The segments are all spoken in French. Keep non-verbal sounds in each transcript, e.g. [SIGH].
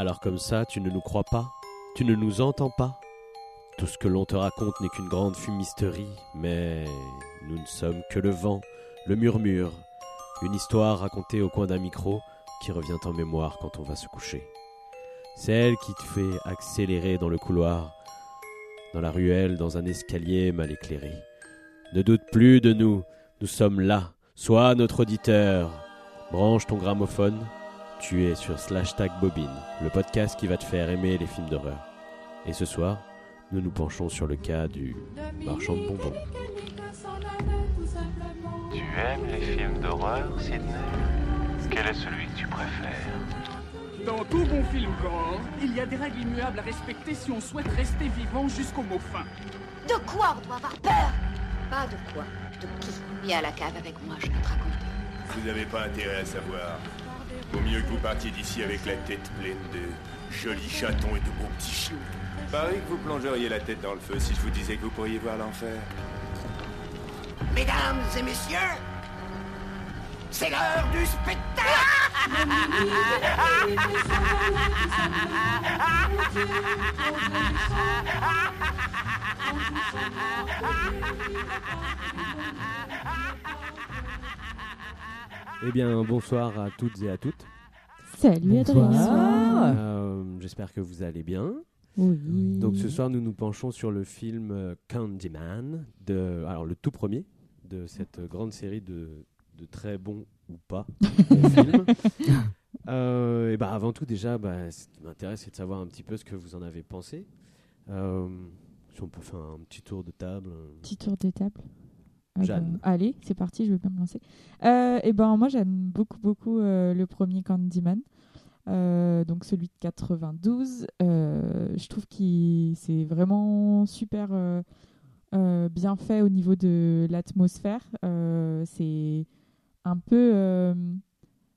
Alors comme ça, tu ne nous crois pas Tu ne nous entends pas Tout ce que l'on te raconte n'est qu'une grande fumisterie, mais nous ne sommes que le vent, le murmure, une histoire racontée au coin d'un micro qui revient en mémoire quand on va se coucher. Celle qui te fait accélérer dans le couloir, dans la ruelle, dans un escalier mal éclairé. Ne doute plus de nous, nous sommes là, sois notre auditeur. Branche ton gramophone, tu es sur Slash Tag Bobine, le podcast qui va te faire aimer les films d'horreur. Et ce soir, nous nous penchons sur le cas du marchand de bonbons. Tu aimes les films d'horreur, Sidney? Quel est celui que tu préfères? Dans tout bon film gore, il y a des règles immuables à respecter si on souhaite rester vivant jusqu'au mot fin. De quoi on doit avoir peur? Pas de quoi, de qui? Viens à la cave avec moi, je vais te raconter. Vous n'avez pas intérêt à savoir. Vaut mieux que vous partiez d'ici avec la tête pleine de jolis chatons et de beaux petits chiots. Pareil que vous plongeriez la tête dans le feu si je vous disais que vous pourriez voir l'enfer. Mesdames et messieurs, c'est l'heure du spectacle [LAUGHS] [LAUGHS] Eh bien, bonsoir à toutes et à toutes. Salut Adrien. Euh, J'espère que vous allez bien. Oui. Donc ce soir, nous nous penchons sur le film euh, Candyman, de, alors le tout premier de cette grande série de, de très bons ou pas bons [LAUGHS] films. Euh, et bah avant tout, déjà, bah, ce qui m'intéresse, c'est de savoir un petit peu ce que vous en avez pensé. Euh, si on peut faire un petit tour de table. Petit tour de table. Ah allez, c'est parti, je vais bien me lancer. Euh, et ben moi j'aime beaucoup beaucoup euh, le premier Candyman. Euh, donc celui de 92. Euh, je trouve qu'il c'est vraiment super bien fait au niveau de l'atmosphère. C'est un peu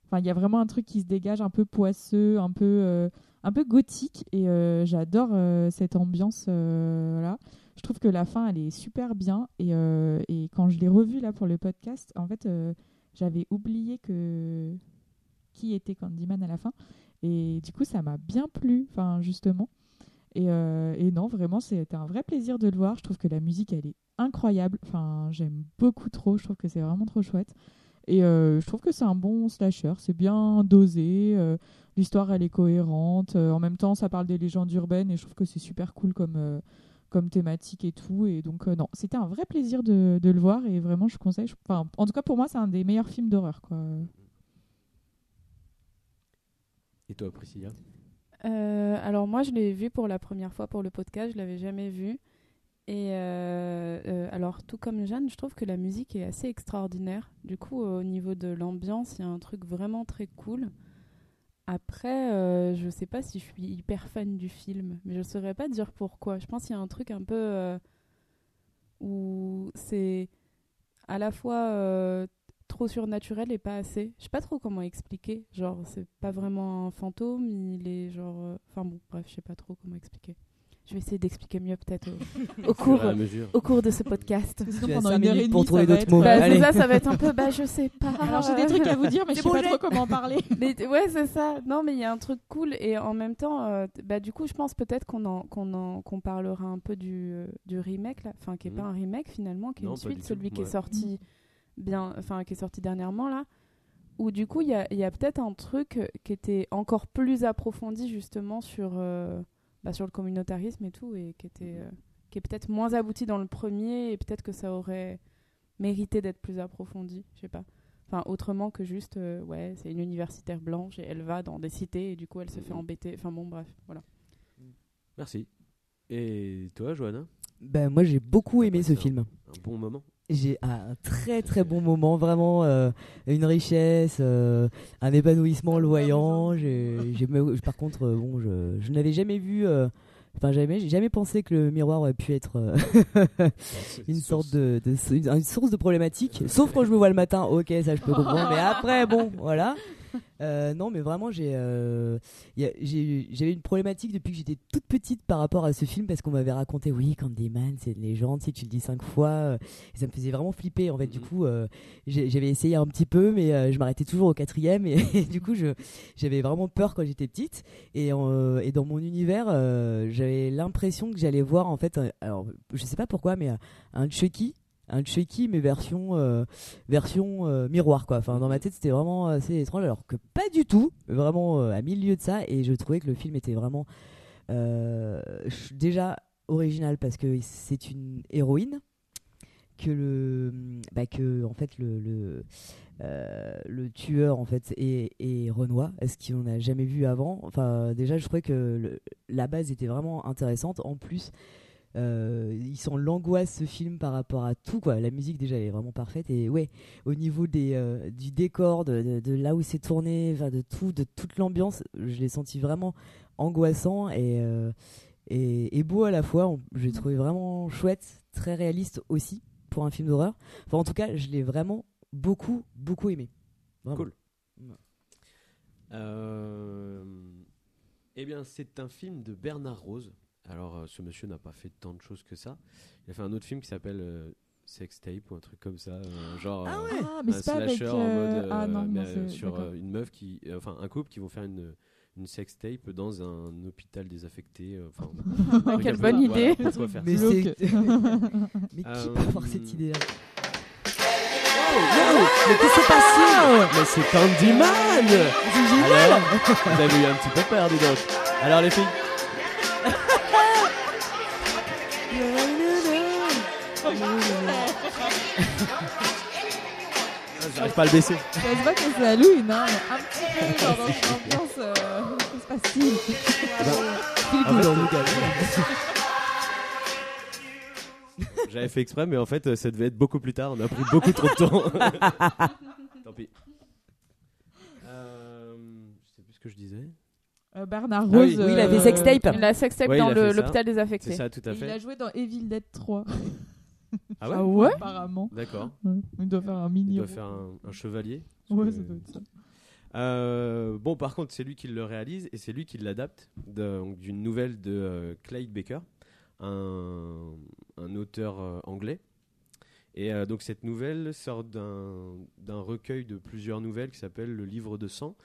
Enfin, il y a vraiment un truc qui se dégage un peu poisseux, un peu, un peu gothique. Et j'adore cette ambiance. là. Je trouve que la fin, elle est super bien. Et, euh, et quand je l'ai revu là pour le podcast, en fait, euh, j'avais oublié que qui était Candyman à la fin. Et du coup, ça m'a bien plu, enfin, justement. Et, euh, et non, vraiment, c'était un vrai plaisir de le voir. Je trouve que la musique, elle est incroyable. Enfin, j'aime beaucoup trop. Je trouve que c'est vraiment trop chouette. Et je trouve que c'est un bon slasher. C'est bien dosé. L'histoire, elle est cohérente. en même temps, ça parle des légendes urbaines. Et je trouve que c'est super cool comme, comme thématique et tout. Et donc, euh, non, c'était un vrai plaisir de, de le voir. Et vraiment, je conseille. je- Enfin, en tout cas, pour moi, c'est un des meilleurs films d'horreur. quoi. Et toi, Priscilla? Euh, alors moi, je l'ai vu pour la première fois pour le podcast, je l'avais jamais vu. Et euh, euh, alors, tout comme Jeanne, je trouve que la musique est assez extraordinaire. Du coup, au niveau de l'ambiance, il y a un truc vraiment très cool. Après, euh, je sais pas si je suis hyper fan du film, mais je saurais pas dire pourquoi. Je pense qu'il y a un truc un peu euh, où c'est à la fois euh, trop surnaturel et pas assez. Je sais pas trop comment expliquer. Genre, c'est pas vraiment un fantôme, il est genre. Enfin bon, bref, je sais pas trop comment expliquer. Je vais essayer d'expliquer mieux peut-être au, [LAUGHS] au cours, Au cours de ce podcast. Sinon, pendant cinq une heure et minutes pour trouver ça va d'autres être- mots. Bah, Allez. c'est ça, ça va être un peu. Bah, je sais pas. Alors, j'ai des trucs à vous dire, mais je sais pas trop comment en parler. [LAUGHS] Mais ouais, c'est ça. Non, mais il y a un truc cool et en même temps, euh, bah du coup, je pense peut-être qu'on en, qu'on en, qu'on parlera un peu du, euh, du remake là, enfin qui est Mhm. pas un remake finalement, qui est Non, une suite, tout, celui qui ouais. est sorti bien, enfin qui est sorti dernièrement là, où du coup il y a, il y a peut-être un truc euh, qui était encore plus approfondi justement sur, euh, bah, sur le communautarisme et tout et qui était, euh, qui est peut-être moins abouti dans le premier et peut-être que ça aurait mérité d'être plus approfondi, je sais pas. Enfin, autrement que juste, euh, ouais, c'est une universitaire blanche et elle va dans des cités et du coup elle se fait Mhm. embêter. Enfin bon, bref, voilà. Merci. Et toi, Johanna? Ben, moi, j'ai beaucoup aimé ce film. Un bon moment J'ai un très très bon moment, vraiment euh, une richesse, euh, un épanouissement voyant. J'ai, par contre, euh, bon, je, je n'avais jamais vu, enfin jamais, j'ai jamais pensé que le miroir aurait pu être [LAUGHS] une sorte de, de- une source de problématique. Sauf quand je me vois le matin, ok, ça je peux comprendre, mais après, bon, voilà. Euh, non, mais vraiment, j'ai, euh, j'avais une problématique depuis que j'étais toute petite par rapport à ce film parce qu'on m'avait raconté, oui, Candyman, c'est une légende, si tu le dis cinq fois, euh, et ça me faisait vraiment flipper. En fait, du Mhm. coup, euh, j'avais essayé un petit peu, mais je m'arrêtais toujours au quatrième, et, [LAUGHS] du coup, je, j'avais vraiment peur quand j'étais petite. Et, et dans mon univers, j'avais l'impression que j'allais voir, en fait, alors, je sais pas pourquoi, mais un Chucky. Un Chucky, mais version, euh, version euh, miroir, quoi. Enfin, dans ma tête, c'était vraiment assez étrange, alors que pas du tout, vraiment euh, à mille lieues de ça. Et je trouvais que le film était vraiment déjà original parce que c'est une héroïne que le bah que en fait le le, tueur en fait est, est Renoir est-ce qu'on n'a jamais vu avant enfin déjà je trouvais que la base était vraiment intéressante en plus euh, il sent l'angoisse ce film par rapport à tout quoi la musique déjà elle est vraiment parfaite et ouais au niveau des euh, du décor de, de- de là où c'est tourné de tout de toute l'ambiance je l'ai senti vraiment angoissant et euh, et, et beau à la fois je l'ai trouvé vraiment chouette très réaliste aussi pour un film d'horreur enfin en tout cas je l'ai vraiment beaucoup beaucoup aimé Vraiment. Cool. Euh, eh bien, c'est un film de Bernard Rose. Alors, euh, ce monsieur n'a pas fait tant de choses que ça. Il a fait un autre film qui s'appelle euh, Sex Tape ou un truc comme ça, euh, genre Ah euh, ouais Ah, mais un c'est pas avec, slasher en euh, mode ah euh, non, euh, sur euh, une meuf qui, euh, enfin un couple qui vont faire une une sex tape dans un hôpital désaffecté. Enfin, [LAUGHS] Ouais, quelle peu- bonne voilà, idée. faire mais mais qui peut [LAUGHS] avoir cette idée là Mais qu'est-ce qui s'est passé? Mais c'est Candyman c'est génial Alors, vous avez eu un petit peu peur, dis donc. Alors les filles? J'arrive pas à le baisser. Je sais pas que c'est Halloween, hein, mais un petit peu genre dans une ambiance. Euh, que se passe-t-il Feel En good, fait. J'avais fait exprès, mais en fait, ça devait être beaucoup plus tard. On a pris beaucoup trop de temps. [LAUGHS] Tant pis. Euh, je sais plus ce que je disais. Euh, Bernard Ah oui. Rose. Oui, il a euh, sextape. La sextape Ouais, il dans a le- fait ça. l'hôpital C'est ça, tout à et Il a joué dans Evil Dead 3. [LAUGHS] Ah ouais, Ah ouais Apparemment. D'accord. Ouais. Il doit faire un mini. Il doit faire un, un chevalier. Ouais, ça doit être ça. Euh, bon, par contre, c'est lui qui le réalise et c'est lui qui l'adapte d'une nouvelle de euh, Clyde Baker, un, un auteur euh, anglais. Et euh, donc, cette nouvelle sort d'un d'un recueil de plusieurs nouvelles qui s'appelle Le Livre de sang.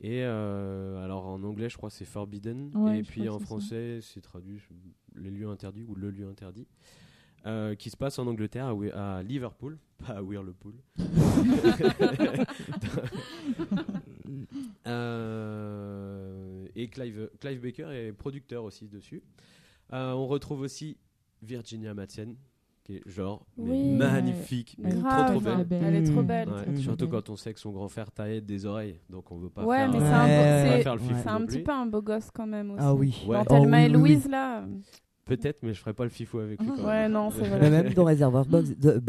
Et euh, alors, en anglais, je crois c'est Forbidden. Ouais, et puis en français, c'est traduit Les lieux interdits ou Le lieu interdit. Euh, qui se passe en Angleterre, à, Liverpool, [LAUGHS] pas à Whirlpool. [LAUGHS] [LAUGHS] Euh, et Clive, Clive Baker est producteur aussi dessus. Euh, on retrouve aussi Virginia Madsen, qui est genre mais magnifique, mais Grave, trop trop belle. belle. Elle est trop Mmh. belle. Ouais, très surtout belle. quand on sait que son grand frère taillait des oreilles, donc on veut pas Ouais, faire, mais c'est un, Ouais, beau- ouais, c'est- faire le fifou c'est non un petit peu un beau gosse quand même aussi. Ah oui. Ouais. Dans Oh, Thelma oui, et oui, oui. Louise là. Peut-être, mais je ferai pas le fifou avec lui. quand même. Ouais, non, c'est Mais [LAUGHS] vrai. même dans Reservoir Bogs, de-.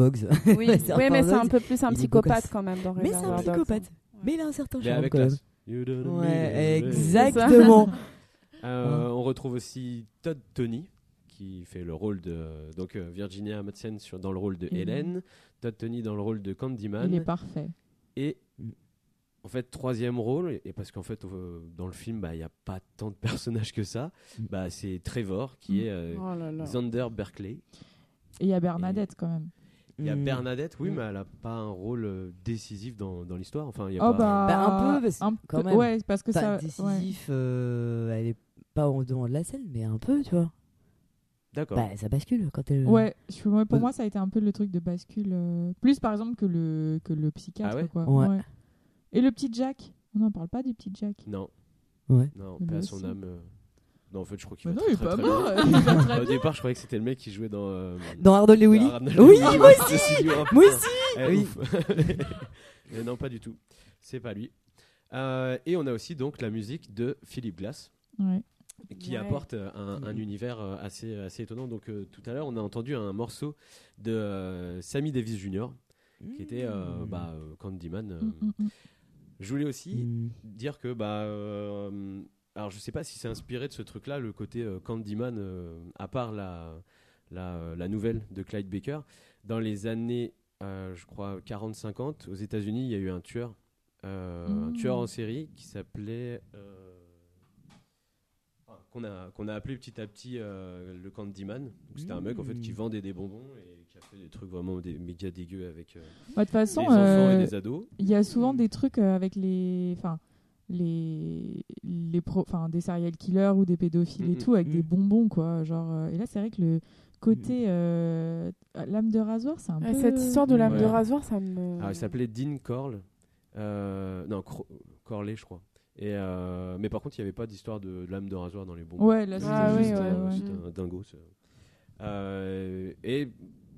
Oui, [LAUGHS] Reservoir oui mais c'est un Dogs, peu plus un psychopathe quand même dans Mais c'est un Reservoir Dogs. psychopathe. Mais il a un certain Mais charme avec quand même. Ouais, me. exactement. Euh, on retrouve aussi Todd Tony qui fait le rôle de donc euh, Virginia Madsen sur dans le rôle de Hélène. Hélène, Todd Tony dans le rôle de Candyman Il est parfait. et en fait troisième rôle et parce qu'en fait euh, dans le film bah il y a pas tant de personnages que ça Mm. bah c'est Trevor qui Mm. est euh, Oh là là. Xander Berkeley Et il y a Bernadette quand même. il y a Mm. Bernadette oui mais elle a pas un rôle euh, décisif dans, dans l'histoire enfin il y a Oh pas bah, Bah, un peu, parce- un quand peu- même. Ouais, parce que Pas ça. ouais. décisif, euh, elle est pas au devant de la scène, mais un peu, tu vois. d'accord Bah, ça bascule quand elle. Ouais, pour moi, ça a été un peu le truc de bascule. euh, plus par exemple que le, que le psychiatre. Ah ouais quoi. Ouais. Et le petit Jack? On n'en parle pas du petit Jack. non Ouais. non Mais paix à lui son aussi. âme euh, non en fait je crois qu'il Mais va non, il est très, pas très, mort. [LAUGHS] il va très Au bien. départ, je croyais que c'était le mec qui jouait dans. euh, Dans Arnold et Willy Arnold Oui, Willy. moi [LAUGHS] aussi dit, oh, Moi putain. aussi Eh, Oui. ouf. [LAUGHS] Mais non, pas du tout. C'est pas lui. Euh, et on a aussi donc la musique de Philip Glass Ouais. qui Ouais. apporte euh, un, un univers euh, assez, assez étonnant. Donc euh, tout à l'heure, on a entendu un morceau de euh, Sammy Davis Jr. qui était euh, bah, euh, Candyman. euh. Mm, mm, mm. Je voulais aussi Mm. dire que bah euh, alors je sais pas si c'est inspiré de ce truc là le côté euh, Candyman euh, à part la, la la nouvelle de Clyde Baker dans les années je crois 40 50 aux États-Unis il y a eu un tueur un Mm. tueur en série qui s'appelait. qu'on a, qu'on a appelé petit à petit le Candyman. C'était un mec en fait qui Mm. vendait des bonbons et qui a fait des trucs vraiment des méga dégueux avec euh, Bah, De toute façon, les enfants euh, et des ados. il y a souvent des trucs euh, avec les. Enfin, les. les pro... enfin, des serial killers ou des pédophiles et Mhm. tout, avec des bonbons, quoi. Genre, euh, Et là, c'est vrai que le côté. euh, Lame de rasoir, c'est un Euh, peu. Cette histoire de lame Ouais. de rasoir, ça me. Alors, il s'appelait Dean Corll. Euh, non, Cro- Corley, je crois. Et euh, mais par contre, il n'y avait pas d'histoire de lame de rasoir dans les bonbons. Ouais, là, C'était Ah oui, juste, ouais, euh, ouais. c'était un dingo. Euh, et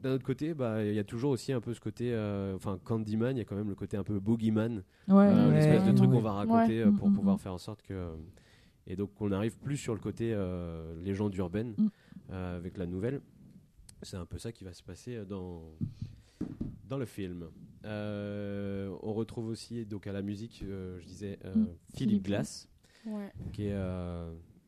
d'un autre côté, bah, il y a toujours aussi un peu ce côté, euh, enfin Candyman, il y a quand même le côté un peu boogeyman, Ouais, euh, Ouais, l'espèce de truc qu'on va raconter euh, pour Mm, mm, pouvoir mm. faire en sorte que. Et donc on arrive plus sur le côté légende urbaine Mm. avec la nouvelle. C'est un peu ça qui va se passer dans, dans le film. On retrouve aussi donc à la musique, je disais. Philippe Glass qui est,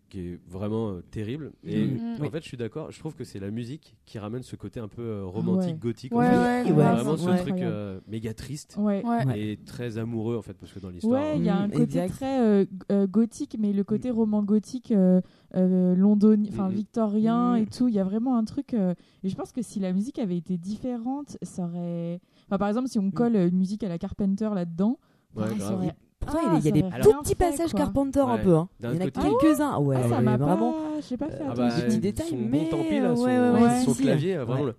qui est vraiment euh, terrible. Et Mhm. en Oui. fait, je suis d'accord, je trouve que c'est la musique qui ramène ce côté un peu euh, romantique, Ouais. gothique. Ouais, en fait. ouais. Vraiment ce truc euh, méga triste Ouais. Ouais. Ouais. et très amoureux en fait, parce que dans l'histoire. Ouais, il y a un côté exact. très euh, euh, gothique, mais le côté roman gothique euh, euh, londonien, enfin victorien et tout. Il y a vraiment un truc. euh, et je pense que si la musique avait été différente, ça aurait. Enfin, par exemple, si on colle une musique à la Carpenter là-dedans, Ouais, ça aurait- Pourtant, Ah, il y a ça des tout petits fait, passages quoi. Carpenter un Ouais. peu. Hein. Il y en a quelques-uns. Ouais, Ah, ça mais m'a vraiment. J'ai pas fait Ah attention. bah, Des petits détails, son mais, bon tant pis là, euh, son, ouais, ouais, ouais, son si, clavier, euh, vraiment Ouais.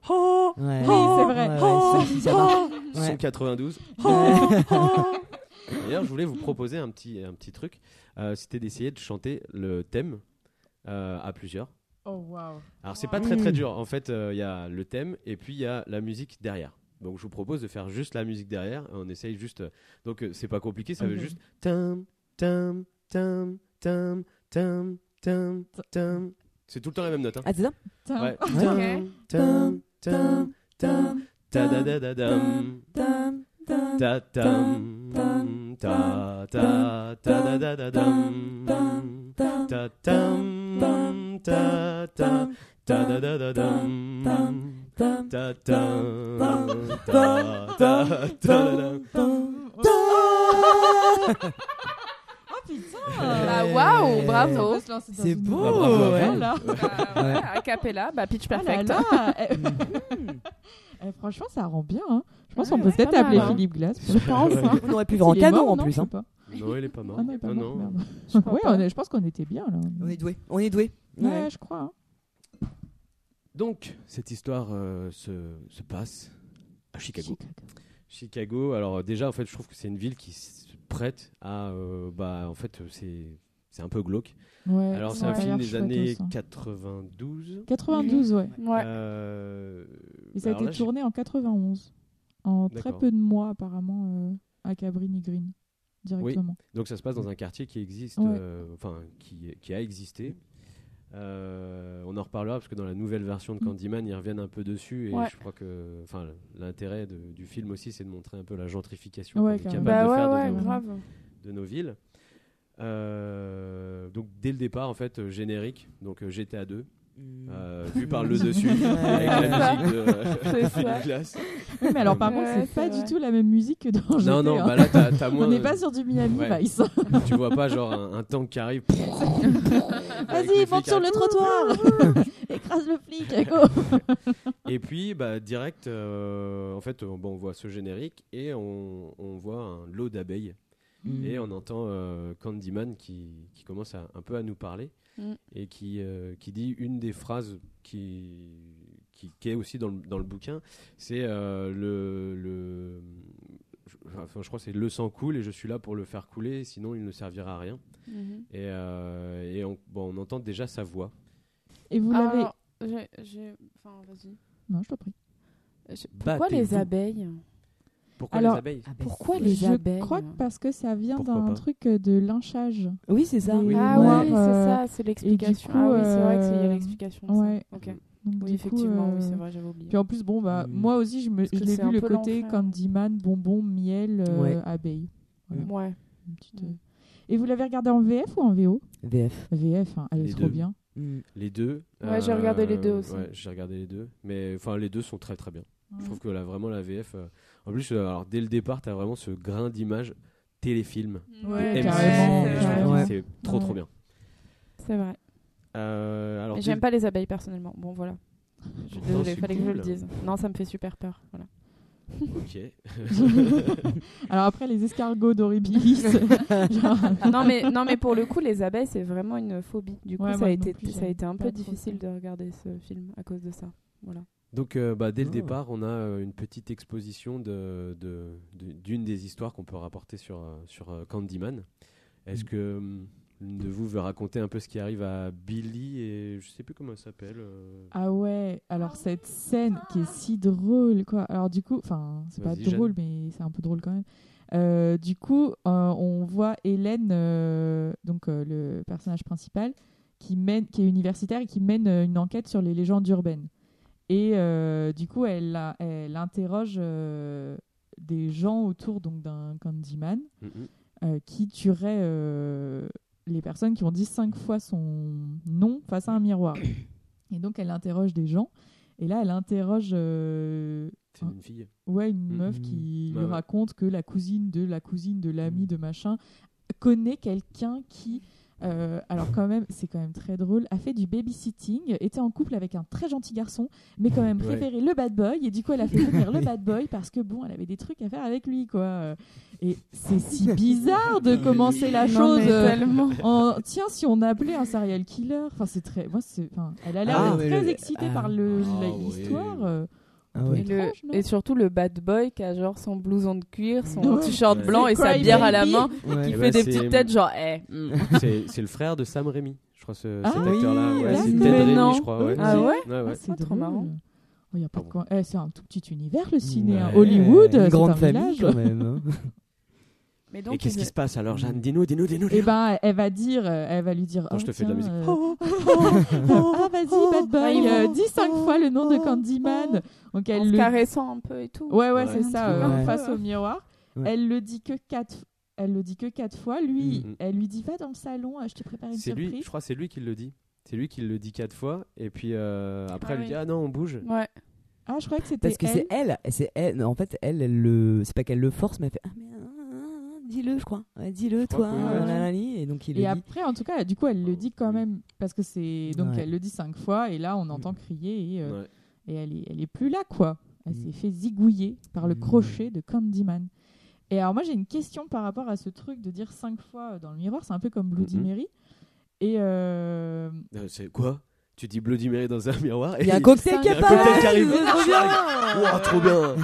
le Ouais. Oui, c'est vrai. Ouais, ouais, ça, si, ça marche. son Ouais. 92. D'ailleurs, je voulais vous proposer un petit, un petit truc. Euh, C'était d'essayer de chanter le thème euh, à plusieurs. Oh waouh. Alors c'est pas très très Mm. dur. En fait, euh, il y a le thème et puis il y a la musique derrière. Donc je vous propose de faire juste la musique derrière. On essaye juste. euh, Donc euh, c'est pas compliqué. Ça veut juste tam tam tam tam tam tam tam. C'est tout le temps la même note. Hein. Ah, c'est ça. Ouais. Ok. Tam tam tam ta da da da dam Tam, tam, ta tam tam, ta ta ta da da da dam tam, tam, ta tam ta ta ta da da da dam Oh. Bah, waouh, bravo. C'est beau, nouvelle bravo, aventure, ouais. là. Bah, ouais, a cappella, bah pitch Ah perfect. [LAUGHS] Eh, [LAUGHS] eh, franchement, ça rend bien. hein. Je pense Ouais, qu'on peut peut-être appeler hein. Philippe Glass. Je pense. hein. On aurait pu vendre cadeau mort, en non, plus. hein. Non, il est pas mort. Ah non, il est pas Non, mort, non. merde. Je crois Ouais, pas. on est- je pense qu'on était bien là. On est doué. On est doué. Ouais, je crois. Donc, cette histoire euh, se, se passe à Chicago. Chicago. Chicago, alors euh, déjà, en fait, je trouve que c'est une ville qui se prête à. euh, bah, en fait, c'est, c'est un peu glauque. Ouais, alors, c'est ça un a film des années aussi. 92. 92, ouais. Ouais. Euh, Et ça a été là, tourné en 91. En très peu de mois, apparemment, euh, à Cabrini Green. Directement. Donc, ça se passe dans un quartier qui existe, Ouais. euh, enfin, qui, qui a existé. Euh, on en reparlera parce que dans la nouvelle version de Mm. Candyman, ils reviennent un peu dessus et Ouais. je crois que, enfin, l'intérêt du film aussi, c'est de montrer un peu la gentrification Ouais, qu'on est capable Bah de ouais, faire de nos- grave. de nos villes. Euh, donc dès le départ, en fait, euh, générique, donc GTA 2, euh, vu par le [LAUGHS] dessus, avec la musique de euh. [LAUGHS] Oui, mais alors par contre, c'est c'est pas vrai. du tout la même musique que dans GTA. Non, non, hein. bah là, t'as t'as moins. On n'est pas sur du Miami Ouais. Vice. Tu vois pas genre un, un tank qui arrive. [LAUGHS] Vas-y, monte sur le trottoir Écrase le flic, go Et puis, bah, direct, euh, en fait, euh, bon, on voit ce générique et on, on voit un lot d'abeilles. Mm. Et on entend euh, Candyman qui, qui commence à, un peu à nous parler Mm. et qui, euh, qui dit une des phrases qui, qui, qui est aussi dans le, dans le bouquin, c'est euh, le, le je, enfin, je crois que c'est le sang coule et je suis là pour le faire couler, sinon il ne servira à rien. Mhm. Et, euh, et on, bon, on entend déjà sa voix. Et vous l'avez. J'ai- j'ai- Enfin, vas-y. Non, je t'en prie. Pourquoi les abeilles? Pourquoi Alors- les abeilles Pourquoi les je abeilles crois que parce que ça vient d'un truc euh, de lynchage. Oui, c'est ça. Ah oui, c'est euh, ça, c'est l'explication. coup, ah oui, c'est vrai qu'il y a euh, l'explication. de ouais. Ça. Ok. Donc, Oui, du coup, effectivement, oui, euh, c'est vrai, j'avais oublié. Puis en plus, bon, bah, moi aussi, je, me, je l'ai vu le côté. Candyman, bonbon, miel, euh, Ouais. abeille. Voilà. Ouais. Petite, Mm. euh. Et vous l'avez regardé en VF ou en VO VF. VF, hein, elle Les est trop deux. bien. Mm. Les deux. Ouais, j'ai regardé les deux aussi. Ouais, j'ai regardé les deux. Mais enfin, les deux sont très très bien. Je Ouais. trouve que là, vraiment, la VF. En plus, euh, alors, dès le départ, tu as vraiment ce grain d'image téléfilm. Ouais, carrément, que C'est trop trop Ouais. bien. C'est vrai. Euh, alors j'aime pas les abeilles personnellement. Bon, voilà. Je suis Non, désolée, fallait que je le dise. Non, ça me fait super peur. Voilà. Ok. [LAUGHS] Alors après, les escargots d'Horribilis. [LAUGHS] genre- [LAUGHS] non, mais, non, mais pour le coup, les abeilles, c'est vraiment une phobie. Du coup, Ouais, ça, a été, ça a été un peu difficile de regarder ce film à cause de ça. Voilà. Donc euh, bah, dès le Oh. départ, on a euh, une petite exposition de, de- de- d'une des histoires qu'on peut rapporter sur, euh, sur euh, Candyman. Est-ce que hum, l'une de vous veut raconter un peu ce qui arrive à Billy et je sais plus comment elle s'appelle euh, Ah ouais, alors cette scène qui est si drôle, quoi. Alors du coup, enfin, c'est pas drôle, mais c'est un peu drôle quand même. Euh, du coup, euh, on voit Hélène, euh, donc euh, le personnage principal, qui mène, qui est universitaire et qui mène euh, une enquête sur les légendes urbaines. Et euh, du coup, elle, a- elle interroge euh, des gens autour donc d'un Candyman hum. euh, qui tuerait les personnes qui ont dit cinq fois son nom face à un miroir. Et donc elle interroge des gens. Et là, elle interroge euh, C'est une fille. ouais, une Mhm. meuf qui Ouais, lui ouais. raconte que la cousine de la cousine de l'ami Mhm. de machin connaît quelqu'un qui, euh, alors quand même, c'est quand même très drôle, a fait du babysitting, était en couple avec un très gentil garçon, mais quand même Ouais. préférait le bad boy. Et du coup, elle a fait venir le [LAUGHS] bad boy parce que bon, elle avait des trucs à faire avec lui, quoi. Et c'est si [LAUGHS] bizarre de commencer la chose. euh, tellement. en- tiens, si on appelait un serial killer, enfin c'est très, moi c'est, enfin, elle a l'air Ah, très le- excitée ah. par le Ah, la- oui. Ah ouais. Et, le- surtout le bad boy qui a genre son blouson de cuir, son Ouais. t-shirt Ouais. blanc et sa bière à la main, Ouais. qui fait des petites têtes genre eh. mm. [LAUGHS] c'est, c'est le frère de Sam Raimi, je crois, ce, Ah cet oui, acteur-là. Ouais, c'est. Ted Mais Raimi, non. je crois. Ouais. Ah ouais Ouais, Ah, c'est trop marrant. Oh, y a pas Ah de quoi- eh, c'est un tout petit univers le ciné. hein. Ouais. Hollywood, c'est grande un famille village. quand même. hein. [LAUGHS] Mais Et qu'est-ce qui se passe alors, Jeanne? Dis-nous, dis-nous, dis-nous. Et ben, elle va dire, euh, elle va lui dire. Oh, je te fais de la musique. euh, [LAUGHS] ah vas-y bad boy, euh, dis cinq fois le nom de Candyman. Donc en elle se le caressant un peu et tout. Ouais, ouais, Ouais. c'est ça, euh, face au miroir. Ouais. Elle le dit que quatre, elle le dit que quatre fois. Lui, Mhm. elle lui dit va dans le salon, euh, je t'ai préparé une C'est surprise. lui, je crois, que c'est lui qui le dit. C'est lui qui le dit quatre fois, et puis euh, après Ah elle lui dit ah non on bouge. Ouais. Ah, je croyais que c'était Parce que c'est elle, c'est elle. non, En fait, elle, elle le, c'est pas qu'elle le force, mais elle fait ah mais ah, dis-le, je crois. Ouais, dis-le crois toi. que oui, ouais. Et donc il Et le dit. après, en tout cas, du coup, elle le dit quand même parce que c'est donc Ouais. elle le dit cinq fois et là, on entend crier et, euh, Ouais. et elle est, elle est plus là quoi. Elle Mm. s'est fait zigouiller par le Mm. crochet de Candyman. Et alors moi j'ai une question par rapport à ce truc de dire cinq fois dans le miroir, c'est un peu comme Bloody Mhm. Mary. Et euh, Euh, c'est quoi? Tu dis Bloody Mary dans un miroir et Il y a un cocktail qui Il y a un apparaît. cocktail qui arrive. c'est trop bien. Ouah, trop bien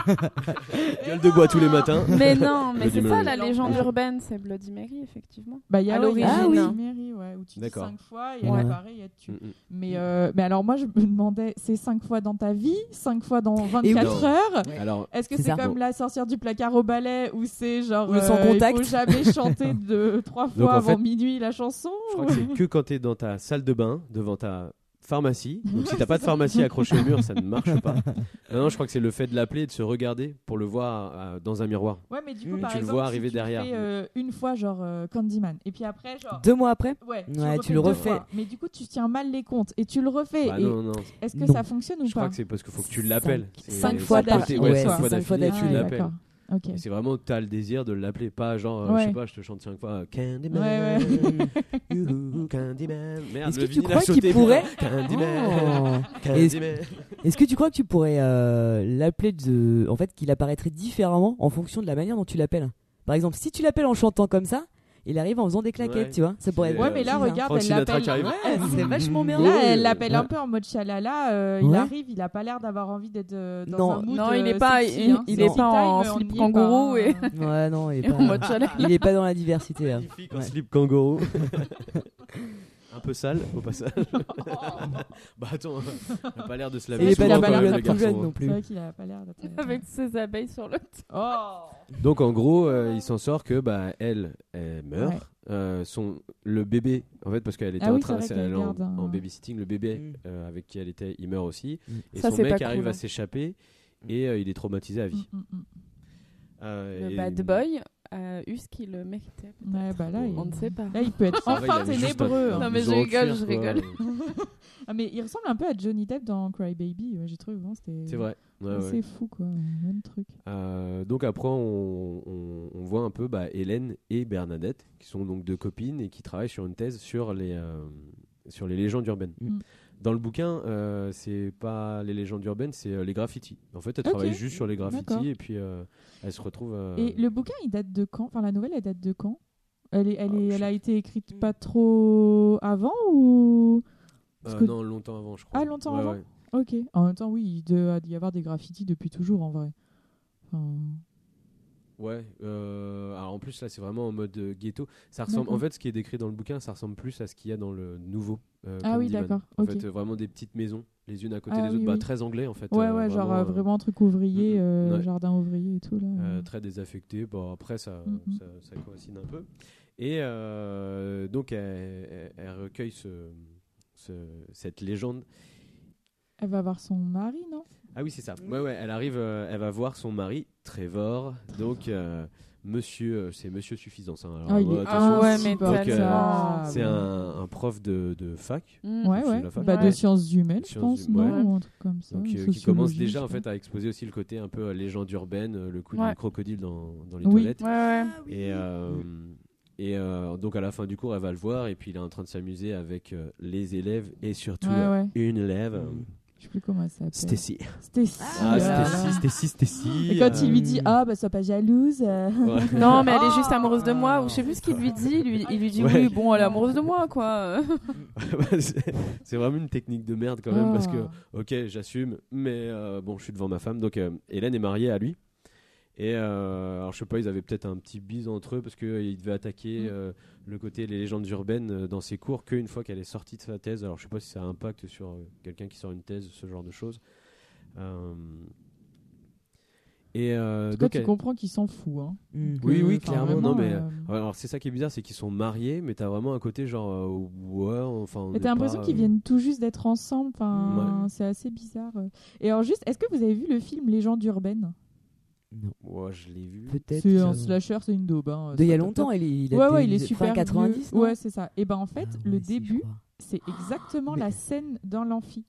Gueule de bois tous les matins. Mais non, mais Bloody c'est ça Mary. la légende urbaine, c'est Bloody Mary, effectivement. bah il y a À ouais, il y a l'origine. Bloody Mary, ouais, où tu dis cinq fois et Ouais. elle apparaît elle tue. Mm, mm. Mais, euh, mais alors moi je me demandais, c'est cinq fois dans ta vie, cinq fois dans 24 oui. heures Alors, Est-ce que C'est comme Bon. la sorcière du placard au balai ou c'est genre sans euh, contact. il faut jamais [LAUGHS] chanter de trois fois avant minuit la chanson je crois que c'est que quand t'es dans ta salle de bain, devant ta pharmacie. [LAUGHS] Donc si t'as pas de pharmacie accrochée au mur, ça ne marche pas. [LAUGHS] Non, non, je crois que c'est le fait de l'appeler et de se regarder pour le voir euh, dans un miroir. Ouais, mais du coup, Mm. par Tu le vois si arriver tu derrière. fais, euh, une fois, genre euh, Candyman, et puis après, genre. Deux mois après. Ouais, Ouais, tu le refais. fois. Mais du coup, tu tiens mal les comptes et tu le refais. Bah et non, non. Est-ce que Non. ça fonctionne ou Je crois pas que c'est parce qu'il faut que tu l'appelles. Cinq- fois d'affilée, ouais, ouais, fois d'affilée, tu Ah, l'appelles. D'accord. Ok. Et c'est vraiment, t'as le désir de l'appeler, pas genre, euh, Ouais. je sais pas, je te chante cinq fois euh, Candyman. Ouais, [LAUGHS] youhou, Candyman. [LAUGHS] Merde, Est-ce que tu crois qu'il pourrait- [LAUGHS] Candyman. Oh. Candyman. Est-ce que tu crois que tu pourrais euh, l'appeler de, en fait, qu'il apparaîtrait différemment en fonction de la manière dont tu l'appelles? Par exemple, si tu l'appelles en chantant comme ça, il arrive en faisant des claquettes, Ouais. tu vois Ça pourrait être Ouais, mais là, regarde, Frank elle l'appelle. arrive. Ouais, c'est vachement bien. Là, elle l'appelle Ouais. un peu en mode chalala. euh, Il Ouais. arrive, il a pas l'air d'avoir envie d'être euh, dans Non. un mood. Non, il euh, est pas- sexy, il- hein. il est pas en on slip kangourou pas, et- hein. [LAUGHS] Ouais, non, il est [LAUGHS] pas, il est pas dans la diversité. là. Magnifique en slip kangourou. [LAUGHS] Un peu sale au passage. [LAUGHS] [LAUGHS] bah attends, il a pas l'air de se Il laver souvent pas quand même, complètement le plus garçon, jeune hein. non C'est plus. vrai qu'il a pas l'air d'être. Avec ses abeilles sur le [LAUGHS] Oh Donc en gros, euh, il s'en sort que bah elle, elle meurt. Ouais. Euh, son le bébé, en fait, parce qu'elle était Ah en train, elle est en, garde un- en babysitting, le bébé Mm. euh, avec qui elle était, il meurt aussi. Mm. Et Ça, son mec pas arrive cool, à hein. s'échapper et euh, il est traumatisé à vie. Mm, mm, mm. Euh, Le et- bad boy a eu ce qui le méritait. Ouais, bah là, il... On ne sait pas. Là, il peut être enfin ténébreux. hein. Non, mais je rigole, je rigole. [LAUGHS] Ah, mais il ressemble un peu à Johnny Depp dans Cry Baby. Ouais, J'ai trouvé vraiment c'était. C'est vrai. Ouais, ouais. C'est fou quoi, même truc. Euh, donc après, on, on- on voit un peu bah, Hélène et Bernadette, qui sont donc deux copines et qui travaillent sur une thèse sur les, euh, sur les légendes urbaines. Mm. Dans le bouquin, euh, c'est pas les légendes urbaines, c'est euh, les graffitis. En fait, elle travaille juste sur les graffitis et puis euh, elle se retrouve. euh, Et le bouquin, il date de quand? Enfin, la nouvelle, elle date de quand? Elle, est, elle, est, Ah, elle je- a été écrite pas trop avant ou euh, que- Non, longtemps avant, je crois. Ah, longtemps Ouais, avant? ouais. Ok. En même temps, oui, il doit y avoir des graffitis depuis toujours en vrai. Enfin, Ouais, euh, alors en plus là c'est vraiment en mode euh, ghetto. Ça ressemble, en fait, ce qui est décrit dans le bouquin, ça ressemble plus à ce qu'il y a dans le nouveau. euh, Ah oui, Candyman. d'accord, En ok. fait, euh, vraiment des petites maisons, les unes à côté Ah des autres, bah, oui. très anglais en fait. ouais, euh, ouais, genre euh, euh, vraiment un truc ouvrier, mm, mm, euh, ouais. jardin ouvrier et tout là. euh, très désaffecté. Bon après ça, Mm, ça, ça coïncide un peu. Et euh, donc elle, elle- elle recueille ce, ce- cette légende. Elle va voir son mari, non? Ah oui c'est ça. Ouais ouais, elle arrive, euh, elle va voir son mari Trevor. Donc euh, Monsieur, euh, c'est Monsieur Suffisance. hein. Alors, Ah, il ouais, est attention, Ah ouais, mais Donc, euh. C'est un, un prof de, de fac. Mm. Ouais, ouais. Bah, de sciences humaines, je Sciences pense, humaines, non ouais. Ou un truc comme ça. Donc, euh, qui commence sociologie, déjà je en fait à exposer aussi le côté un peu euh, légende urbaine, euh, le coup Ouais. du crocodile dans, dans les Oui. toilettes. Ouais, ouais. Et, euh, et euh, donc à la fin du cours, elle va le voir et puis il est en train de s'amuser avec euh, les élèves et surtout Ouais, euh, ouais. une élève, euh, Je sais plus comment elle s'appelle. Stacy. Stacy. Ah. Stacy, Stacy, Stacy. Et quand il lui euh, dit Ah, bah sois pas jalouse. euh. ouais. Non, mais elle est Ah. juste amoureuse de moi, ou je sais plus ce qu'il lui dit. Lui, il lui dit Ouais. oui, bon, elle est amoureuse de moi, quoi. c'est vraiment une technique de merde quand même parce que Ah. ok j'assume mais euh, bon je suis devant ma femme donc euh, Hélène est mariée à lui et euh, alors je sais pas ils avaient peut-être un petit bise entre eux parce qu'ils devaient attaquer Mm. euh, le côté les légendes urbaines euh, dans ses cours qu'une fois qu'elle est sortie de sa thèse alors je sais pas si ça impacte sur euh, quelqu'un qui sort une thèse ce genre de choses Euh, et euh, En tout cas, donc tu elle- comprends qu'il s'en fout. Hein. Oui, oui, clairement. non, mais euh, euh, alors c'est ça qui est bizarre, c'est qu'ils sont mariés, mais t'as vraiment un côté genre euh, ouais, enfin. t'as l'impression qu'ils euh, viennent tout juste d'être ensemble. Enfin, c'est assez bizarre. Et alors, juste, est-ce que vous avez vu le film Légende urbaine Non. Ouais, je l'ai vu. Peut-être. C'est un slasher, c'est une daube. Hein. de il y a longtemps, il, est- il a Ouais, ouais, il est fin super. 90. vieux. non Ouais, c'est ça. Et ben en fait, Ah le si, début, c'est exactement mais- la scène dans l'amphi.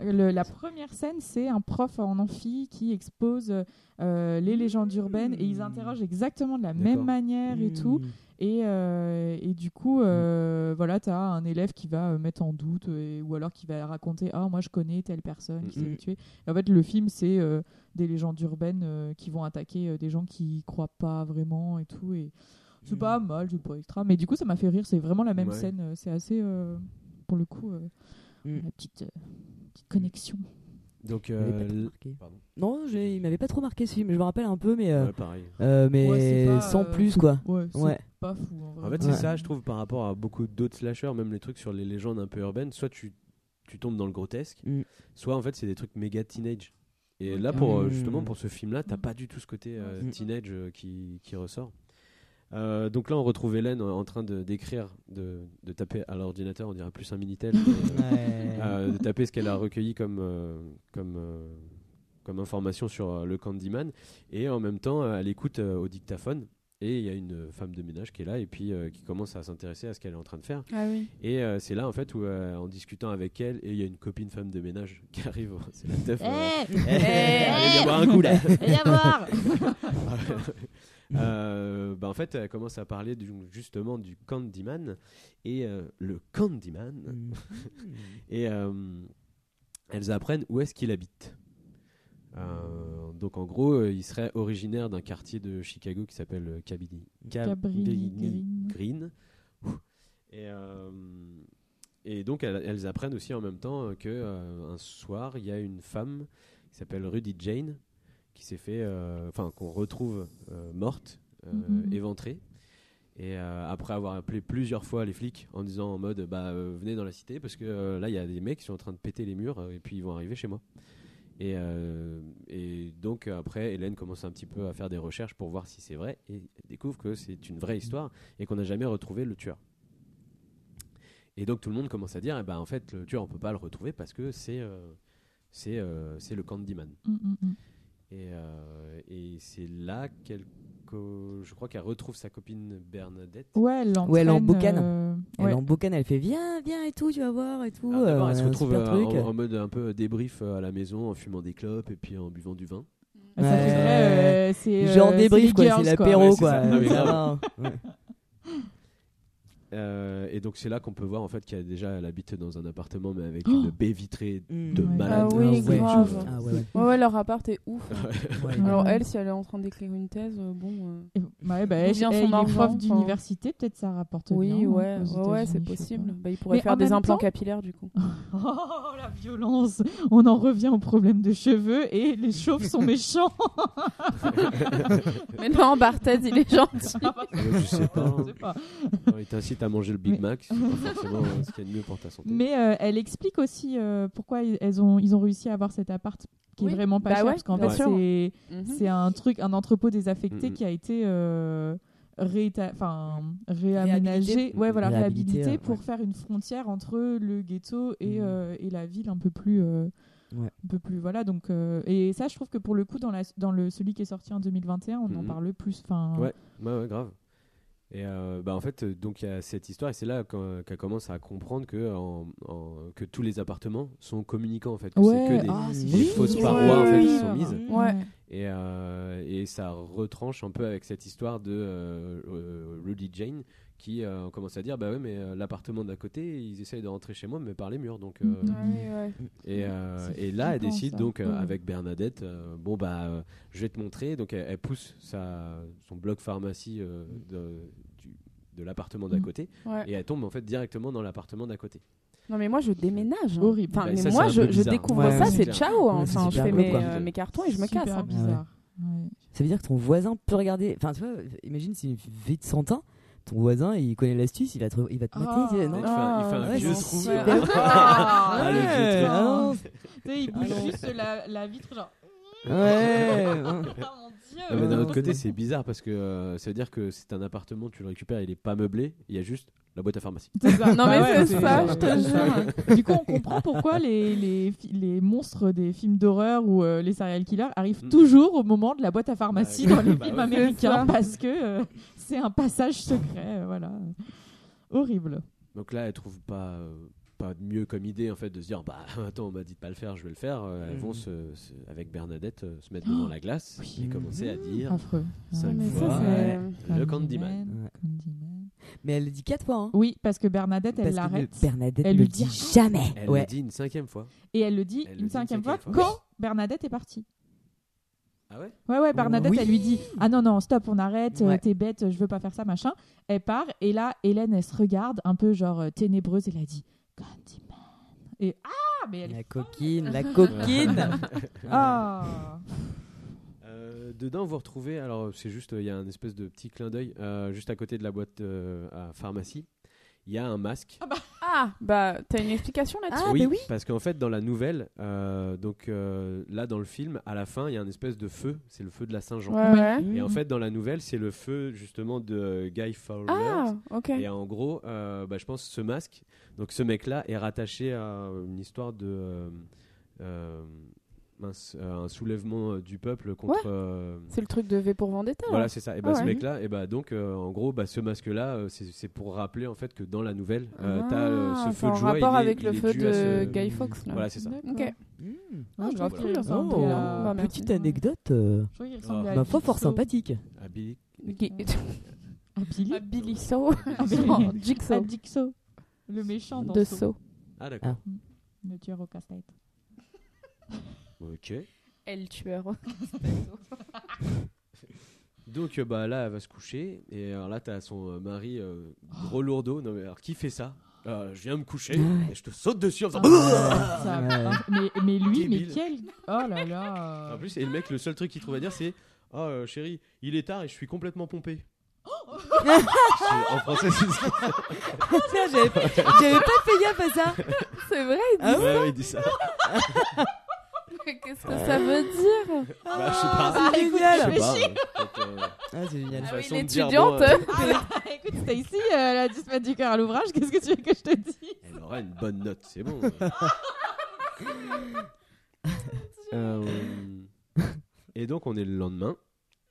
Ah, Le- la première scène, c'est un prof en amphi qui expose euh, les légendes urbaines et ils interrogent exactement de la même manière et tout. Mm. Et, euh, et du coup, euh, voilà, tu as un élève qui va euh, mettre en doute ou alors qui va raconter Ah, moi je connais telle personne qui s'est tuée. En fait, le film, c'est des légendes urbaines qui vont attaquer des gens qui croient pas vraiment et tout. Et c'est pas mal, c'est pas extra. Mais du coup, ça m'a fait rire. C'est vraiment la même Ouais. scène. C'est assez, euh, pour le coup, euh, Mhm. la petite, euh, petite connexion. Donc, Il m'avait pas euh. Non, il m'avait pas trop marqué ce film. Je me rappelle un peu, mais, euh, Ouais, pareil. euh, mais Ouais, c'est pas, sans euh, plus, quoi. Ouais, pas fou. En, vrai. En fait, Ouais. c'est ça, je trouve, par rapport à beaucoup d'autres slashers, même les trucs sur les légendes un peu urbaines, soit tu, tu tombes dans le grotesque, Mm. soit en fait c'est des trucs méga teenage. Et là, pour, Mm. justement, pour ce film-là, t'as pas du tout ce côté euh, Mm. teenage euh, qui, qui ressort. Euh, donc là, on retrouve Hélène en train de d'écrire, de, de taper à l'ordinateur, on dirait plus un Minitel, mais, euh, [LAUGHS] Ouais. euh, de taper ce qu'elle a recueilli comme, euh, comme, comme information sur le Candyman. Et en même temps, elle écoute au dictaphone. Et il y a une femme de ménage qui est là et puis qui commence à s'intéresser à ce qu'elle est en train de faire. Ah oui. Et c'est là en fait où, en discutant avec elle, et il y a une copine femme de ménage [LAUGHS] qui arrive. C'est la teuf. euh, Eh, [LAUGHS] allez, viens boire un coup là. Viens voir Euh, bah, en fait, elle commence à parler du- justement du Candyman et euh, le Candyman. Mm. [LAUGHS] Et euh, elles apprennent où est-ce qu'il habite. Euh, donc en gros, il serait originaire d'un quartier de Chicago qui s'appelle Cabrini, Cabrini Green. Et, et donc elles, elles apprennent aussi en même temps euh, que euh, un soir, il y a une femme qui s'appelle Rudy Jane qui s'est fait, euh, enfin qu'on retrouve euh, morte, euh, Mhm. éventrée. Et après avoir appelé plusieurs fois les flics en disant en mode bah venez dans la cité parce que là il y a des mecs qui sont en train de péter les murs et puis ils vont arriver chez moi. Et, euh, et donc après Hélène commence un petit peu à faire des recherches pour voir si c'est vrai et découvre que c'est une vraie histoire et qu'on n'a jamais retrouvé le tueur. Et donc tout le monde commence à dire eh ben, en fait le tueur on peut pas le retrouver parce que c'est euh, c'est euh, c'est le Candyman. Mm, mm, mm. Et, euh, et c'est là qu'elle je crois qu'elle retrouve sa copine Bernadette. Ouais, elle l'entraîne. Ouais, elle emboucane. euh, Elle ouais. en boucane, elle fait viens, viens et tout, tu vas voir et tout. Alors, D'abord, euh, elle se retrouve super euh, truc. en, en mode un peu débrief euh, à la maison en fumant des clopes et puis en buvant du vin. Ça fait Ouais. vrai, euh, c'est. Genre débrief, c'est quoi, c'est l'apéro, Ouais, c'est quoi. ça. Non, mais Ça grave. va. Ouais. Euh, et donc c'est là qu'on peut voir en fait qu'elle déjà elle habite dans un appartement mais avec Oh une baie vitrée Mm. de Ouais. malade. Ah oui, ouais. grave. Ah ouais, ouais. Ouais, ouais, leur appart est ouf. [LAUGHS] Ouais. Alors elle, si elle est en train d'écrire une thèse, euh, bon. euh, bah, D'où elle, vient elle, son prof d'université, peut-être ça rapporte Oui, bien. ouais, ouais, c'est possible. Bah, il pourrait Mais faire des implants temps- capillaires du coup. [LAUGHS] Oh la violence On en revient au problème de cheveux et les chauves sont méchants. [LAUGHS] Mais non, Barthez, il est gentil. Ouais, je sais pas. À manger le Big Mais- Mac, c'est pas forcément euh, ce qu'il y a de mieux pour ta santé. Mais euh, elle explique aussi euh, pourquoi ils- elles ont, ils ont réussi à avoir cet appart qui Oui. est vraiment pas Bah cher. ouais, parce qu'en fait, c'est Mhm. c'est un truc, un entrepôt désaffecté qui a été euh, enfin, réaménagé, Réhabilité. ouais, voilà, Réhabilité, réhabilité ouais. pour faire une frontière entre le ghetto et, Mhm. euh, et la ville un peu plus. euh, Ouais. Un peu plus voilà donc euh, et ça je trouve que pour le coup dans la dans le celui qui est sorti en 2021 on en Mhm. parle plus enfin Ouais, ouais, ouais, grave. Et euh, bah en fait, euh, donc il y a cette histoire, et c'est là qu'elle commence à comprendre que, en, en- que tous les appartements sont communicants en fait. Que Ouais, c'est que des, ah, c'est des Oui, fausses parois en fait, qui sont mises. Ouais. Et, euh, et ça retranche un peu avec cette histoire de euh, Rudy Jane qui euh, commence à dire bah ouais mais euh, l'appartement d'à côté ils essayent de rentrer chez moi mais par les murs donc euh. Ouais, ouais. et, euh, C'est et là elle décide ça. donc euh, Ouais. avec Bernadette euh, bon bah euh, je vais te montrer donc elle, elle pousse sa, son bloc pharmacie euh, de, du- de l'appartement d'à Mhm. côté Ouais. et elle tombe en fait directement dans l'appartement d'à côté Non mais moi je déménage. hein. Horrible. Enfin, Bah, mais ça, moi c'est je, découvre Ouais, ça, c'est c'est ciao. hein. C'est Enfin, je fais mes, euh, cartons et je me casse. hein. bizarre Ouais. Ça veut dire que ton voisin peut regarder. Enfin, tu vois, imagine si une vie de 100 ans, ton voisin il connaît l'astuce, il va te, il va te mater. Ah. il dit, il non, fait un, il fait un [LAUGHS] ouais, vieux trou. Ah, Ouais, [LAUGHS] ah il bouge juste la, la vitre, genre. Ouais. [LAUGHS] Ah mon dieu! Non, mais d'un autre côté, c'est bizarre parce que euh, ça veut dire que c'est un appartement, tu le récupères, il est pas meublé, il y a juste la boîte à pharmacie. Ça. Non, mais ouais, c'est ça, je te jure. Du coup, on comprend pourquoi les, les, fi- les monstres des films d'horreur ou euh, les serial killers arrivent Mm. toujours au moment de la boîte à pharmacie Bah, dans les bah films ouais. américains parce que euh, c'est un passage secret. voilà. Horrible. Donc là, elles trouvent pas, euh, pas de mieux comme idée en fait de se dire bah [LAUGHS] attends, on m'a dit de pas le faire, je vais le faire. Euh, Elles vont se, se- avec Bernadette euh, se mettre devant la glace oui. et commencer à dire Affreux. cinq ça, fois le Candyman. Ouais. Candyman. Mais elle le dit 4 fois. Hein. Oui, parce que Bernadette, elle Parce l'arrête. Bernadette Elle ne lui le dit jamais. Elle ouais. le dit une cinquième fois. Et elle le dit Elle le une dit cinquième une fois cinquième fois. quand Bernadette est partie. Ah ouais Ouais, ouais, Bernadette, Oui. elle lui dit Ah non, non, stop, on arrête, euh, Ouais. t'es bête, je veux pas faire ça, machin. Elle part, et là, Hélène, elle se regarde, un peu genre euh, ténébreuse, et elle a dit Candyman. Et ah, mais elle La est. coquine, la [LAUGHS] coquine. [LAUGHS] Ah Euh, dedans, vous retrouvez, alors c'est juste, il y a un espèce de petit clin d'œil, euh, juste à côté de la boîte euh, à pharmacie, il y a un masque. Ah, bah, t'as une explication là-dessus Ah, oui, mais oui. parce qu'en fait, dans la nouvelle, euh, donc euh, là, dans le film, à la fin, il y a un espèce de feu, c'est le feu de la Saint-Jean. Ouais, ouais. Et en fait, dans la nouvelle, c'est le feu justement de Guy Fawkes. Ah, ok. Et en gros, euh, bah, je pense ce masque, donc ce mec-là est rattaché à une histoire de euh, euh, mince, euh, un soulèvement euh, du peuple contre. euh, C'est le truc de V pour Vendetta. là. voilà, c'est ça. Et bah, Ah ce ouais. mec-là, et bah donc, euh, en gros, bah, ce masque-là, c'est pour rappeler en fait que dans la nouvelle, euh, t'as euh, Ah, ce feu en de joie. rapport il est- avec il le feu de ce- Guy Fawkes, là. Voilà, c'est ça. Ok. Mmh. Ah, je grave cool. ressemble Oh, à- Bah, petite anecdote, euh, Ah. ma foi, fort [LAUGHS] [LAUGHS] Jigsaw. sympathique. Ah, Billy- À Billy Ah. Ah, À Jigsaw. Jigsaw. Le méchant dans De. Saw. Ah, d'accord. Le tueur au casse-tête. Ok. Elle tueur. [LAUGHS] Donc euh, bah là elle va se coucher et alors là t'as son euh, mari euh, gros lourdeau non mais alors qui fait ça? Euh, je viens me coucher Ouais. et je te saute dessus en faisant Ah, [LAUGHS] ça- mais, mais lui, mais Débile. quel. Oh là là. en plus et le mec le seul truc qu'il trouve à dire c'est ah euh, chérie il est tard et je suis complètement pompé [LAUGHS] C'est- en français c'est ça Tiens, J'avais pas, j'avais pas fait gaffe à ça. C'est vrai Ah ouais, ouais, il dit ça [LAUGHS] Qu'est-ce que ça veut dire bah, je sais pas Ah, c'est génial. Je sais pas, euh, euh, Ah, c'est génial. Ah oui, façon de dire, l'étudiante. bon, euh, [LAUGHS] Ah, écoute, Stacy, euh, elle a dû se mettre du cœur à l'ouvrage. Qu'est-ce que tu veux que je te dise elle aura une bonne note c'est bon [LAUGHS] Euh, et donc on est le lendemain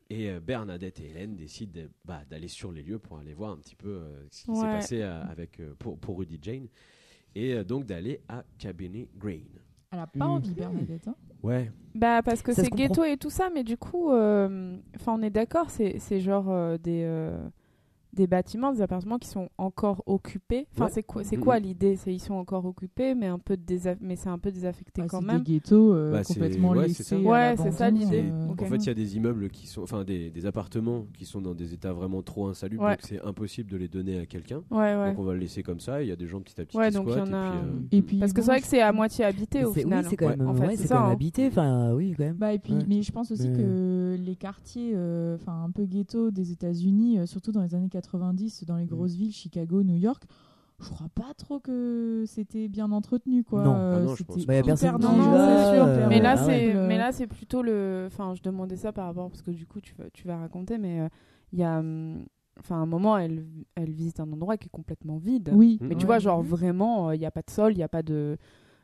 Et euh, Bernadette et Hélène décident de- bah, d'aller sur les lieux pour aller voir un petit peu euh, ce qui s'est Ouais. passé euh, avec, euh, pour, pour Rudy Jane. Et euh, donc d'aller à Cabernet Green. Elle a pas Mhm. envie, Bernadette. hein. Ouais. Bah parce que c'est ghetto et tout ça, mais du coup, euh, enfin on est d'accord, c'est c'est genre euh, des euh, des bâtiments, des appartements qui sont encore occupés. Enfin Ouais. c'est quoi c'est quoi l'idée? C'est ils sont encore occupés, mais un peu désa- mais c'est un peu désaffecté Ah, quand c'est même. des ghettos euh, Bah, c'est- complètement ouais, c'est ça. laissés. à Ouais, c'est ça, l'idée. euh. En fait, il y a des immeubles qui sont, enfin des, des appartements qui sont dans des états vraiment trop insalubres, Ouais. donc c'est impossible de les donner à quelqu'un. Ouais ouais. Donc on va le laisser comme ça. Il y a des gens petit à petit Ouais, qui donc il y squattent. en a- et puis, euh, Et puis, Parce que c'est vrai que c'est à moitié habité au C'est- final. Oui, c'est quand hein. même, En fait, ouais, c'est c'est quand même hein. habité. Enfin, oui, quand même. Bah, et puis, Ouais. mais je pense aussi Ouais. que les quartiers, euh, enfin un peu ghetto des États-Unis, surtout dans les années 90, dans les Mm. grosses villes, Chicago, New York, je crois pas trop que c'était bien entretenu, quoi. Non. Euh, Ah non, je c'était pense. Bah, y a personne sûr, euh, Mais là, Ah c'est, horrible. mais là, c'est plutôt le. Enfin, je demandais ça par rapport parce que du coup, tu vas, tu vas raconter, mais euh, il y a, hum, enfin, un moment, elle, elle visite un endroit qui est complètement vide. Oui. Mais tu vois, genre vraiment, il n'y a pas de sol, il n'y a pas de,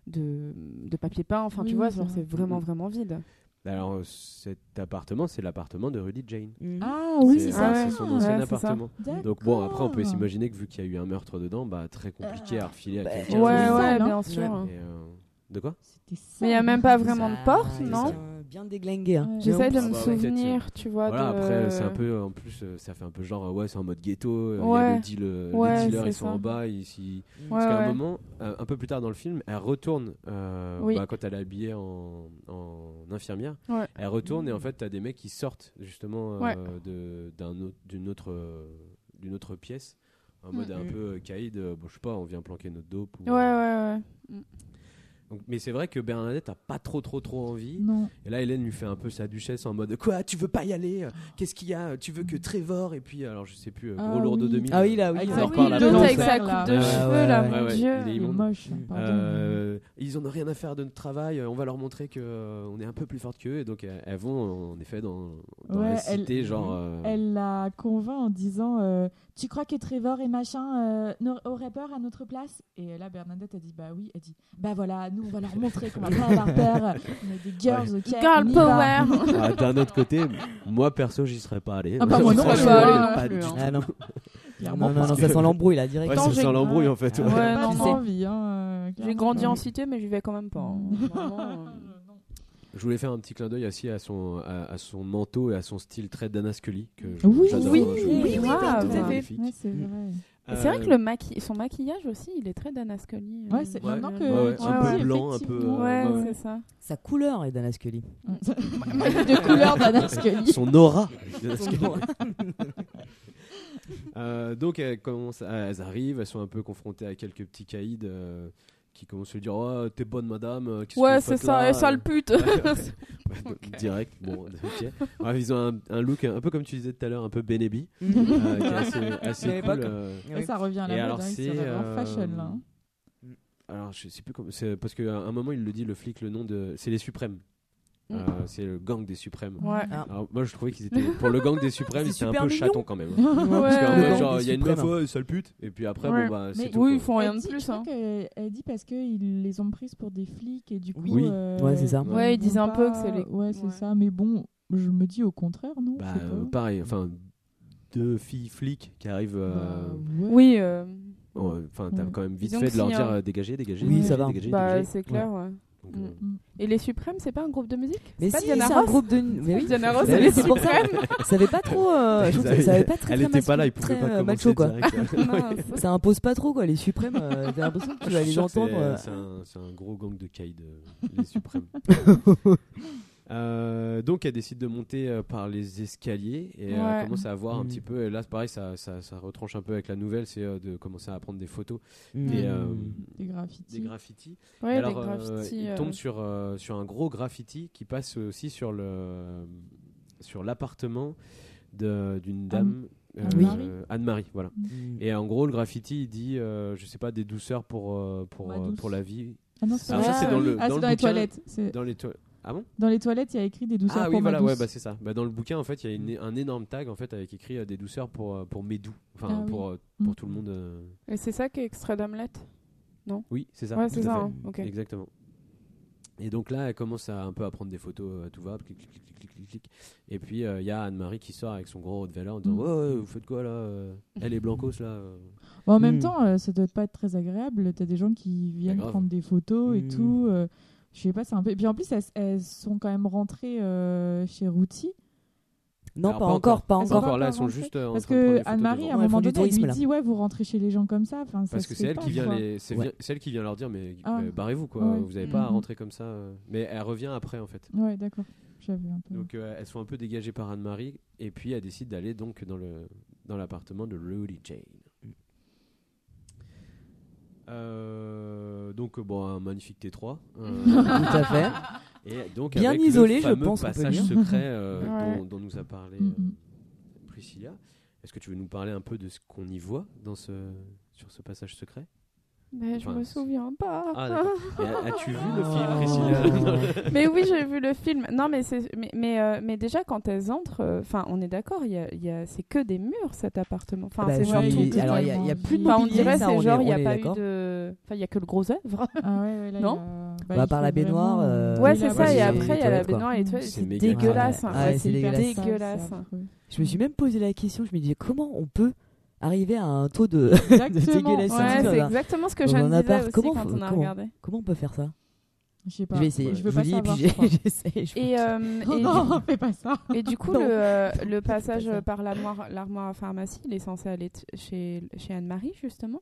de, de papier peint. Enfin, Oui, tu vois, genre, c'est c'est vrai. vraiment, Mhm. vraiment vide. Alors euh, cet appartement, c'est l'appartement de Rudy Jane. Ah oui, c'est ça, ouais. c'est son ancien Ouais, appartement. Donc bon, après on peut s'imaginer que vu qu'il y a eu un meurtre dedans, bah très compliqué à refiler à Bah, quelqu'un. Ouais, c'est ouais, hein. bien sûr. Ouais. Et, euh, De quoi? Mais il n'y a même pas vraiment de porte, non? Bien déglingué. Hein. Ouais. J'essaie de Ah me bah ouais, souvenir, tu vois. Voilà, de... après c'est un peu, en plus euh, ça fait un peu genre, euh, ouais c'est en mode ghetto, euh, il y a Ouais. le deal, euh, Ouais, les dealers ils sont ça. en bas, ils, s'y- Ouais, Parce qu'à ouais. un moment, euh, un peu plus tard dans le film, elle retourne, euh, Oui. bah, quand elle est habillée en, en infirmière, Ouais. elle retourne et en fait, t'as des mecs qui sortent justement euh, Ouais. autre- d'une autre, euh, pièce, en Mm. mode un Mhm. peu euh, caïd, euh, bon, je sais pas, on vient planquer notre dope. ou- Ouais, ouais, ouais. Donc, mais c'est vrai que Bernadette a pas trop, trop, trop envie. Non. Et là, Hélène lui fait un peu sa duchesse en mode Quoi, tu veux pas y aller? Qu'est-ce qu'il y a? Tu veux que Trevor? Et puis, alors je sais plus, euh, Ah gros lourd de oui. 2000. Ah oui, là, oui. Ah oui, l'autre avec sa coupe de cheveux, là, mon dieu. il est moche, pardon. Euh, ils en ont rien à faire de notre travail. On va leur montrer que euh, on est un peu plus fort qu'eux. Et donc elles, vont en effet dans, dans Ouais, la elle- cité, genre. euh, Elle la convainc en disant euh, Tu crois que Trevor et machin euh, auraient peur à notre place? Et là, Bernadette a dit Bah oui. Elle dit Bah voilà, nous on va leur montrer qu'on va pas avoir peur. On est des girls, ok Girl power. ah, D'un autre côté, moi perso, j'y serais pas allé. Ah bah, moi non, je serais serais pas pas allé. Ah non, non, non, ça sent l'embrouille là, direct. Ouais, ça sent l'embrouille en fait. Ouais. Ouais, non, non. envie, hein, euh, J'ai grandi en cité, mais j'y vais quand même pas. hein. [LAUGHS] Vraiment, euh, Je voulais faire un petit clin d'œil aussi à son, à, à son manteau et à son style très Dana Scully que je- Oui, j'adore. oui, hein, oui, oui, oui, tout à fait. magnifique. Ouais, c'est vrai. Et C'est vrai Euh, que le maqui- son maquillage aussi, il est très Dana Scully. euh, Ouais, c'est maintenant que Ouais, ouais, tu un peu blanc, un peu, euh, Ouais, c'est ça. Sa couleur est Dana Scully. [LAUGHS] de couleur d'Anna Scully. Son aura. Dana Scully. Euh, donc elles, commencent à- elles arrivent, elles sont un peu confrontées à quelques petits caïds euh, qui commencent à lui dire oh, T'es bonne madame, Ouais, c'est ça, sale pute. Ouais, [LAUGHS] donc, Direct, bon, [LAUGHS] ok. Ouais, ils ont un, un look un peu comme tu disais tout à l'heure, un peu Benebi, [LAUGHS] euh, qui est assez, assez cool. euh. Ouais, ça revient à la Et mode, alors, hein, c'est, euh, fashion là. hein. Alors je sais plus comment, c'est parce qu'à un moment il le dit, le flic, le nom de, c'est les Suprêmes. Mm. Euh, c'est le gang des Suprêmes. Ouais. Ah. Alors moi je trouvais qu'ils étaient pour le gang des [LAUGHS] Suprêmes, étaient un peu mignon. chatons quand même. hein. [LAUGHS] Ouais, genre il y a une meuf, ouais, sale pute, et puis après Ouais. bon bah c'est tout. Oui, ils font rien de plus. je hein. qu'elle- elle dit parce qu'ils les ont prises pour des flics et du coup. Oui. euh, Ouais, c'est ça. Ouais, ils disent un peu que c'est les- Ouais, c'est ouais. ça. Mais bon, je me dis au contraire, non Bah euh, pareil, enfin deux filles flics qui arrivent. euh, Bah, ouais. Oui, euh, Enfin, t'as Ouais. quand même vite fait de leur dire euh, dégagez, dégagez. Oui, ça va. bah, c'est clair, ouais. Donc, Mm. euh, Et les Suprêmes, c'est pas un groupe de musique Mais pas si, Diana c'est un Ross groupe de. Mais oui. Diana Ross, elle oui, est c'est pour ça. suprême. Ça avait pas trop. euh, [LAUGHS] je trouve que ça avait pas très Elle très était pas là, il pouvait pas euh, commencer macho quoi. [LAUGHS] Non, Ça impose pas trop quoi, les suprêmes. euh, T'as l'impression que tu vas les entendre. euh, C'est un, gros gang de Kaïd, euh, les [LAUGHS] suprêmes. Euh, donc elle décide de monter euh, par les escaliers et euh, Ouais. commence à voir un Mm. petit peu. Et là, pareil, ça, ça, ça retranche un peu avec la nouvelle, c'est euh, de commencer à prendre des photos, mm. des, euh, Des graffitis. des graffitis. Ouais, Alors, les euh, graffitis. il tombe sur, euh, sur un gros graffiti qui passe aussi sur le sur l'appartement de- d'une dame. euh, Anne-Marie. euh, Anne-Marie, voilà. Mm. Et en gros, le graffiti, il dit, euh, je sais pas, des douceurs pour, pour, pour la vie. Ah non, c'est ça, c'est dans le- Ah, dans le dans les bouquin. toilettes. Dans les Ah bon Dans les toilettes, il y a écrit des douceurs Ah pour oui, voilà, douce. ouais, bah c'est ça. Bah, dans le bouquin, en fait, il y a une- un énorme tag en fait avec écrit euh, des douceurs pour euh, pour mes doux, enfin Ah oui. pour euh, Mm. pour tout le monde. euh. Et c'est ça qui est extrait d'Hamlet Oui, c'est ça. Ouais, tout c'est à ça. fait. hein, ok. Exactement. Et donc là, elle commence à un peu à prendre des photos à tout va, clic, clic, clic, clic, clic, clic. Et puis euh, il y a Anne-Marie qui sort avec son gros Rottweiler en disant Mm. Ouais, vous faites quoi là Elle est blancos là. Bon, en même Mm. temps, euh, ça doit pas être très agréable. T'as des gens qui viennent grave. prendre des photos et tout. euh, je sais pas, c'est un peu. Et puis en plus, elles, elles sont quand même rentrées euh, chez Routy. Non, Alors, pas, encore, pas Elles sont Pas encore. encore là, elles sont juste euh, en Parce train de prendre que Anne-Marie, à un Ouais, moment donné, elle lui dit Ouais, vous rentrez chez les gens comme ça. Enfin, Parce que c'est elle pas, qui vient les, c'est Ouais. elle qui vient leur dire mais Ah. euh, barrez-vous quoi, Ouais. vous avez pas à Mhm. rentrer comme ça. euh. Mais elle revient après en fait. Ouais, d'accord. J'avais un peu. Donc euh, elles sont un peu dégagées par Anne-Marie et puis elle décide d'aller donc dans le dans l'appartement de Rudy Jane. Euh, donc bon un magnifique T3 euh, [LAUGHS] Tout à fait. et donc Bien avec isolé, le je pense peut passage secret euh, [LAUGHS] Ouais. dont, dont nous a parlé Priscilla. Est-ce que tu veux nous parler un peu de ce qu'on y voit dans ce sur ce passage secret? Mais je Enfin, me souviens pas. Ah [LAUGHS] As-tu vu le film. Priscilla [LAUGHS] mais oui, j'ai vu le film. Non, mais c'est, mais, mais, euh, mais déjà quand elles entrent, euh, enfin, on est d'accord, il y a, il y a, c'est que des murs cet appartement. Enfin, Bah, c'est genre tout. alors, il y a- a plus de Enfin, on dirait c'est genre il n'y a pas eu de, enfin, il y a que le gros œuvre. Ah ouais, ouais, là, Non Bah, il par la baignoire, euh, ouais, oui, c'est ça. Et après, il y a la baignoire et tout. C'est C'est dégueulasse. Hein. c'est c'est dégueulasse. affreux. Je me suis même posé la question, je me disais comment on peut arriver à un taux de, [LAUGHS] de dégueulasse Ouais, c'est exactement ce que dans je un disais aussi Comment quand on a comment regardé. Comment on peut faire ça? Je sais pas. Je vais essayer. Je veux pas savoir. je [LAUGHS] j'essaie. Et, euh, Oh et, non, [LAUGHS] fais pas ça. du, et du coup, le, euh, le passage par l'armoire, à pharmacie, il est censé aller chez, chez Anne-Marie, justement,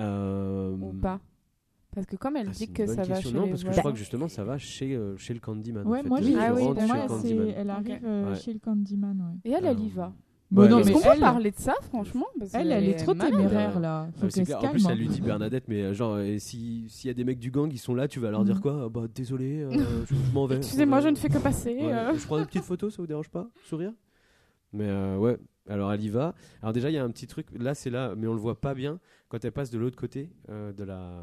Euh, ou pas? Parce que comme elle ah, c'est dit que ça va question. chez Non, parce que je crois que justement ça va chez, euh, chez le Candyman. en Ouais, fait. moi, Ah oui, pour moi, le c'est- Candyman. elle arrive euh, chez le Candyman, ouais. Et elle, elle y Euh, va. Ouais, non, mais mais mais on peut parler de ça, franchement parce Elle, elle est trop malade. téméraire là. Ah, Faut qu'elle se clair. En plus, elle lui dit Bernadette, mais euh, genre, et si s'il y a des mecs du gang, ils sont là, tu vas leur dire Mhm. quoi? Ah, Bah désolé, euh, je, je m'en vais. Excusez-moi, je ne fais que passer. ouais, euh. Je prends une petite photo, ça vous dérange pas? Sourire? Mais euh, ouais, alors elle y va. Alors déjà, il y a un petit truc, là c'est là, mais on le voit pas bien, quand elle passe de l'autre côté euh, de, la,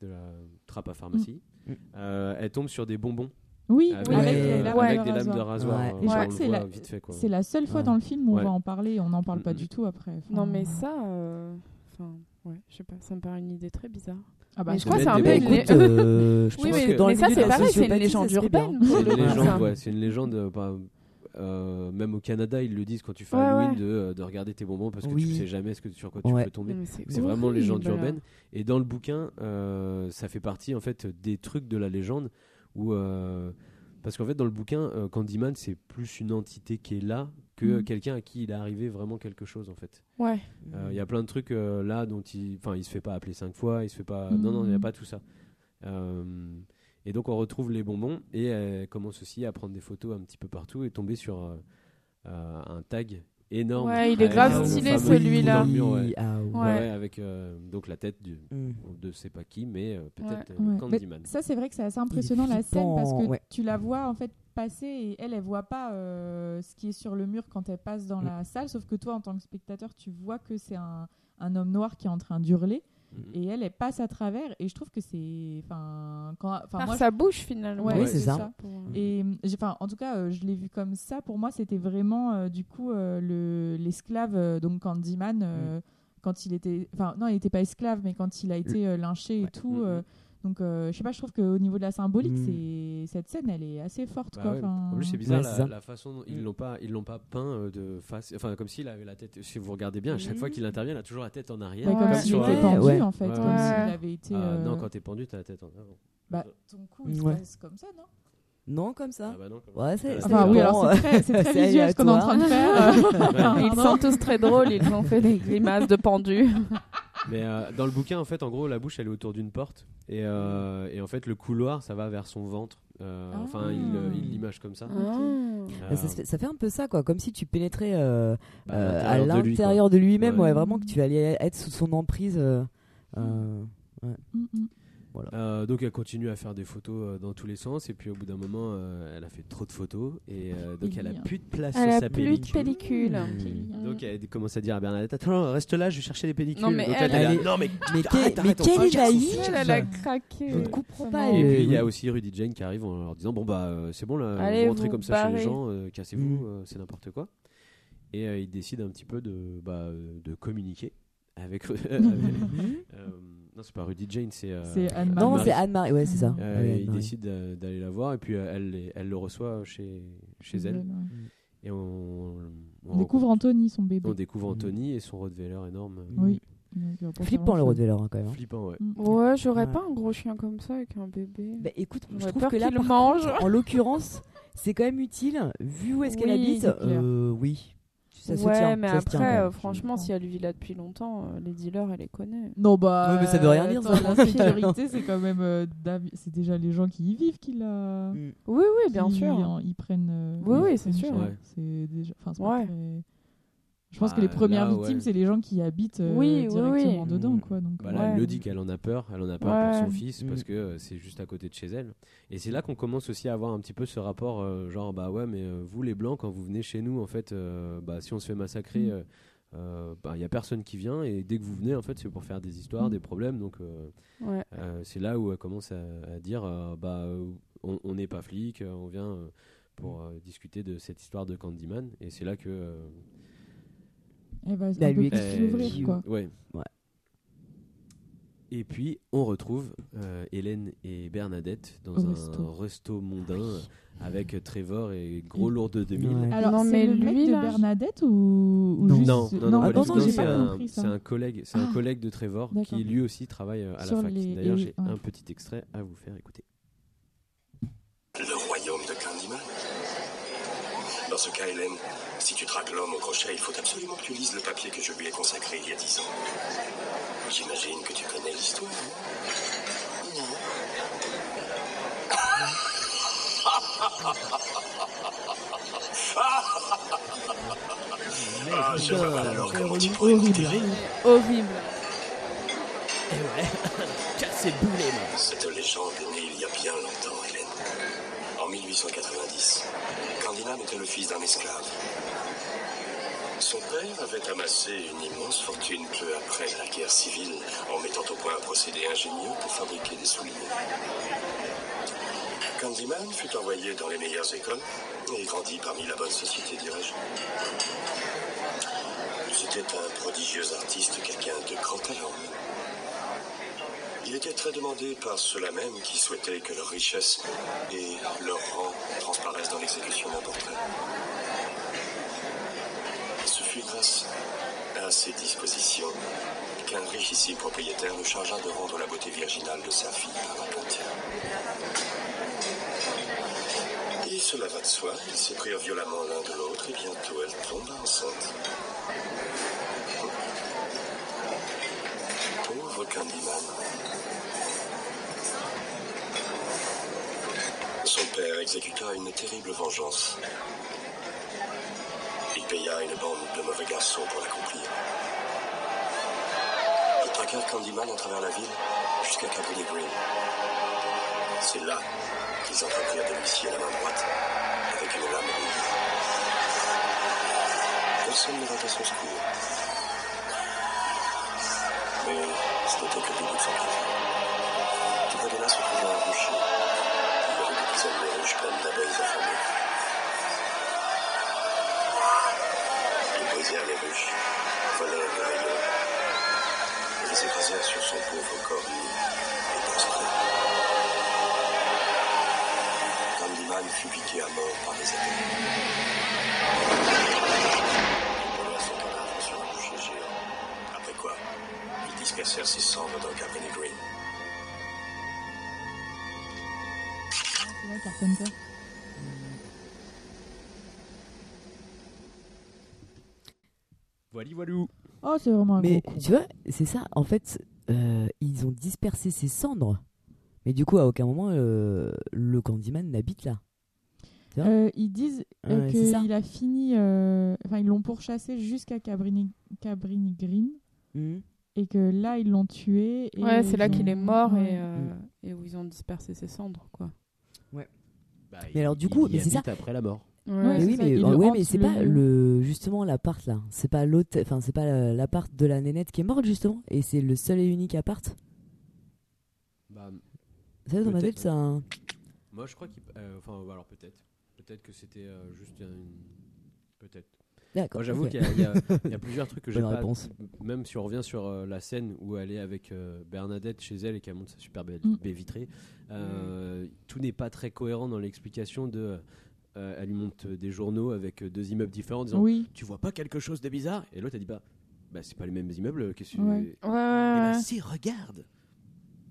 de la trappe à pharmacie, Mm. euh, elle tombe sur des bonbons. Oui, Avec, euh, des lames de rasoir. rasoir. Ouais. euh, Et je on crois le que c'est la- vite fait quoi. C'est la seule fois Ouais. dans le film où on va en parler, on n'en parle pas du tout après. Enfin, Non, mais ça, euh, enfin, ouais, je sais pas, ça me paraît une idée très bizarre. Ah bah, mais je crois que c'est un peu une Écoute, euh, [LAUGHS] je Oui, pense mais, que dans mais le ça, c'est pareil, c'est une légende urbaine. pour C'est une légende, ça. ouais, c'est une légende. euh, euh, même au Canada, ils le disent quand tu fais Ouais, Halloween ouais. de, euh, de regarder tes bonbons parce que Oui. tu sais jamais ce que, sur quoi tu peux tomber. Mais c'est C'est vraiment légende urbaine. Et dans le bouquin, euh, ça fait partie en fait des trucs de la légende où euh, parce qu'en fait dans le bouquin, euh, Candyman c'est plus une entité qui est là que Mhm. quelqu'un à qui il est arrivé vraiment quelque chose en fait. Ouais. Euh, Il y a plein de trucs euh, là dont il, enfin il se fait pas appeler cinq fois, il se fait pas, Mhm. non non il n'y a pas tout ça. Euh, et donc on retrouve les bonbons et elle commence aussi à prendre des photos un petit peu partout et tomber sur euh, euh, un tag énorme. Ouais, il est grave stylé, celui-là. ouais. Ah, ouais. Ouais. Ouais, avec euh, donc la tête du, Mm. de je sais pas qui, mais euh, peut-être Ouais. euh, Mais Candyman. ça, c'est vrai que c'est assez impressionnant la scène parce que ouais. tu la vois en fait passer et elle, elle voit pas euh, ce qui est sur le mur quand elle passe dans Mm. la salle. Sauf que toi, en tant que spectateur, tu vois que c'est un, un homme noir qui est en train d'hurler Et elle, elle passe à travers. Et je trouve que c'est, enfin, quand, enfin Par moi, sa bouche, finalement. Ouais, Ouais, c'est ça. Pour- Et euh, enfin, en tout cas, euh, je l'ai vu comme ça. Pour moi, c'était vraiment euh, du coup euh, le l'esclave, donc Candyman, euh, quand il était, enfin non, il n'était pas esclave, mais quand il a été euh, lynché et Ouais. tout. Mhm. Euh, donc, euh, je sais pas, je trouve qu'au niveau de la symbolique, Mm. c'est cette scène, elle est assez forte, Bah quoi. ouais. En plus, c'est bizarre Ouais, la, façon dont ils l'ont pas, ils l'ont pas peint euh, de face, enfin comme s'il avait la tête. Si vous regardez bien, à chaque fois qu'il intervient, il a toujours la tête en arrière. Ouais. comme Ouais. s'il était pendu, Ouais. en fait, Ouais, comme s'il avait été. Ah, euh, Non, quand t'es pendu, t'as la tête en avant. bah, ton cou, il se passe comme ça, non? Non, comme ça. Ah bah non, comme- Ouais, c'est. Enfin, oui, bon, alors c'est très, c'est très [LAUGHS] visuel ce qu'on est en train de faire. [LAUGHS] Ils sont tous très drôles, ils ont fait des grimaces de pendus. [LAUGHS] Mais euh, dans le bouquin, en fait, en gros, la bouche, elle est autour d'une porte. Et, euh, et en fait, le couloir, ça va vers son ventre. Euh, Ah. Enfin, il euh, l'image comme ça. Ah. Euh, ça, fait, ça fait un peu ça, quoi. Comme si tu pénétrais euh, bah, euh, à l'intérieur de lui, lui-même, Ouais. ouais. vraiment que tu allais être sous son emprise. euh, euh, Mm, mm. Euh, donc elle continue à faire des photos euh, dans tous les sens et puis au bout d'un moment euh, elle a fait trop de photos et euh, donc elle a hein. plus de place Elle sur a sa plus de pellicule. Mmh. Donc elle commence à dire à Bernadette attends reste là je vais chercher les pellicules. Non, mais donc elle- elle, elle est- non mais Mais, arrête, mais on quelle est son Elle, elle a craqué. Je ne comprends pas. Et euh, puis il y a aussi Rudy Jane qui arrive en leur disant bon bah c'est bon là Allez, vous rentrez vous comme ça chez les gens cassez-vous Mm. c'est n'importe quoi. Et euh, ils décident un petit peu de bah, de communiquer avec, [LAUGHS] avec, Mhm. euh, Non, c'est pas Rudy Jane, c'est. euh, C'est Anne-Marie. Non, c'est Anne-Marie, ouais, c'est ça. Euh, il décide d'a- d'aller la voir et puis euh, elle, elle le reçoit chez, chez elle. Et on, On découvre Anthony, son bébé. on découvre Anthony et son Rottweiler énorme. Oui. Flippant le. Rottweiler hein, quand même. hein. Flippant, ouais. Mm. Ouais, j'aurais Ouais. pas un gros chien comme ça avec un bébé. Bah, écoute, je trouve que là, mange. contre, en l'occurrence, c'est quand même utile, vu où est-ce qu'elle Oui, habite. euh, oui, ça se ouais, tient. mais ça se tient, après, euh, franchement, si elle vit là depuis longtemps, euh, les dealers, elle les connaît. Non, bah. Mais ça veut rien dire, attends, ça. La [LAUGHS] sécurité, c'est quand même. euh, c'est déjà les gens qui y vivent qui la. Mm. Oui, oui, bien qui, sûr. Ils prennent. euh, Oui, oui, c'est sûr. C'est déjà. Enfin, c'est pas Ouais. très- Je pense Bah, que les premières là, victimes, ouais. c'est les gens qui habitent euh, Oui, directement oui. dedans, Mm. quoi. Donc, Bah là, Ouais. elle le dit qu'elle en a peur, elle en a peur pour son fils Mm. parce que euh, c'est juste à côté de chez elle. Et c'est là qu'on commence aussi à avoir un petit peu ce rapport, euh, genre bah ouais, mais euh, vous les blancs, quand vous venez chez nous, en fait, euh, bah si on se fait massacrer, Mm. euh, euh, bah il y a personne qui vient et dès que vous venez, en fait, c'est pour faire des histoires, Mm. des problèmes. Donc euh, Ouais. euh, c'est là où elle commence à, à dire euh, bah on n'est pas flic, on vient pour euh, discuter de cette histoire de Candyman. Et c'est là que euh, elle va Bah, un peu lui plus Euh, quoi. Ouais. Ouais. Et puis on retrouve euh, Hélène et Bernadette dans Au un resto. resto mondain euh, avec Trevor et gros lourd de 2000. Ouais. Alors, Non, c'est mais le mec lui, de là, Bernadette ou, ou Non. juste... Non, non, non, tout. non, c'est un, collègue, c'est un Ah. collègue de Trevor qui lui aussi travaille euh, à Sur la fac. les- D'ailleurs, j'ai ouais. un petit extrait à vous faire écouter. Dans ce cas, Hélène, si tu traques l'homme au crochet, il faut absolument que tu lises le papier que je lui ai consacré il y a dix ans. J'imagine que tu connais l'histoire, non? Ah, j'aimerais alors comment tu pourrais goûter Horrible. [LAUGHS] Cassez le boulet, moi. Cette légende est née il y a bien longtemps, Hélène. En 1890, Candyman était le fils d'un esclave. Son père avait amassé une immense fortune peu après la guerre civile en mettant au point un procédé ingénieux pour fabriquer des souliers. Candyman fut envoyé dans les meilleures écoles et grandit parmi la bonne société, dirais-je. C'était un prodigieux artiste, quelqu'un de grand talent. Il était très demandé par ceux-là même qui souhaitaient que leur richesse et leur rang transparaissent dans l'exécution d'un portrait. Ce fut grâce à ces dispositions qu'un richissime propriétaire le chargea de rendre la beauté virginale de sa fille par la peinture. Et cela va de soi, ils se prirent violemment l'un de l'autre et bientôt elle tomba enceinte. Pauvre Candyman. Son père exécuta une terrible vengeance. Il paya une bande de mauvais garçons pour l'accomplir. Ils traquèrent Candyman à travers la ville jusqu'à Cabrini Green. C'est là qu'ils entreprirent de lui scier la main droite avec une lame rouge. Personne ne vint à son secours. Mais ce n'était que le début de son. Ils brisèrent les ruches, volèrent les rayons, et les écrasèrent sur son pauvre corps nu et prostré. Candyman fut piqué à mort par les géant. Après quoi, ils dispersèrent ses cendres dans Cabrini Green. Là, Carpenter. Voilà, voilou. Oh, c'est vraiment un Mais gros tu vois, c'est ça. En fait, euh, ils ont dispersé ses cendres. Mais du coup, à aucun moment, euh, le Candyman n'habite là. Euh, ils disent euh, qu'il a fini. euh, Enfin, ils l'ont pourchassé jusqu'à Cabrini, Cabrini Green. Mhm. Et que là, ils l'ont tué. Et Ouais, c'est là qu'il est mort ouais. et, euh, et où ils ont dispersé ses cendres, quoi. Bah, Mais alors, du il- coup, il mais c'est ça. après la mort. Ouais, mais c'est oui, ça, mais, euh, ouais, c'est pas le justement l'appart là. C'est pas l'autre, enfin c'est pas la- l'appart de la nénette qui est morte justement, et c'est le seul et unique appart. Bah, Ça dans ma tête, c'est un. moi, je crois qu'il. euh, enfin, alors peut-être. Peut-être que c'était euh, juste une. Peut-être. D'accord. Moi, j'avoue qu'il y, a- il y a- il y a plusieurs trucs que [LAUGHS] j'ai Bonne pas. réponse. Même si on revient sur euh, la scène où elle est avec euh, Bernadette chez elle et qu'elle monte sa super Mm. baie vitrée, euh, tout n'est pas très cohérent dans l'explication de. euh, elle lui monte des journaux avec deux immeubles différents en disant Oui. Tu vois pas quelque chose de bizarre? Et l'autre, elle dit Bah, bah c'est pas les mêmes immeubles. Qu'est-ce que Ouais. Eh Ouais, ouais, ben, ouais. si, regarde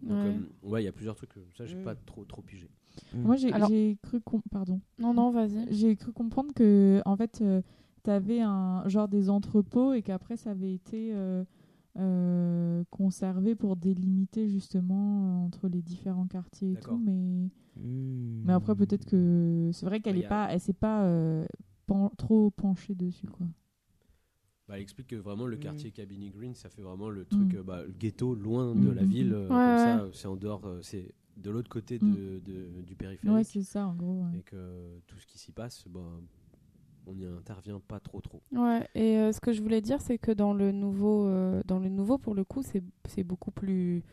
Donc, Ouais. euh, ouais, il y a plusieurs trucs. Ça, j'ai Mm. pas trop, trop pigé. Moi, j'ai Alors- cru. Pardon. Non, non, vas-y. J'ai cru comprendre que, en fait, tu avais un genre des entrepôts et qu'après, ça avait été euh, euh, conservé pour délimiter justement euh, entre les différents quartiers et tout. Mais, Hmm. mais après, peut-être que c'est vrai qu'elle Il est y a- pas, elle s'est pas euh, pen- trop penchée dessus, quoi. Bah, elle explique que vraiment le Mm. quartier Cabini Green, ça fait vraiment le truc, Mm. euh, bah, le ghetto loin de la mm, ville. Ouais, comme ouais. ça, c'est en dehors, euh, c'est de l'autre côté de, de- du périphérique. Ouais, c'est ça, en gros. ouais. et que tout ce qui s'y passe, bah, on n'y intervient pas trop trop. Ouais, et euh, ce que je voulais dire, c'est que dans le nouveau, euh, dans le nouveau pour le coup, c'est c'est beaucoup plus,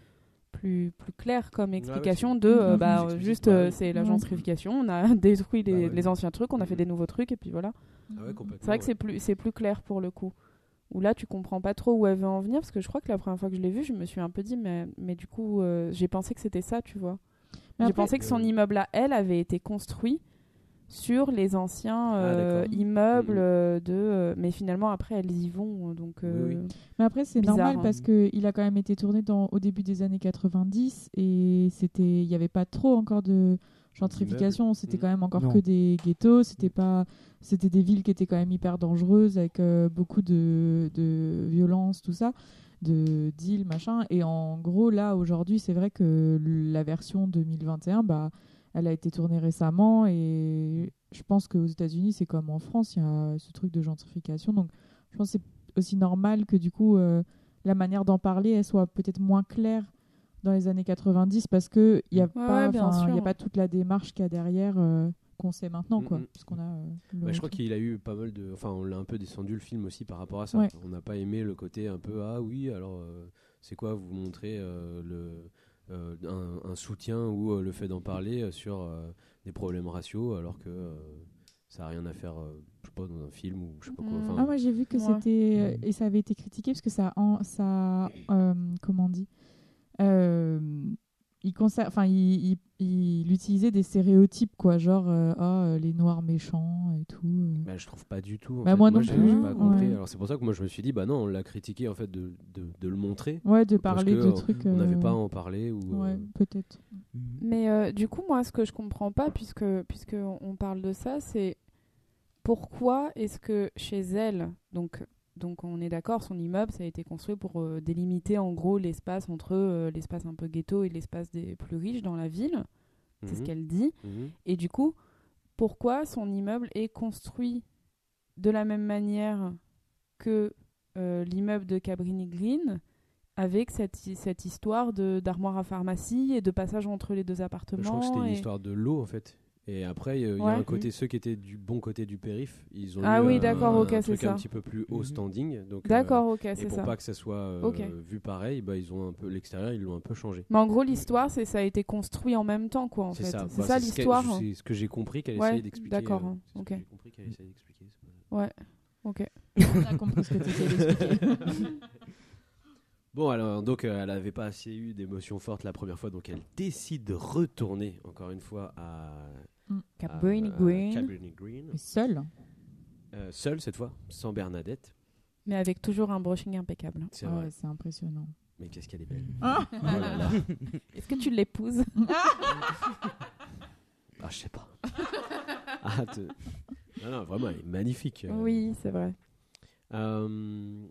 plus, plus clair comme explication de euh, bah, juste bah euh, c'est la gentrification, on a [LAUGHS] détruit les, Bah ouais. les anciens trucs, on a fait des nouveaux trucs, et puis voilà. Ah. C'est vrai que c'est plus, c'est plus clair pour le coup. Où là, tu comprends pas trop où elle veut en venir, parce que je crois que la première fois que je l'ai vue, je me suis un peu dit, mais, mais du coup, euh, j'ai pensé que c'était ça, tu vois. Mais J'ai pensé que son immeuble à elle avait été construit sur les anciens Ah, euh, immeubles Mhm. euh, de. euh, mais finalement, après, elles y vont. Donc, Oui, euh, oui. Mais après, c'est normal hein. parce que il a quand même été tourné dans, au début des années 90 et c'était, il n'y avait pas trop encore de gentrification. C'était Mhm. quand même encore Non. que des ghettos. C'était pas, c'était des villes qui étaient quand même hyper dangereuses avec euh, beaucoup de, de violence, tout ça, de deals, machin. Et en gros, là, aujourd'hui, c'est vrai que la version 2021, bah, elle a été tournée récemment et je pense qu'aux États-Unis, c'est comme en France, il y a ce truc de gentrification. Donc, je pense que c'est aussi normal que du coup, euh, la manière d'en parler, elle soit peut-être moins claire dans les années 90 parce que il y a pas, ouais, y a toute la démarche qu'il y a derrière euh, qu'on sait maintenant, quoi. Mhm. Parce qu'on a. euh, Bah, je crois qu'il a eu pas mal de. Enfin, on l'a un peu descendu le film aussi par rapport à ça. Ouais. On n'a pas aimé le côté un peu Ah oui, alors euh, c'est quoi vous montrez euh, le, euh, un, un soutien ou euh, le fait d'en parler euh, sur euh, des problèmes raciaux alors que euh, ça n'a rien à faire, euh, je sais pas, dans un film ou je sais pas quoi. Mm. Enfin, Ah, moi j'ai vu que Ouais. c'était. et ça avait été critiqué parce que ça. En, ça euh, comment on dit euh, il, enfin, il, il, il utilisait des stéréotypes, quoi. Genre, euh, ah, euh, les noirs méchants et tout. euh. Bah, je trouve pas du tout. Bah, fait. moi non plus, j'ai pas compris. ouais. Alors c'est pour ça que moi je me suis dit bah non, on l'a critiqué en fait de, de, de le montrer. Ouais, de parce parler que, de euh, trucs. On n'avait euh, pas à en parler ou. Ouais, euh, peut-être. Mais euh, du coup, moi, ce que je comprends pas, puisque, puisque on parle de ça, c'est pourquoi est-ce que chez elle, donc, donc on est d'accord, son immeuble, ça a été construit pour euh, délimiter en gros l'espace entre euh, l'espace un peu ghetto et l'espace des plus riches dans la ville. C'est ce mhm, qu'elle dit. mhm. Et du coup, pourquoi son immeuble est construit de la même manière que euh, l'immeuble de Cabrini Green avec cette, cette histoire d'armoire à pharmacie et de passage entre les deux appartements Je crois que c'était une histoire de l'eau en fait. Et après, il y a- Ouais. un côté, ceux qui étaient du bon côté du périph, ils ont Ah eu oui, un- d'accord, un, ok, c'est truc ça. un petit peu plus haut Mhm. standing. Donc, euh, D'accord, ok, et c'est pour ça. pas que ça soit euh, Ok. vu pareil, bah, ils ont un peu l'extérieur, ils l'ont un peu changé. Mais en gros, l'histoire, c'est ça a été construit en même temps, quoi, en C'est fait. ça, C'est Bah, ça ce qu'elle- l'histoire. hein. C'est ce que j'ai compris qu'elle Ouais, essayait d'expliquer. d'accord, euh, hein, c'est ce ok. que J'ai compris qu'elle essayait d'expliquer. Ouais, ok. On a compris ce que tu essayais d'expliquer. [LAUGHS] Bon, alors, donc, euh, elle n'avait pas assez eu d'émotions fortes la première fois, donc elle décide de retourner encore une fois à. Cabrini Green. Cabrini Green. Mais seul. Euh, seule cette fois, sans Bernadette. Mais avec toujours un brushing impeccable. C'est Ouais, vrai. c'est impressionnant. Mais qu'est-ce qu'elle est belle. Ah Oh là là. [LAUGHS] Est-ce que tu l'épouses? Ah, je sais pas. ah, te- Non, non, vraiment, elle est magnifique. euh. Oui, c'est vrai. Euh,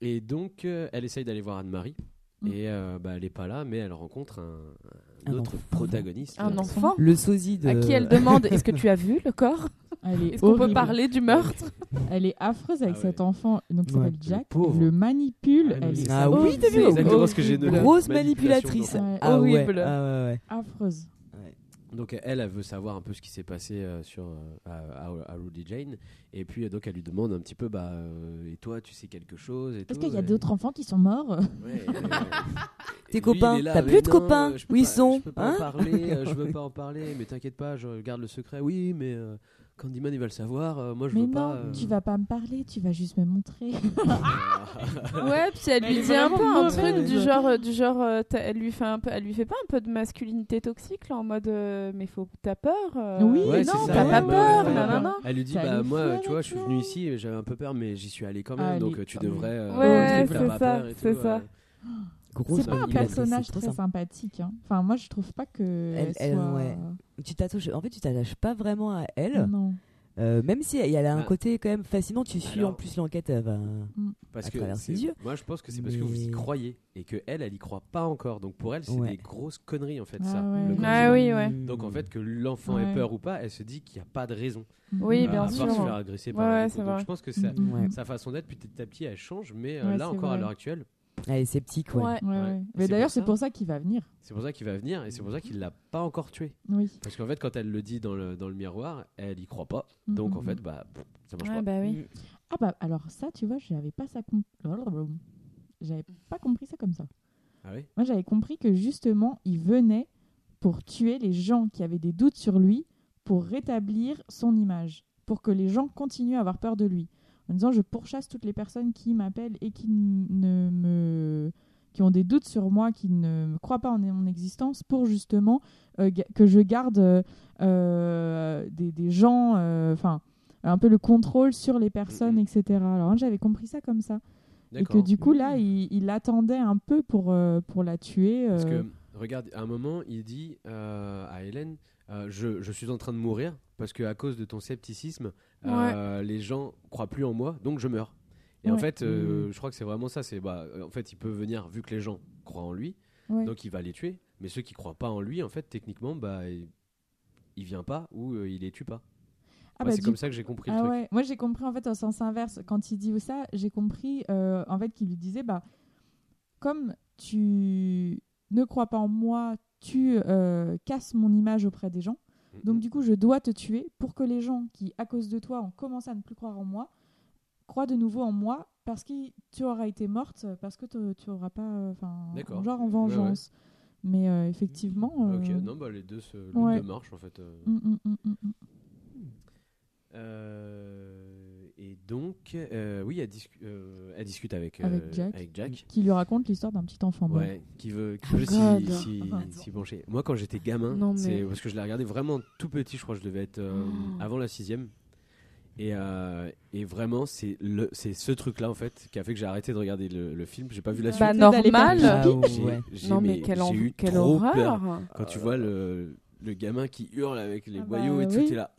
et donc, euh, elle essaye d'aller voir Anne-Marie. Mm. Et euh, bah, elle n'est pas là, mais elle rencontre un, un Un autre enfant. protagoniste. Un enfant Le sosie de. à qui elle demande est-ce que tu as vu le corps? Est-ce qu'on peut horrible. parler du meurtre? Elle est affreuse avec Ah cet enfant. Donc, il s'appelle le Jack. pauvre. Il le manipule. Ah, elle c'est est Ah oui, t'as vu, C'est exactement ce que j'ai horrible. noté. Grosse manipulatrice. Ouais. Ah ouais, Horrible. ah affreuse. Donc elle, elle veut savoir un peu ce qui s'est passé euh, sur euh, à, à- à Rudy Jane, et puis euh, donc elle lui demande un petit peu, bah euh, et toi, tu sais quelque chose et Est-ce tout, qu'il y a d'autres enfants qui sont morts. Ouais, euh, [LAUGHS] Tes copains, t'as plus de non, copains. euh, Où ils sont Je peux pas Hein en parler, euh, je veux pas en parler, mais t'inquiète pas, je garde le secret. Oui, mais euh, Candyman, il va le savoir. euh, moi, je Mais veux non, pas. euh, tu vas pas me parler, tu vas juste me montrer. [LAUGHS] Ouais, puis elle Elle lui est dit un peu un truc du genre, euh, du genre, euh, elle lui fait un peu, elle lui fait pas un peu de masculinité toxique là en mode, euh, mais faut, t'as peur. euh, Oui, Ouais, non, t'as pas peur, ouais, ouais, nanana. Elle lui dit bah moi tu vois je suis venu ici j'avais un peu peur mais j'y suis allé quand même Ah, donc elle tu devrais Ouais, c'est ça, c'est ça. C'est pas un personnage très sympa. sympathique. hein. Enfin, moi, je trouve pas que. Elle- elle elle, soit... ouais. Tu t'attaches, en fait, tu t'attaches pas vraiment à elle. Non. Euh, même si elle a un Ah. côté quand même fascinant, tu suis Alors- en plus l'enquête. elle va- parce à que travers ses yeux. moi je pense que c'est parce que vous y croyez et que elle elle y croit pas encore donc pour elle c'est Ouais. des grosses conneries en fait Ah ça ouais. Ah oui, ouais. donc en fait que l'enfant ait peur ou pas elle se dit qu'il n'y a pas de raison Oui, euh, bien à sûr. part se faire agresser par donc vrai. je pense que ça- Mm, Ouais. sa façon d'être petit à petit elle change mais euh, Ouais, là encore à l'heure actuelle Elle est sceptique, ouais. Ouais. Ouais, ouais. Ouais. Mais d'ailleurs, c'est pour ça qu'il va venir. c'est pour ça qu'il va venir et c'est pour ça qu'il l'a pas encore tué Oui. parce qu'en fait quand elle le dit dans le, dans le miroir elle y croit pas Mm, donc en fait bah pff, ça marche Ouais, pas bah oui. Ah bah alors ça, tu vois, j'avais pas ça. J'avais pas compris ça comme ça. ah oui? Moi, j'avais compris que justement, il venait pour tuer les gens qui avaient des doutes sur lui, pour rétablir son image, pour que les gens continuent à avoir peur de lui. En disant, je pourchasse toutes les personnes qui m'appellent et qui ne me qui ont des doutes sur moi, qui ne me croient pas en mon existence, pour justement euh, que je garde euh, des, des gens, euh, enfin un peu le contrôle sur les personnes, etc. Alors moi, j'avais compris ça comme ça. Et que du coup, là, il, il attendait un peu pour, pour la tuer. Parce que, regarde, à un moment, il dit à Hélène je, je suis en train de mourir parce que à cause de ton scepticisme, euh, les gens croient plus en moi, donc je meurs. Et en fait, euh, Mm. je crois que c'est vraiment ça. C'est bah, euh, en fait, il peut venir vu que les gens croient en lui, ouais. donc il va les tuer. Mais ceux qui croient pas en lui, en fait, techniquement, bah, il, il vient pas ou il les tue pas. Ah bah, c'est comme ça que j'ai compris Ah le truc. ouais. Moi, j'ai compris en fait au sens inverse. Quand il dit ça, j'ai compris en fait qu'il lui disait bah, comme tu ne crois pas en moi, tu euh, casses mon image auprès des gens. Donc, du coup, je dois te tuer pour que les gens qui, à cause de toi, ont commencé à ne plus croire en moi, croient de nouveau en moi parce que tu auras été morte, parce que te- tu auras pas. euh, Enfin, D'accord. genre en Ouais, ouais. vengeance. Mais euh, effectivement. euh, Ok, non, bah, les deux, se, les ouais. deux marchent en fait. euh. mm, mm, mm, donc, euh, oui, elle, discu- euh, elle discute avec, Avec euh, Jack. avec Jack. Qui lui raconte l'histoire d'un petit enfant. Ouais, qui veut, qui Oh veut s'y- s'y- s'y pencher. Moi, quand j'étais gamin, Non, mais- parce que je l'ai regardé vraiment tout petit, je crois que je devais être euh, Oh. avant la sixième. Et, euh, et vraiment, c'est ce truc-là en fait qui a fait que j'ai arrêté de regarder le, le film. J'ai pas vu la suite. Bah Suite d'aller normal. Ah, J'ai- ouais. j'ai- Non mais mais quelle, eu quelle trop horreur. peur. Quand tu vois le, le gamin qui hurle avec les Ah bah boyaux et tout, oui. t'es là.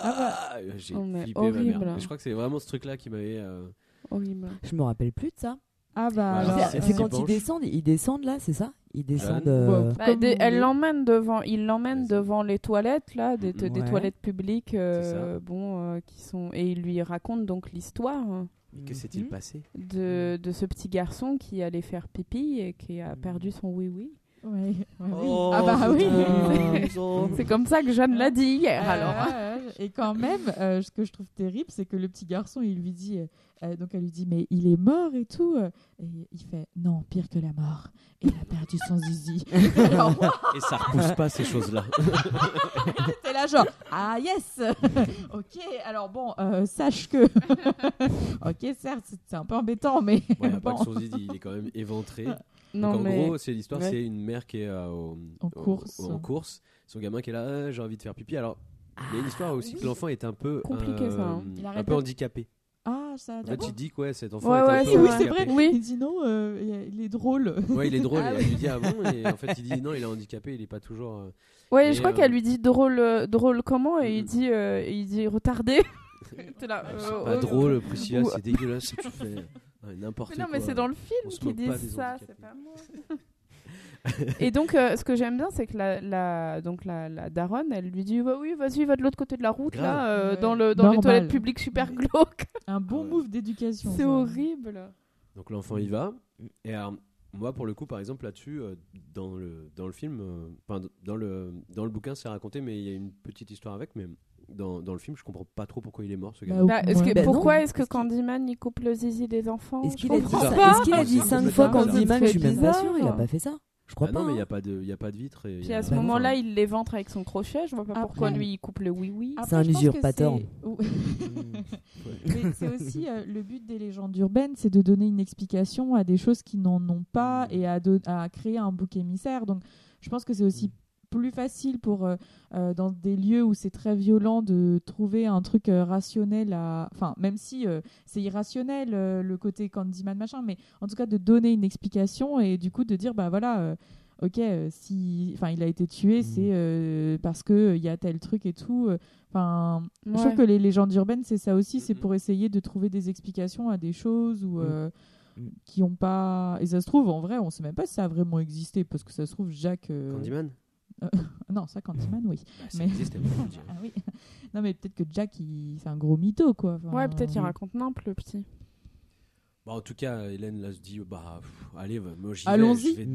Ah, j'ai Oh, mais flippé ma mère. horrible. Et je crois que c'est vraiment ce truc-là qui m'avait. euh, Horrible. Je me rappelle plus de ça. Ah bah Alors, alors, c'est euh, c'est euh, quand penche. ils descendent, ils descendent là, c'est ça? Ils descendent. Euh, Bah, Comme des- vous elle voulez. l'emmène devant, il l'emmène Vas-y. devant les toilettes là, des, Mhm. des Ouais. toilettes publiques, euh, bon, euh, qui sont et il lui raconte donc l'histoire hein, Mais que s'est-il Mhm. passé? De, de ce petit garçon qui allait faire pipi et qui a perdu son oui oui. Ouais, ouais, oui. Oh, ah bah oui. [LAUGHS] C'est comme ça que Jeanne l'a dit hier Euh, alors. ouais, et quand même, euh, ce que je trouve terrible, c'est que le petit garçon, il lui dit, euh, euh, donc elle lui dit, mais il est mort et tout. Et il fait, non, pire que la mort. Il a perdu son zizi. [LAUGHS] Alors Et ça repousse pas ces choses-là. [LAUGHS] t'es là genre, ah yes. ok, alors bon, euh, sache que, ok, certes, c'est- un peu embêtant, mais Bon, y a pas bon. que son zizi, il est quand même éventré. Non Donc, en mais gros, c'est l'histoire, Ouais. c'est une mère qui est euh, au- En au- course. en course. Son gamin qui est là, Ah, j'ai envie de faire pipi. Alors, il y a une histoire aussi que l'enfant est un peu Compliqué, ça, hein. Un peu handicapé. Ah, ça. En fait, d'accord. il dit que ouais, cet enfant Ouais, est ouais, un peu Oui, c'est vrai. Oui. Il dit non, euh, il est- drôle. Ouais, il est drôle. Ah elle lui dit ah bon Et en fait, il dit non, il est handicapé, il est pas toujours. euh, ouais, Et, je crois euh, qu'elle lui dit drôle euh, drôle comment et il dit euh, il dit retardé. [LAUGHS] Là. C'est euh, pas euh, drôle, Priscilla, c'est dégueulasse ce que tu fais. Ouais, N'importe Mais quoi. non, mais c'est dans le On film qu'ils disent ça, c'est pas moi. [LAUGHS] Et donc, euh, ce que j'aime bien, c'est que la, la, donc la, la daronne, elle lui dit bah oui, vas-y, va de l'autre côté de la route, Grave. là, euh, Ouais. dans, le, dans les toilettes publiques super glauques. [LAUGHS] Un bon Ouais. move d'éducation. C'est horrible. Donc l'enfant y va. Et alors, moi, pour le coup, par exemple, là-dessus, euh, dans, le, dans le film, euh, enfin, dans, le, dans le bouquin, c'est raconté, mais il y a une petite histoire avec. Mais dans, dans le film, je comprends pas trop pourquoi il est mort, ce gars. Bah, Bah, est-ce que-. Bah pourquoi est-ce que Candyman il coupe le zizi des enfants Est-ce qu'il a. Est-ce qu'il a dit C'est cinq complètement fois bizarre. Candyman Je suis même pas sûr, il a pas fait ça. Je crois Ah pas. non, mais il n'y a, pas de- y a pas de vitre. et Puis a- à ce moment-là, il les ventre avec son crochet. Je vois pas pourquoi Après- lui il coupe le oui oui. Après, C'est un usurpateur. c'est- Ou- [LAUGHS] Mais c'est aussi euh, le but des légendes urbaines, c'est de donner une explication à des choses qui n'en ont pas Mm. et à, créer un bouc émissaire. Donc, je pense que c'est aussi plus facile pour euh, euh, dans des lieux où c'est très violent de trouver un truc euh, rationnel à enfin même si euh, c'est irrationnel euh, le côté Candyman machin mais en tout cas de donner une explication et du coup de dire bah voilà euh, ok euh, si enfin il a été tué c'est euh, parce que euh, il y a tel truc et tout euh, enfin je trouve que les légendes urbaines c'est ça aussi c'est Mhm. pour essayer de trouver des explications à des choses ou qui ont pas et ça se trouve en vrai on sait même pas si ça a vraiment existé parce que ça se trouve Jacques euh, Candyman? [LAUGHS] non ça Candyman oui Bah, Ça mais- [LAUGHS] dire. ah oui. [LAUGHS] Non, mais peut-être que Jack, il... c'est un gros mytho, quoi. Enfin, Ouais, peut-être il oui. raconte n'importe le petit. Bah, en tout cas, Hélène là se dit bah pff, allez, va, moi j'y vais. Allons-y.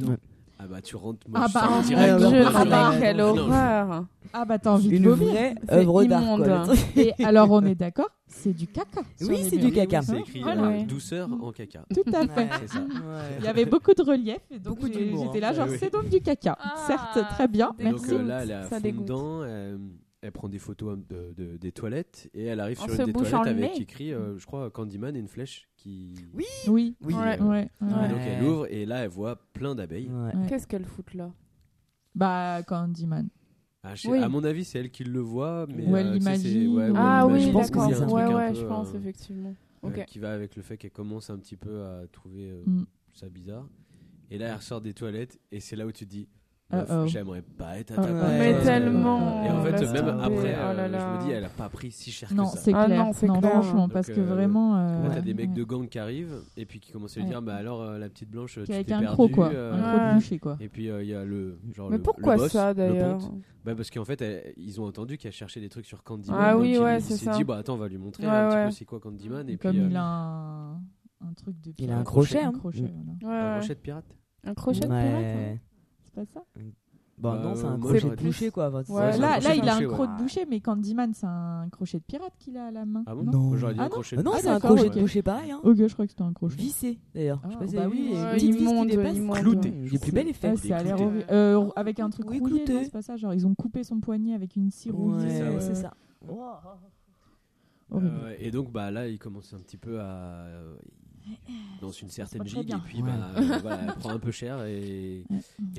Ah bah tu rentres, moi Ah bah, oh direct. je ah bah, quelle horreur. Ah bah, t'as envie Une de vomir. vraie C'est œuvre d'art. Et alors, on est d'accord, c'est du caca. Oui, c'est du caca. C'est écrit Voilà. euh, Ouais. douceur en caca. Tout à fait. Ouais. C'est ça. Ouais. Il y avait beaucoup de relief, et donc j'étais hein. là, genre, Ah oui. c'est donc du caca. Ah, Certes, très bien, merci. euh, là, elle Ça fond dégoûte. dedans. Elle, elle prend des photos de, de- des toilettes et elle arrive En sur une des toilettes le avec nez. écrit, euh, je crois, Candyman et une flèche qui. Oui. Oui, Oui. Ouais. ouais, Et ouais. donc elle ouvre et là elle voit plein d'abeilles. Ouais. Ouais. Qu'est-ce qu'elle fout là? Bah, Candyman. Ah, Oui. À mon avis, c'est elle qui le voit, mais Ou elle euh, c'est- l'imagine. ouais, ou Ah oui, je pense y a un Ouais, truc un ouais, peu, je pense euh, effectivement. euh, qui va avec le fait qu'elle commence un petit peu à trouver euh, Mm. ça bizarre. Et là, elle ressort des toilettes et c'est là où tu te dis, J'aimerais pas être à ta Ah, place. Mais tellement. Et en fait, même après, Oh là euh, là. je me dis, elle a pas pris si cher Non, que ça. c'est Ah clair. non, c'est clair. franchement, Donc, parce que euh, vraiment. euh, Là, t'as des mecs de gang qui arrivent et puis qui commencent à lui Ouais. dire, bah alors euh, la petite blanche, tu t'es un perdu. croc, quoi. euh, Un boucher, quoi. Et puis il y a le genre Mais le- pourquoi le boss, ça le d'ailleurs ponte. Bah parce qu'en fait, elle- ils ont entendu qu'elle cherchait des trucs sur Candyman. Ah donc oui, il, ouais, il c'est s'est ça. dit, bah attends, on va lui montrer Ouais, un petit peu c'est quoi Candyman. Et Comme puis, il euh, a un, un truc de Il a un pirate. crochet, Un hein. crochet, Mm. voilà. Un crochet de pirate. Un crochet de pirate hein. Pas ça Bon, Bah, non, c'est un crochet de boucher, quoi. Enfin, Ouais, c'est- c'est un Là, crochet là, il a un bouché, ouais. croc de boucher, mais Candyman, c'est un crochet de pirate qu'il a à la main. Ah bon Non. J'aurais dit Ah un non. crochet Ah non, Ah, c'est un d'accord, crochet de boucher pareil, hein. Ok, je crois que c'était un crochet. Vissé, d'ailleurs. Je Ah, sais pas si bah vous avez oui, qui immonde, dépasse. immonde. Clouté. J'ai plus bel effet. Ça a l'air. Euh, avec un truc Oui, rouillé, clouté. non, c'est pas ça. Genre, ils ont coupé son poignet avec une scie rouillée. Euh, c'est ça. Euh, et donc bah là il commence un petit peu à dans une certaine gigue et puis Ouais. bah, euh, [LAUGHS] voilà, elle prend un peu cher et,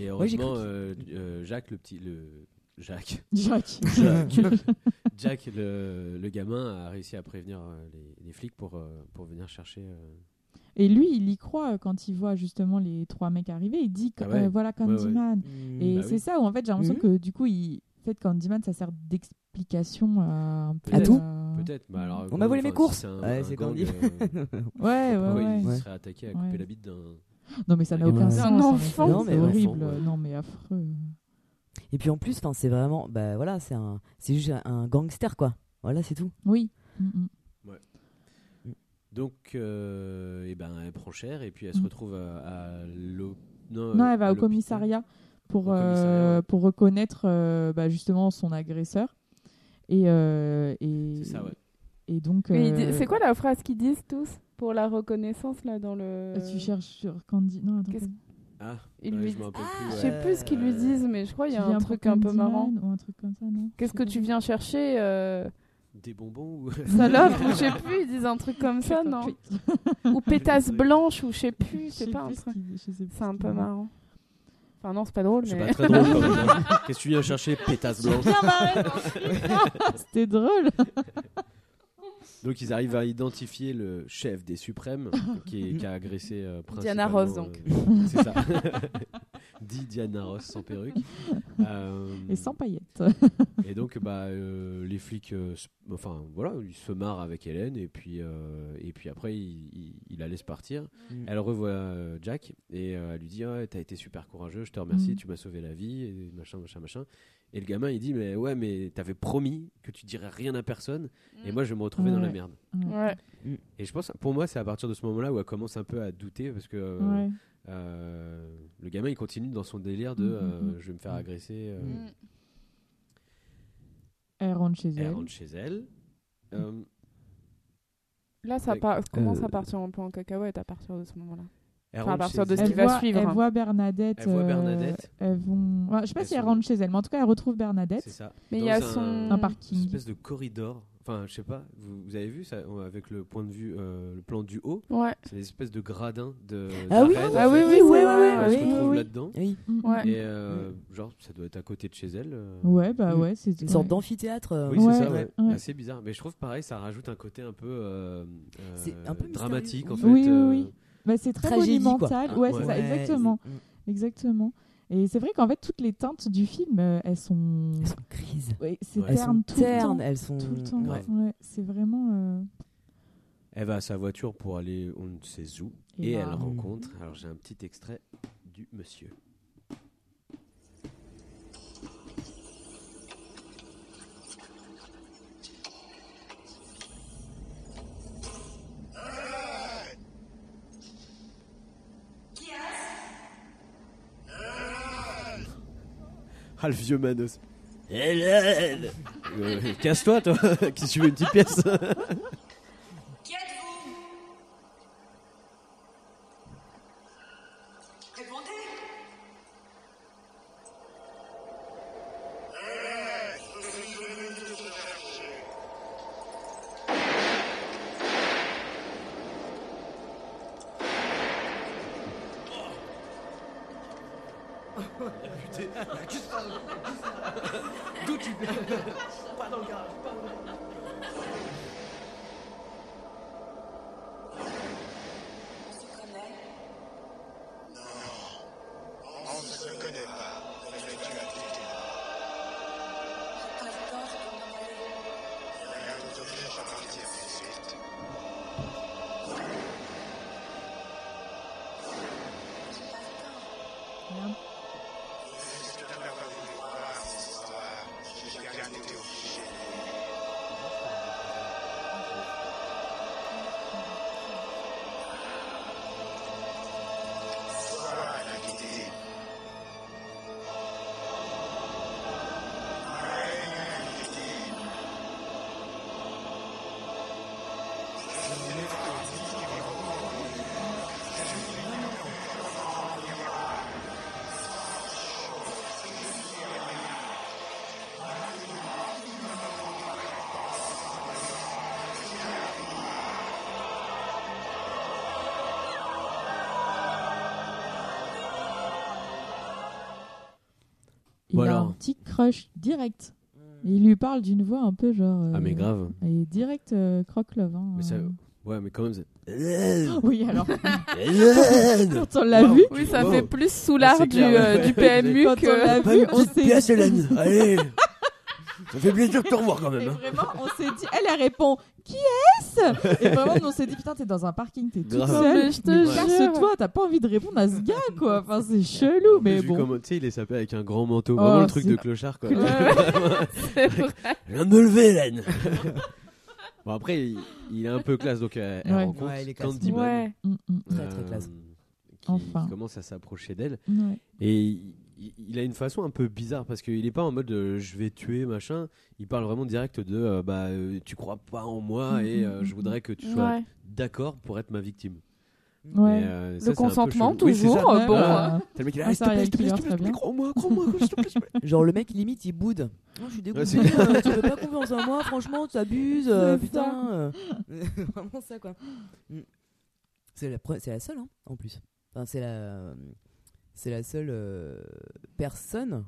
heureusement euh, euh, Jacques le petit le Jacques [LAUGHS] [LAUGHS] Jacques. Le, le gamin a réussi à prévenir euh, les, les flics pour, pour venir chercher euh, Et lui, il y croit quand il voit justement les trois mecs arriver. Il dit Ah ouais. euh, voilà Candyman. Et Bah c'est oui. ça où en fait j'ai l'impression Mhm. que du coup, il fait Candyman, ça sert d'explication à un peu. Peut-être. tout peut-être mais alors On m'a volé mes courses. si c'est un- Ouais, un c'est gang, Candy. euh, [LAUGHS] Ouais, ouais, il Ouais. serait attaqué à couper Ouais. la bite d'un Non, mais ça n'a aucun Un sens. en enfant. c'est mais horrible. Non, mais affreux. Et puis en plus, enfin, c'est vraiment, bah voilà, c'est un, c'est juste un gangster quoi. Voilà, c'est tout. Oui. Mm, mm. donc euh, et ben elle prend cher et puis elle se Mhm. retrouve à, à l'eau non, Non, elle va au commissariat pour, Au commissariat, euh, ouais. pour reconnaître euh, bah, justement son agresseur. Et, euh, et, c'est ça ouais et donc. Euh, C'est quoi la phrase qu'ils disent tous pour la reconnaissance là dans le. Tu cherches sur Candy. Non, attends. Qu'est-ce- ah Il ouais, lui je Ah, plus Je ouais. sais plus ce qu'ils lui Euh, disent, mais je crois qu'il y a un truc un peu marrant. Ou un truc comme ça, non? Qu'est-ce que tu viens chercher, euh, des bonbons ou [LAUGHS] salope ou je sais [LAUGHS] plus, ils disent un truc comme ça, non? Ou pétasse blanche ou je sais plus, c'est pas un truc. C'est un peu marrant. Enfin non, c'est pas drôle, c'est mais. pas très [LAUGHS] drôle quand même hein. qu'est-ce que tu viens chercher pétasse blanche [LAUGHS] C'était drôle. Donc ils arrivent à identifier le chef des suprêmes qui, est- qui a agressé euh, Diana principalement, Ross, donc. euh, c'est ça. [LAUGHS] Dit Diana Ross sans perruque. [LAUGHS] Euh, Et sans paillettes. et donc bah euh, les flics, euh, enfin voilà, ils se marrent avec Hélène et puis euh, et puis après il, il- il la laisse partir. Mm. Elle revoit euh, Jack et euh, elle lui dit ouais t'as été super courageux, je te remercie, Mm. tu m'as sauvé la vie et machin machin machin. Et le gamin il dit mais ouais mais t'avais promis que tu dirais rien à personne et moi je vais me retrouver dans la merde. Ouais. Et je pense, pour moi, c'est à partir de ce moment-là où elle commence un peu à douter parce que euh, Ouais. Euh, le gamin il continue dans son délire de Mm, mm, euh, mm. je vais me faire agresser. euh, Mm. Elle rentre chez Elle elle. rentre chez elle. Euh, Là, ça commence euh, à partir un peu en cacahuète à partir de ce moment-là? Elle Enfin, à rentre partir chez de ce elle. qui va voit, suivre. Elle voit Bernadette. Elle voit euh, Bernadette. elles vont... je sais pas Elles si elle rentre chez elle, mais en tout cas, elle retrouve Bernadette. C'est ça. Mais il y a un, son- Un parking. Une espèce de corridor. Enfin, je sais pas, vous, vous avez vu ça euh, avec le point de vue, euh, le plan du haut Ouais. C'est une espèce de gradin de. Ah oui, Ah oui, oui, vrai, ouais, Elle se oui, retrouve oui. là-dedans. Oui, Mm, Ouais. Et euh, genre, ça doit être à côté de chez elle. euh. Ouais, bah Mm. ouais, c'est une sorte ouais. d'amphithéâtre. euh, Oui, Ouais, c'est ça, ouais. ouais. Assez bizarre. Mais je trouve pareil, ça rajoute un côté un peu, euh, euh, C'est un peu dramatique en mystérieux. fait. Oui, oui, euh, oui. Bah, c'est très Tragédie, quoi. monumental. Ah, Ouais, c'est ouais. ça, exactement. c'est- mm. Exactement. Et c'est vrai qu'en fait, toutes les teintes du film, euh, elles sont. Elles sont grises. Ouais, c'est Ouais. Terne sont tout le ternes, temps. elles sont. Tout le temps. Ouais. Ouais, c'est vraiment. euh, Elle va à sa voiture pour aller on ne sait où. Et elle rencontre. Alors j'ai un petit extrait du monsieur. Ah le vieux Manos. Hélène Euh, Casse-toi toi, [LAUGHS] qui tu veux une petite pièce? Il a alors. un petit crush direct. Et il lui parle d'une voix un peu genre. Ah mais euh, grave. Et direct euh, croque-love. hein, Mais ça, euh. ouais, mais quand même. [LAUGHS] Oui, alors. Hélène [LAUGHS] Quand on l'a Wow. vu, Oui, ça Wow. fait plus soulard c'est du, clair, euh, du [LAUGHS] PMU quand on l'a que. vu, on s'est dit. Allez Ça fait plaisir de te revoir quand même. hein. vraiment, on s'est dit, elle, elle répond Et vraiment, on s'est dit Putain, t'es dans un parking, t'es toute seule. Je te casse-toi, t'as pas envie de répondre à ce gars, quoi. Enfin, c'est chelou, mais bon. tu sais, il est sapé avec un grand manteau. Oh, Vraiment le truc de clochard, quoi. Je viens de me lever, Hélène Bon, après, il, il est un peu classe, donc euh, elle Ouais. rencontre Ouais, il est classe. Candyman. Ouais. Mm, mm, Très, très classe. Qui, Enfin. qui commence à s'approcher d'elle. Et il, il- il a une façon un peu bizarre parce qu'il est pas en mode euh, je vais tuer machin. Il parle vraiment direct de euh, bah euh, tu crois pas en moi Mm, et mm, euh, mm, je voudrais que tu sois Ouais. d'accord pour être ma victime. Ouais. Euh, ça, Le consentement. Oui, toujours. bon. Ah. euh, T'as le mec qui est là, Un s'il te plaît, s'il te plaît, crois-moi, crois-moi. [LAUGHS] Genre le mec limite il boude. Non, je suis dégoûté. Ouais, euh, tu fais pas confiance en moi, franchement, tu abuses. euh, C'est putain. [LAUGHS] Vraiment ça quoi. C'est la, pre- c'est la seule hein, en plus. Enfin, c'est la, c'est la seule euh, personne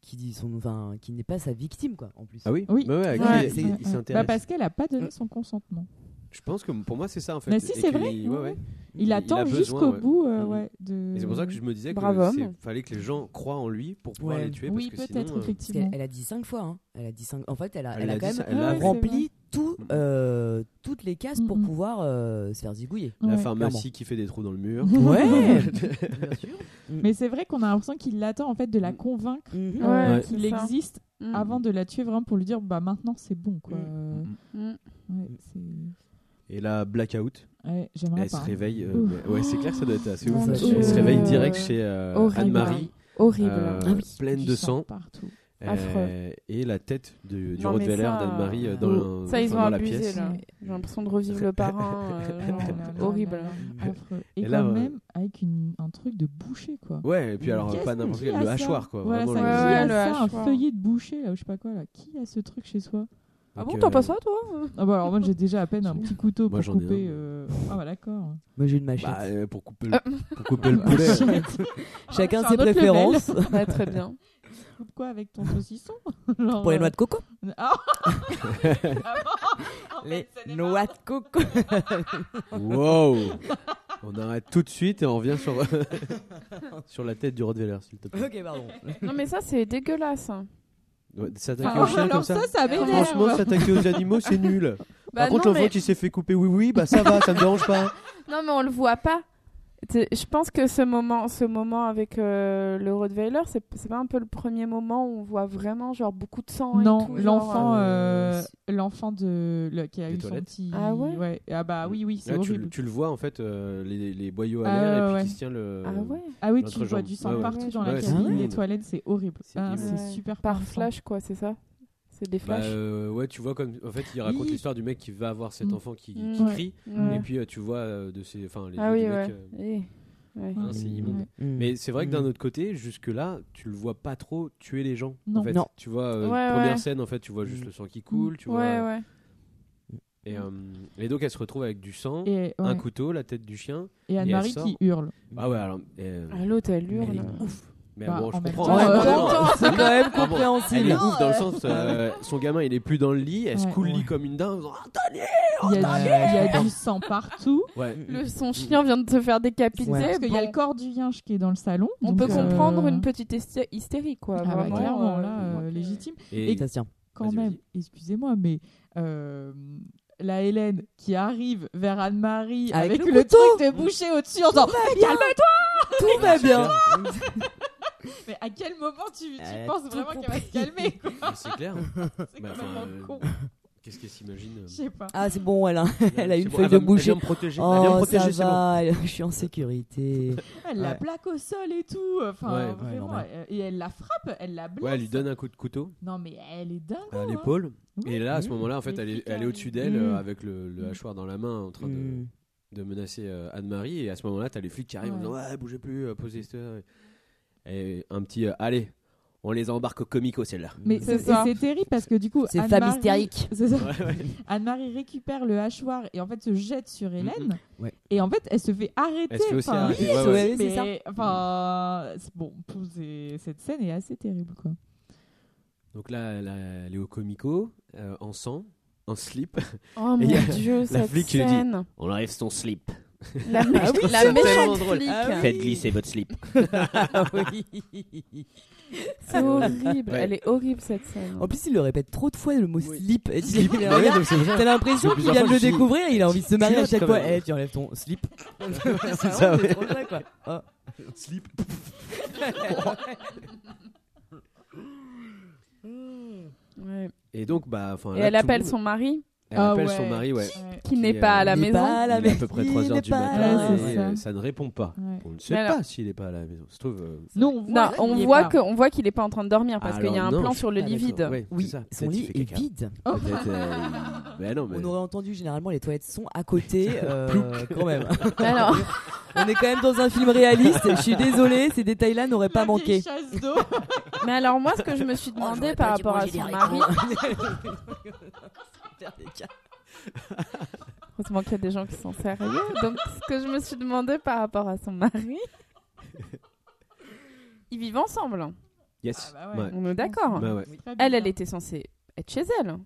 qui dit son, enfin, qui n'est pas sa victime quoi en plus. Ah oui, Oui. Bah ouais, à qui Ouais, il- s'intéresse. Bah, parce qu'elle a pas donné son consentement. Je pense que pour moi c'est ça en fait. Mais si, c'est vrai, ouais, ouais. Il, attend jusqu'au ouais. bout, euh, Mhm. ouais, de. Et c'est pour ça que je me disais Bravo qu'il fallait que les gens croient en lui pour pouvoir Ouais. les tuer. Oui, parce que peut-être sinon, euh, Parce effectivement. qu'elle elle a dit cinq fois. Hein. Elle a dit cinq. En fait, elle a, Elle elle a a quand même ça, elle l'a Ouais, c'est rempli tout, Mm. euh, toutes les cases pour Mm, mm. pouvoir euh, se faire zigouiller. La Ouais. pharmacie qui fait des trous dans le mur. [LAUGHS] Ouais, [LAUGHS] bien sûr. [LAUGHS] Mais c'est vrai qu'on a l'impression qu'il l'attend en fait de la convaincre qu'il existe Mm. avant de la tuer vraiment pour lui dire bah maintenant c'est bon quoi. Et là, blackout. ouais, j'aimerais Elle pas. se réveille. euh, ouais, c'est clair que ça doit être assez ouf. Dieu. Elle se réveille Euh, direct chez euh, horrible. Anne-Marie, Horrible. euh, Ah oui. pleine Du de sang partout. Affreux. et la tête de- du Rottweiler d'Anne-Marie euh, dans, euh, le- Ça, ils enfin, ont dans la abusé, pièce. là. J'ai l'impression de revivre le parrain. [LAUGHS] euh, genre, horrible. Et, Et quand là, euh, même avec une, un truc de boucher quoi. Ouais, et puis alors pas n'importe qui quel, a le hachoir quoi. Voilà, vraiment ça, le- Ouais, le ça, un hachoir. feuillet de boucher là, ou je sais pas quoi là. Qui a ce truc chez soi? Ah bon, t'as pas euh, ça, toi? Ah bah alors moi j'ai déjà à peine un petit couteau Moi, pour j'en ai couper. un. euh, Ah bah d'accord. Moi j'ai une machette. Bah, euh, pour couper Euh. le, pour couper le [LAUGHS] poulet. Chacun c'est ses un autre préférences. [LAUGHS] Ouais, Très bien. Tu coupes quoi avec ton saucisson? [LAUGHS] Genre, Pour les euh, noix de coco. Ah Les noix de coco. wow On arrête tout de suite et on revient sur, sur la tête du Rottweiler, s'il te plaît. ok, pardon. Non, mais ça, c'est dégueulasse. Ouais, S'attaquer aux chiens comme ça, ça, ça m'énerve. Franchement, s'attaquer aux animaux, c'est nul. Bah Par contre, non, l'enfant mais- qui s'est fait couper oui oui, bah ça va, ça me dérange pas. Non, mais on le voit pas. Je pense que ce moment, ce moment avec euh, le Rottweiler, c'est c'est pas un peu le premier moment où on voit vraiment genre beaucoup de sang et Non, tout, l'enfant, euh, euh, l'enfant de le- qui a Des eu son toilettes. petit. Ah ouais Ah bah oui, oui, c'est Là, tu, horrible. tu le vois en fait, euh, les, les boyaux à Ah, l'air et puis ouais, qui se tient le. Ah ouais Ah oui, tu vois du sang partout dans Ouais, la cabine des toilettes, c'est horrible. C'est Ah, c'est Ouais. super Par flash, quoi, c'est ça C'est des Bah, flashs euh, ouais, tu vois comme en fait, il raconte Oui. l'histoire du mec qui va avoir cet Mm. enfant qui, Mm. qui Ouais. crie Ouais. et puis euh, tu vois euh, de ses, enfin les Ah oui, ouais. mec. euh, Eh, ouais. Ah, c'est immonde. Ouais. Mm. Mais c'est vrai que d'un autre côté, jusque là, tu le vois pas trop tuer les gens. Non. En fait, Non. tu vois euh, Ouais, première ouais. scène en fait, tu vois juste le sang qui coule, tu vois. Ouais, ouais. Et, euh, et donc elle se retrouve avec du sang, Et, un couteau, la tête du chien. Et Anne-Marie qui hurle. Ah ouais, alors. euh, Ah, L'autre, elle elle hurle. est ouf. Mais Bah, bon, je comprends. c'est quand même Ah bon, Elle compréhensible. est ouf dans le sens, euh, son gamin il est plus dans le lit, elle se Ouais, coule le lit ouais. comme une dingue. Oh, Daniel Il y a, du, il y a du sang partout. Ouais. Le, son chien vient de se faire décapiter. Parce qu'il y a le corps du yinche qui est dans le salon. On peut comprendre euh, une petite hysté- hystérie, quoi. Ah bah, vraiment, clairement, euh, là, euh, légitime. Et. Quand même, excusez-moi, mais la Hélène qui arrive vers Anne-Marie Avec avec, le le, truc de boucher au-dessus en disant Calme-toi Tout va bien. [LAUGHS] Mais à quel moment tu, a penses vraiment qu'elle va se calmer quoi c'est clair. [LAUGHS] C'est Bah, complètement euh, con. Qu'est-ce qu'elle s'imagine euh, Je sais pas. Ah, c'est bon, elle a, elle a une bon, feuille elle de me- Elle vient me protéger. elle vient me Oh, protéger, ça bon. va, [LAUGHS] je suis en sécurité. Elle la plaque au sol et tout. Enfin, Ouais. Vraiment. euh, et elle la frappe, elle la blesse. Ouais, elle lui donne un coup de couteau Non, mais elle est dingue. à hein. l'épaule. Et là, à ce moment-là, en fait, elle est, elle au-dessus d'elle euh, Mmh. avec le, le hachoir dans la main en train de, Mm. de menacer euh, Anne-Marie. Et à ce moment-là, t'as les flics qui arrivent en Ouais. disant Ouais, bougez plus, euh, posez ça. Et un petit euh, Allez, on les embarque au comico, celle-là. Mais C'est terrible parce que du coup, C'est hystérique. C'est ça. Ouais, ouais. [LAUGHS] Anne-Marie récupère le hachoir et en fait se jette sur Hélène. Ouais. Et en fait, elle se fait arrêter. Elle se fait aussi Enfin, arrêter, oui, ouais, ouais. mais- c'est ça. Enfin, c'est- bon, c'est- cette scène est assez terrible, quoi. Donc là, elle, a- elle est au comico, euh, en sang, en slip. Oh Et mon y a dieu, la cette flic qui lui dit, scène. On enlève son slip. La, mé- Ah oui, la méchante drôle. flic. Ah oui. Faites glisser votre slip. [LAUGHS] Ah oui. C'est horrible. Ouais. Elle est horrible cette scène. En plus, il le répète trop de fois le mot slip. [LAUGHS] Slip. T'as l'impression qu'il vient de le découvrir et il a envie de se marier à chaque fois. Eh, tu enlèves ton slip. [LAUGHS] C'est ça, ouais. trop ça, quoi. Oh. Slip. Ouais. Et donc, bah, enfin. Et là, elle appelle monde- son mari, Elle Ah appelle ouais. son mari, ouais. Qui n'est pas à la n'est maison. pas à la Il est à peu près maison, 3 il heures n'est du matin et euh, ça. ça ne répond pas. Ouais. On ne sait pas s'il est pas à la maison. Se trouve. euh, Nous, on voit, Non, on voit pas. que, on voit qu'il est pas en train de dormir parce qu'il y a un non, plan sur le lit vide. Ouais, Oui, ça. son lit est caca. vide. Peut-être. euh, il- Mais non, mais. On aurait entendu généralement les toilettes sont à côté, [LAUGHS] euh, quand même. Alors, [LAUGHS] On est quand même dans un film réaliste. Je suis désolée, ces détails-là n'auraient pas manqué. vieille chasse d'eau. [LAUGHS] mais alors moi, ce que je me suis demandé j'aurais par rapport à manger des [LAUGHS] heureusement qu'il y a des gens qui sont sérieux. Donc, ce que je me suis demandé par rapport à son mari, [LAUGHS] ils vivent ensemble. Yes. Ah bah ouais. On est d'accord. Bah ouais. Elle, elle était censée être chez elle.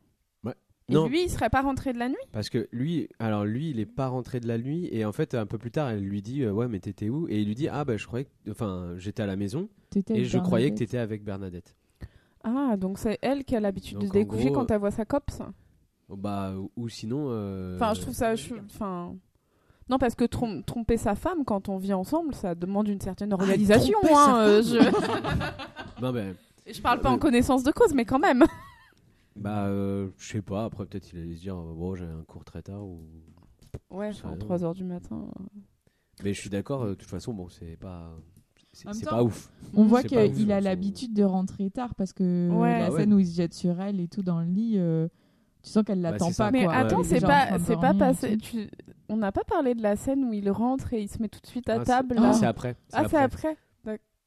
Ouais. Et Non. lui, il serait pas rentré de la nuit? Parce que lui, alors lui, il est pas rentré de la nuit et en fait un peu plus tard, elle lui dit euh, ouais mais t'étais où? Et il lui dit ah bah je croyais, que... enfin j'étais à la maison et je croyais que t'étais avec Bernadette. Ah, donc c'est elle qui a l'habitude de se découcher gros, quand elle voit sa copse. Bah ou- sinon. euh, Enfin, je trouve ça. je- Enfin. Non, parce que trom- tromper sa femme quand on vit ensemble, ça demande une certaine organisation. tromper hein, euh, je... [LAUGHS] Non mais je parle pas Euh, en connaissance de cause, mais quand même. bah euh, je sais pas. Après peut-être il allait se dire euh, bon j'ai un cours très tard ou. Ouais, va. 3h du matin. Mais je suis d'accord. euh, De toute façon bon c'est pas. c'est pas ouf. On voit qu'il a son- l'habitude de rentrer tard parce que Ouais. la Bah ouais. scène où il se jette sur elle et tout dans le lit, euh, tu sens qu'elle l'attend Bah, pas. Mais quoi. attends, c'est pas, c'est pas passé. tu- On n'a pas parlé de la scène où il rentre et il se met tout de suite à Ah, c'est- table. ah, là. c'est après. Ah, c'est après.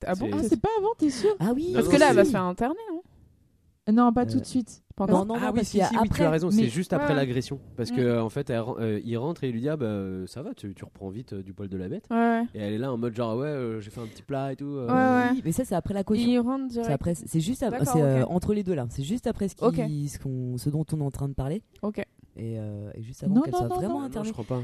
Ah bon C'est- Ah, c'est pas avant, t'es sûr Ah oui. Parce que là, elle va se faire interner. hein. Non, pas Euh, tout de suite. Pendant- Non, non, non, ah oui, si, qu'il y a si, oui, tu après. as raison, mais- c'est juste après Ouais. l'agression. Parce Mm. que en fait, elle euh, il rentre et il lui dit ah bah ça va, tu, tu reprends vite euh, du poil de la bête. Ouais. Et elle est là en mode genre ouais, euh, j'ai fait un petit plat et tout. euh, Ouais, ouais. Oui, mais ça, c'est après la caution. Il rentre C'est après, c'est juste après- euh, ok. entre les deux là. C'est juste après ce, qui, Ok. ce, qu'on- ce dont on est en train de parler Ok. et, euh, et juste avant Non, qu'elle non, soit non, vraiment pas.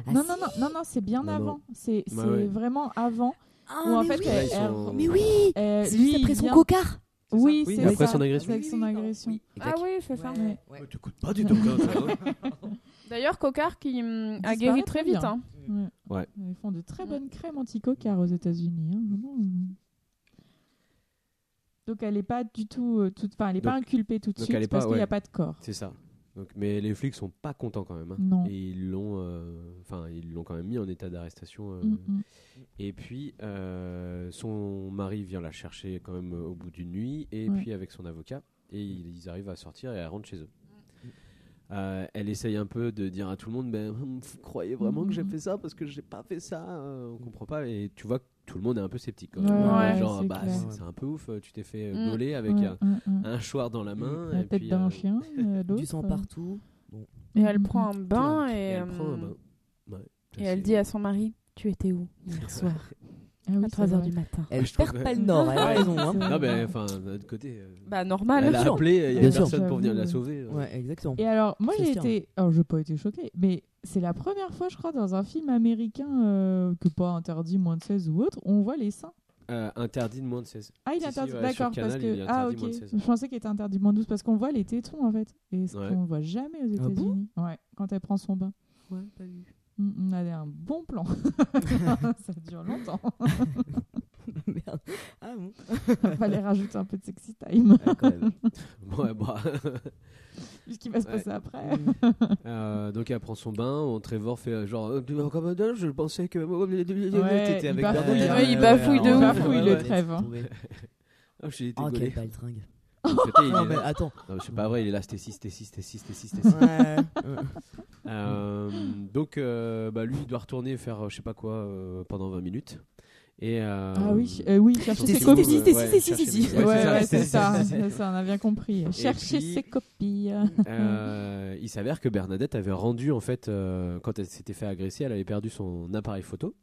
Ah, non, non, non, non, non, c'est bien avant. C'est c'est Ouais, ouais. vraiment avant. Ah, où en mais fait, oui. elle, Mais oui. C'est lui, juste après son vient- cocard. Oui, Oui, c'est après ça. son agression. Avec son agression. Ah exact. oui, c'est ça. Ouais. Ouais, t'écoutes pas du tout. quoi, [LAUGHS] toi. D'ailleurs, Cocard qui hum, a guéri très vite. hein. Ouais. Ouais. Ils font de très bonnes crèmes anti-cocards aux États-Unis. hein. Donc elle est pas du tout, euh, enfin elle est pas inculpée tout de donc suite parce qu'il n'y a pas de corps. C'est ça. Donc, mais les flics sont pas contents quand même. hein. Non. Et ils l'ont, euh, enfin ils l'ont quand même mis en état d'arrestation. euh, Mm, mm. Et puis euh, son mari vient la chercher quand même au bout d'une nuit et Ouais. puis avec son avocat et ils, arrivent à sortir et à rentrer chez eux. Euh, elle essaye un peu de dire à tout le monde ben, vous croyez vraiment que j'ai fait ça parce que j'ai pas fait ça euh, on comprend pas et tu vois tout le monde est un peu sceptique quand même. ouais, genre c'est bah clair. c'est c'est un peu ouf tu t'es fait Mm. gauler avec Ouais, un, mm, mm. un choir dans la main La et tête puis, d'un euh, chien, [LAUGHS] euh, Du sang euh, partout. Et elle Mm, prend mm. un bain et et, elle prend un bain. Ouais, et elle c'est- dit à son mari Tu étais où hier soir? Ah oui, À c'est 3h vrai. du matin. Elle je trouve perd pas le nord. Elle a raison. hein. non mais enfin d'un autre côté euh, Bah, normal. elle a sûr. appelé il y Bien avait sûr. personne pour venir la J'avoue. sauver euh. Ouais, exactement. Et alors, moi j'ai été. Alors, je n'ai pas été choquée, mais c'est la première fois, je crois, dans un film américain, euh, que pas interdit moins de 16 ou autre, on voit les seins. Euh, interdit de moins de 16 Ah, il est si, interdit, ouais, d'accord. Parce que. Ah, ok. moins de 16. Je pensais qu'il était interdit moins de 12 parce qu'on voit les tétons en fait. Et ce Ouais. qu'on voit jamais aux Ah bon? États-Unis. ouais, quand elle prend son bain. Ouais, pas vu. Mm, On avait un bon plan. [LAUGHS] ça dure longtemps. [LAUGHS] Merde. Ah bon Il fallait rajouter un peu de sexy time. Ah, quand même. ouais, bah, [LAUGHS] Vu ce qui va se Ouais. passer après. euh, donc elle prend son bain, on Trevor fait euh, genre euh, un je pensais que oh, t'étais il avec bafouille, hein. Ouais, il bafouille de ouais, ouf. ouais, ouais, le ouais. trêve. hein. Trouvé. Ah, j'ai été Oh, quelle baltringue. Il [LAUGHS] Non, est mais là. attends. Non, c'est pas vrai, il est là, c'était 6, c'était 6, c'était 6, c'était 6, c'était 6. Ouais. [LAUGHS] Euh, donc, euh, bah, lui, il doit retourner faire euh, je sais pas quoi euh, pendant 20 minutes. Et, euh, Ah oui, euh, oui, chercher ses copies. si, si, si, si. Ouais, c'est ça, c'est on a bien compris. Chercher puis- ses copies. Euh, il s'avère que Bernadette avait rendu en fait quand elle s'était fait agresser, elle avait perdu son appareil photo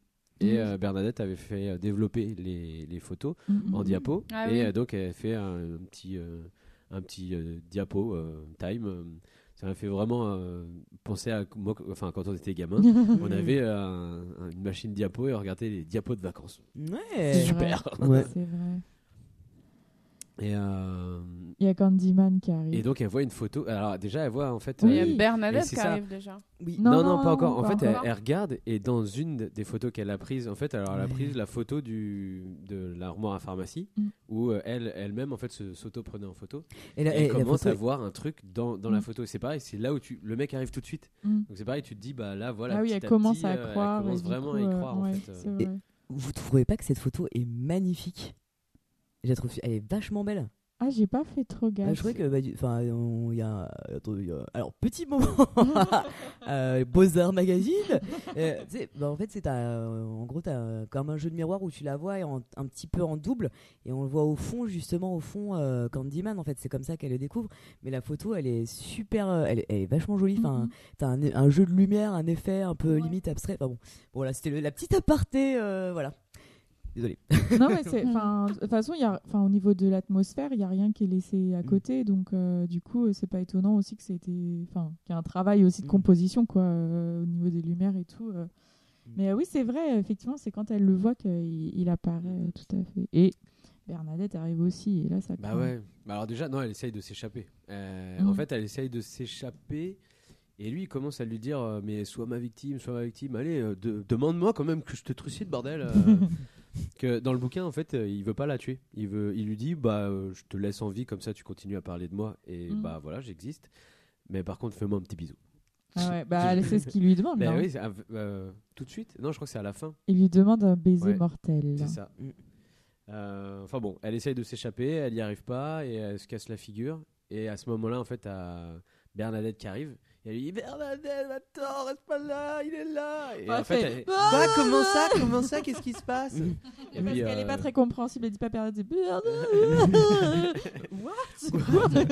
et Mhm. euh, Bernadette avait fait euh, développer les, les photos Mm, en mm. diapo Ah et oui. euh, donc elle fait un, un petit euh, un petit euh, diapo euh, time. euh, ça m'a fait vraiment euh, penser à moi, enfin quand on était gamin, [LAUGHS] on avait euh, un- un- une machine diapo et on regardait les diapos de vacances. Ouais. C'est Super. vrai. Ouais. C'est vrai. Et, euh, Il y a Candyman qui arrive. et donc elle voit une photo. Alors déjà elle voit en fait. Il y a euh, Bernadette qui ça. arrive déjà. Oui. Non, non, Non, pas encore. En pas fait, elle, encore. elle regarde et dans une des photos qu'elle a prises, en fait, alors elle a prise la photo du, de l'armoire à pharmacie Mm. où euh, elle, elle-même, en fait, se- s'auto-prenait en photo. Et elle commence photo- à voir un truc dans, dans la Mm. photo. Et c'est pareil, c'est là où tu, le mec arrive tout de suite. Mm. Donc c'est pareil, tu te dis, bah là, voilà. ah oui, elle à commence petit, à euh, croire. Elle commence vraiment coup, à y euh, croire, en ouais, fait. euh. Vous trouvez pas que cette photo est magnifique? Je la trouve, elle est vachement belle. Ah, j'ai pas fait trop Ah, gaffe. je trouvais que, bah, enfin, on- il y a, attends, il y a- alors petit moment, [LAUGHS] euh, Beaux Arts Magazine. Euh, bah, en fait, c'est en gros, t'as comme un jeu de miroir où tu la vois en- un petit peu en double et on le voit au fond, justement au fond, euh, Candyman. En fait, c'est comme ça qu'elle le découvre. Mais la photo, elle est super, euh, elle, est- elle est vachement jolie. Enfin, Mhm. t'as un, un jeu de lumière, un effet un peu limite abstrait. Enfin bon, voilà, c'était la petite aparté, voilà. Désolé. non, mais c'est. [LAUGHS] De toute façon, y a, au niveau de l'atmosphère, il n'y a rien qui est laissé à Mm. côté. Donc, euh, du coup, euh, c'est pas étonnant aussi que c'était. Enfin, qu'il y a un travail aussi de Mm. composition, quoi, euh, au niveau des lumières et tout. euh. Mm. Mais oui, c'est vrai, effectivement, c'est quand elle le voit qu'il il apparaît tout à fait. Et Bernadette arrive aussi. Et là, ça. Bah craint. ouais. Bah alors déjà, non, elle essaye de s'échapper. En fait, elle essaye de s'échapper. Et lui, il commence à lui dire Mais sois ma victime, sois ma victime. Allez, de- demande-moi quand même que je te trucide, bordel. [LAUGHS] que dans le bouquin, en fait, euh, il veut pas la tuer. Il, veut, il lui dit Bah, euh, je te laisse en vie, comme ça tu continues à parler de moi. Et Mm. bah voilà, j'existe. Mais par contre, fais-moi un petit bisou. Ah ouais, bah, [LAUGHS] elle- c'est ce qu'il lui demande. [LAUGHS] Oui, c'est- euh, tout de suite Non, je crois que c'est à la fin. Il lui demande un baiser Ouais, mortel. C'est ça. Euh, Enfin bon, elle essaye de s'échapper, elle y arrive pas et elle se casse la figure. Et à ce moment-là, en fait, t'as Bernadette qui arrive. Et elle lui dit Bernadette, attends, reste pas là, il est là. Et en fait, elle- comment ça Comment ça Qu'est-ce qui se passe [LAUGHS] et Parce puis, qu'elle est euh, pas très compréhensible, elle dit pas Bernadette. [LAUGHS] Bernadette What [LAUGHS]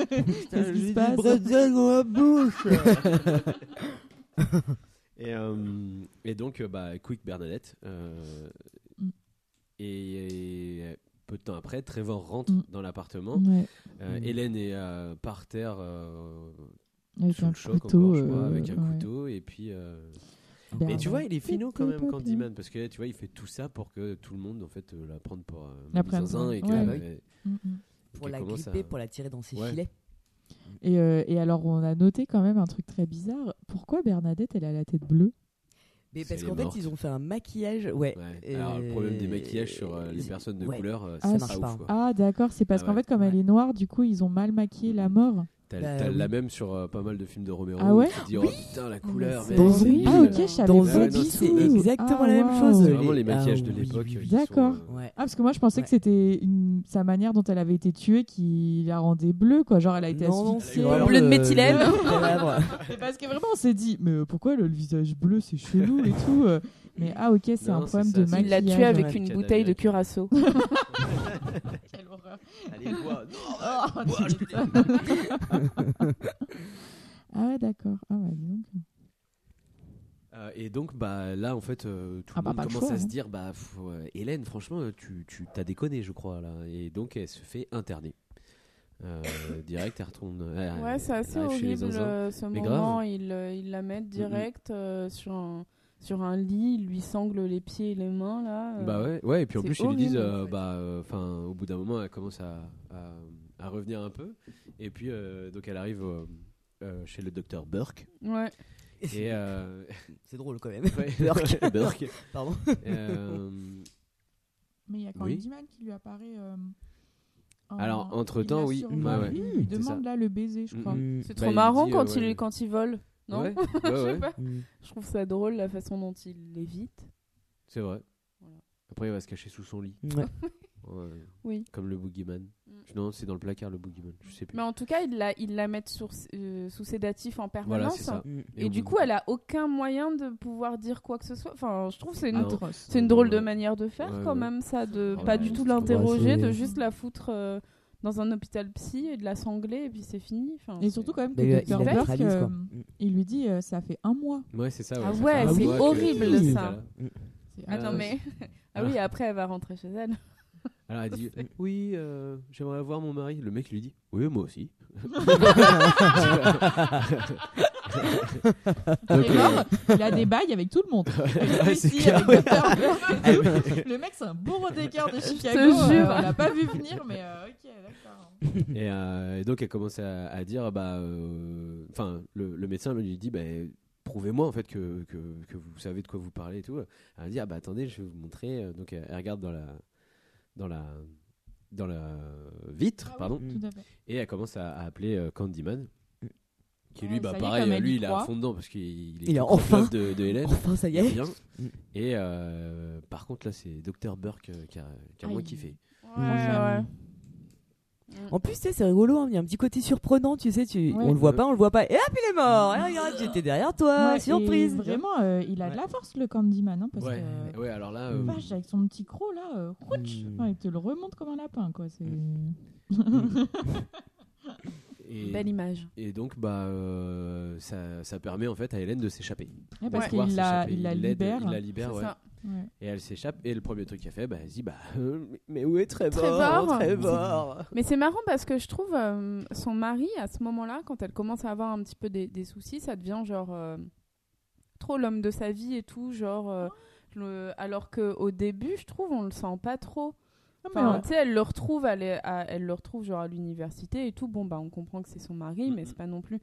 Qu'est-ce qui se passe bretzel dans la bouche Et, euh, et donc, euh, bah, quick Bernadette. euh, Mm. et, et peu de temps après, Trevor rentre Mm. dans l'appartement. Ouais, Euh, Mm. Hélène est euh, par terre euh, avec sous un le choc, couteau. encore, je crois, euh, avec un ouais. couteau. Et puis. euh, Bernadette. Et tu vois, il est finot quand même, Candyman, parce que tu vois, il fait tout ça pour que tout le monde en fait euh, la prenne pour euh, La zinzin pour- et ouais. euh, Mm, la gripper, à- pour la tirer dans ses Ouais. filets. Et, euh, et alors, on a noté quand même un truc très bizarre. Pourquoi Bernadette, elle a la tête bleue? Mais parce qu'en fait, ils ont fait un maquillage. Ouais. Ouais. Alors, le problème des maquillages sur euh, les personnes de ouais. couleur, euh, Ah, c'est marche pas ouf. Quoi. Ah, d'accord, c'est parce Ah qu'en fait, comme elle est noire, du coup, ils ont mal maquillé la mort. T'as Bah, t'as oui. la même sur euh, pas mal de films de Romero. Ah ouais où tu te dis, oh putain, la couleur. c'est mais Dans Zombie. Ah, ok, je savais Dans pas Zombie, c'est exactement Ah, la même chose. C'est vraiment les Ah, maquillages de oui, l'époque. oui, oui. sont, D'accord. euh, Ouais. Ah, parce que moi, je pensais Ouais. que c'était une- sa manière dont elle avait été tuée qui la rendait bleue, quoi. Genre, elle a été Non, asphyxiée. Bleu de méthylène. [LAUGHS] parce que vraiment, on s'est dit, mais euh, pourquoi le visage bleu, c'est chelou et tout. euh. Mais ah, ok, c'est un problème de maquillage. Il l'a tué avec une bouteille de curaçao. [LAUGHS] Allez, bois. [LAUGHS] Oh, putain. [LAUGHS] ah ouais, d'accord. Ah dis donc. Euh, et donc, bah, là, en fait, euh, tout Ah le bah, monde commence choix, à se hein. dire bah, pff, ouais, Hélène, franchement, euh, tu, tu t'as déconné, je crois. Là. Et donc, elle se fait interner. Euh, [LAUGHS] direct, elle retourne. Ouais, c'est assez horrible ce Mais moment. grave. Ils ils la mettent direct euh, sur, un, sur un lit, ils lui sangle les pieds et les mains là. euh. Bah ouais, ouais, et puis en plus ils lui disent, euh, en fait. bah, euh, enfin, au bout d'un moment, elle commence à, à, à revenir un peu, et puis euh, donc elle arrive euh, euh, chez le docteur Burke, Ouais. et euh, [LAUGHS] C'est drôle quand même. [LAUGHS] ouais, Burke. [LAUGHS] Burke. Pardon. Euh, Mais il y a Oui. Candyman qui lui apparaît. euh, Alors, entre-temps, il la oui. Ouais, ouais. Il demande là le baiser, je crois. Mm, mm. C'est Bah, trop il marrant dit, quand, euh, il, quand il vole. Non Ouais, [LAUGHS] Je ouais, sais ouais, pas. Mm. Je trouve ça drôle la façon dont il l'évite. c'est vrai. Voilà. Après, il va se cacher sous son lit, Ouais. [LAUGHS] Ouais, Oui. comme le boogeyman. Mm. Non, c'est dans le placard le boogeyman, je sais plus. Mais en tout cas, ils la, ils la mettent sur, euh, sous sédatif en permanence. Mm. Et, du coup, elle a aucun moyen de pouvoir dire quoi que ce soit. Enfin, je trouve que c'est une, Ah c'est une drôle de manière de faire Ouais, quand ouais. même, ça, de pas ouais, du tout l'interroger, de juste la foutre euh, dans un hôpital psy et de la sangler et puis c'est fini. Enfin, Et surtout quand même que il la Burke, euh, Mm. il lui dit euh, ça fait un mois. Ouais, c'est ça. Ah ouais, fait un c'est horrible, que ça. C'est Ah, Attends, ouais. mais. [LAUGHS] ah oui, après, elle va rentrer chez elle. Alors elle [LAUGHS] dit oui, euh, j'aimerais voir mon mari. Le mec lui dit oui, moi aussi. [LAUGHS] Mort, il a des bails avec tout le monde. [LAUGHS] Ouais, clair. avec Dr. Tout. [LAUGHS] Le mec, c'est un bourreau d'écart de Chicago. euh, jure. on l'a pas vu venir, mais euh, ok, d'accord. Et, euh, et donc elle commence à, à dire bah euh, enfin le, le médecin lui dit bah prouvez-moi en fait que, que, que vous savez de quoi vous parlez et tout. Elle dit ah bah attendez, je vais vous montrer. Donc elle, elle regarde dans la dans la dans la vitre, Ah pardon, et elle commence à, à appeler euh, Candyman. Qui lui, Ouais, bah est, pareil, elle lui il est à croit. fond dedans parce qu'il il Il est enfin- prof de, de Hélène. [LAUGHS] Enfin, ça y Il est. Mm. Et euh, par contre là c'est Dr Burke euh, qui a, qui a moins kiffé. Ouais, ouais. En plus, tu sais, c'est rigolo, hein, il y a un petit côté surprenant, tu sais, tu... Ouais. on le voit pas, on le voit pas, et hop, il est mort Et regarde, j'étais derrière toi, Ouais, surprise Vraiment, euh, il a de la force, le Candyman. Hein, parce Ouais, que, ouais alors là euh, vache, avec son petit croc là, euh, rouch, Mm. il te le remonte comme un lapin. Quoi. C'est... [LAUGHS] et, Belle image. Et donc, bah, euh, ça, ça permet en fait à Hélène de s'échapper. Ouais, parce qu'il la, il la libère. Il la libère, ouais. ça. Ouais. Et elle s'échappe. Et le premier truc qu'elle fait, bah, elle dit, bah, euh, mais où est Trevor? Trevor Trevor Mais c'est marrant parce que je trouve euh, son mari, à ce moment-là, quand elle commence à avoir un petit peu des, des soucis, ça devient genre euh, trop l'homme de sa vie et tout, genre. le- alors qu'au début, je trouve, on le sent pas trop. Ah, mais Enfin, ouais. tu sais, elle le retrouve, elle, est à- elle le retrouve genre à l'université et tout. Bon, bah, on comprend que c'est son mari, mais Mhm. c'est pas non plus.